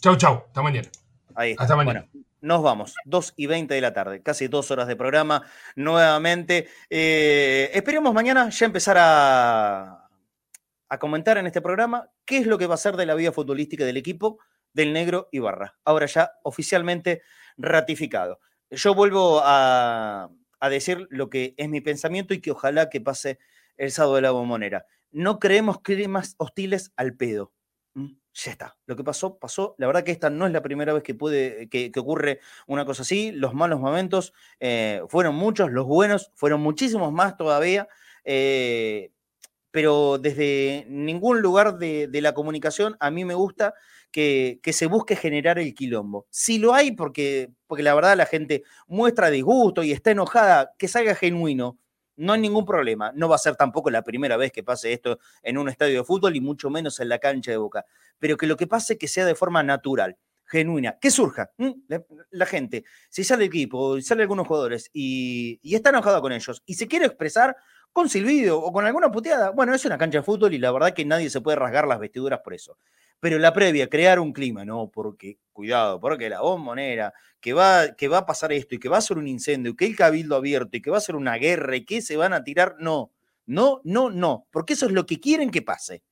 Chau, chau. Hasta mañana. Ahí Hasta mañana. Bueno, nos vamos. 2 y 20 de la tarde. Casi dos horas de programa nuevamente. Eh, esperemos mañana ya empezar a, a comentar en este programa qué es lo que va a ser de la vida futbolística del equipo del Negro Ibarra. Ahora ya oficialmente ratificado. Yo vuelvo a, a decir lo que es mi pensamiento y que ojalá que pase el sábado de la bombonera. No creemos climas hostiles al pedo ya está. Lo que pasó, pasó. La verdad que esta no es la primera vez que, puede, que, ocurre una cosa así. Los malos momentos eh, fueron muchos, los buenos fueron muchísimos más todavía. Eh, pero desde ningún lugar de, la comunicación a mí me gusta que, que, se busque generar el quilombo. Si lo hay, porque, porque la verdad la gente muestra disgusto y está enojada, que salga genuino no hay ningún problema. No va a ser tampoco la primera vez que pase esto en un estadio de fútbol y mucho menos en la cancha de Boca. Pero que lo que pase que sea de forma natural, genuina, que surja. La, gente, si sale el equipo, sale algunos jugadores y, y está enojado con ellos y se quiere expresar con silbido o con alguna puteada, bueno, es una cancha de fútbol y la verdad que nadie se puede rasgar las vestiduras por eso. Pero la previa, crear un clima, no, porque, cuidado, porque la bombonera, que va, que va a pasar esto y que va a ser un incendio, que el cabildo abierto y que va a ser una guerra y que se van a tirar, no, no, no, no, porque eso es lo que quieren que pase,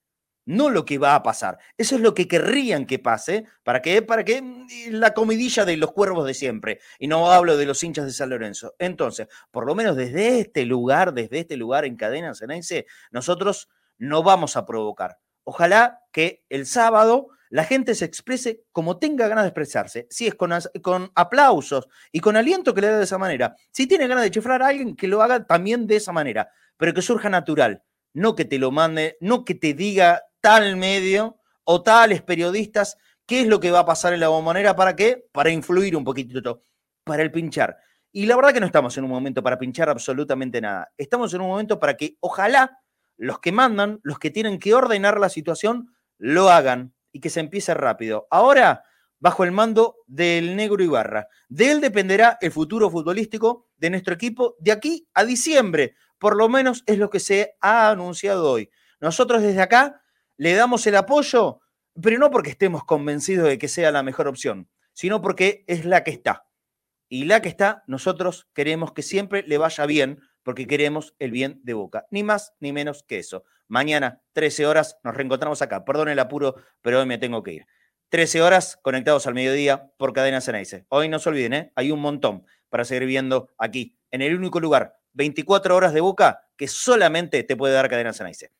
no lo que va a pasar, eso es lo que querrían que pase, ¿para qué? Para que mm, la comidilla de los cuervos de siempre, y no hablo de los hinchas de San Lorenzo. Entonces, por lo menos desde este lugar, desde este lugar en cadena cenense, nosotros no vamos a provocar Ojalá que el sábado la gente se exprese como tenga ganas de expresarse. Si es con, con, aplausos y con aliento que le dé de esa manera. Si tiene ganas de chiflar a alguien, que lo haga también de esa manera, pero que surja natural. No que te lo mande, no que te diga tal medio o tales periodistas qué es lo que va a pasar en la bombonera. ¿Para qué? Para influir un poquitito, para el pinchar. Y la verdad que no estamos en un momento para pinchar absolutamente nada. Estamos en un momento para que ojalá los que mandan, los que tienen que ordenar la situación, lo hagan y que se empiece rápido. Ahora, bajo el mando del negro Ibarra. De él dependerá el futuro futbolístico de nuestro equipo de aquí a diciembre. Por lo menos es lo que se ha anunciado hoy. Nosotros desde acá le damos el apoyo, pero no porque estemos convencidos de que sea la mejor opción, sino porque es la que está. Y la que está, nosotros queremos que siempre le vaya bien, porque queremos el bien de Boca. Ni más ni menos que eso. Mañana, 13 horas, nos reencontramos acá. Perdón el apuro, pero hoy me tengo que ir. 13 horas conectados al mediodía por Cadena Ceneice. Hoy no se olviden, ¿eh? hay un montón para seguir viendo aquí, en el único lugar, 24 horas de Boca, que solamente te puede dar Cadena Ceneice.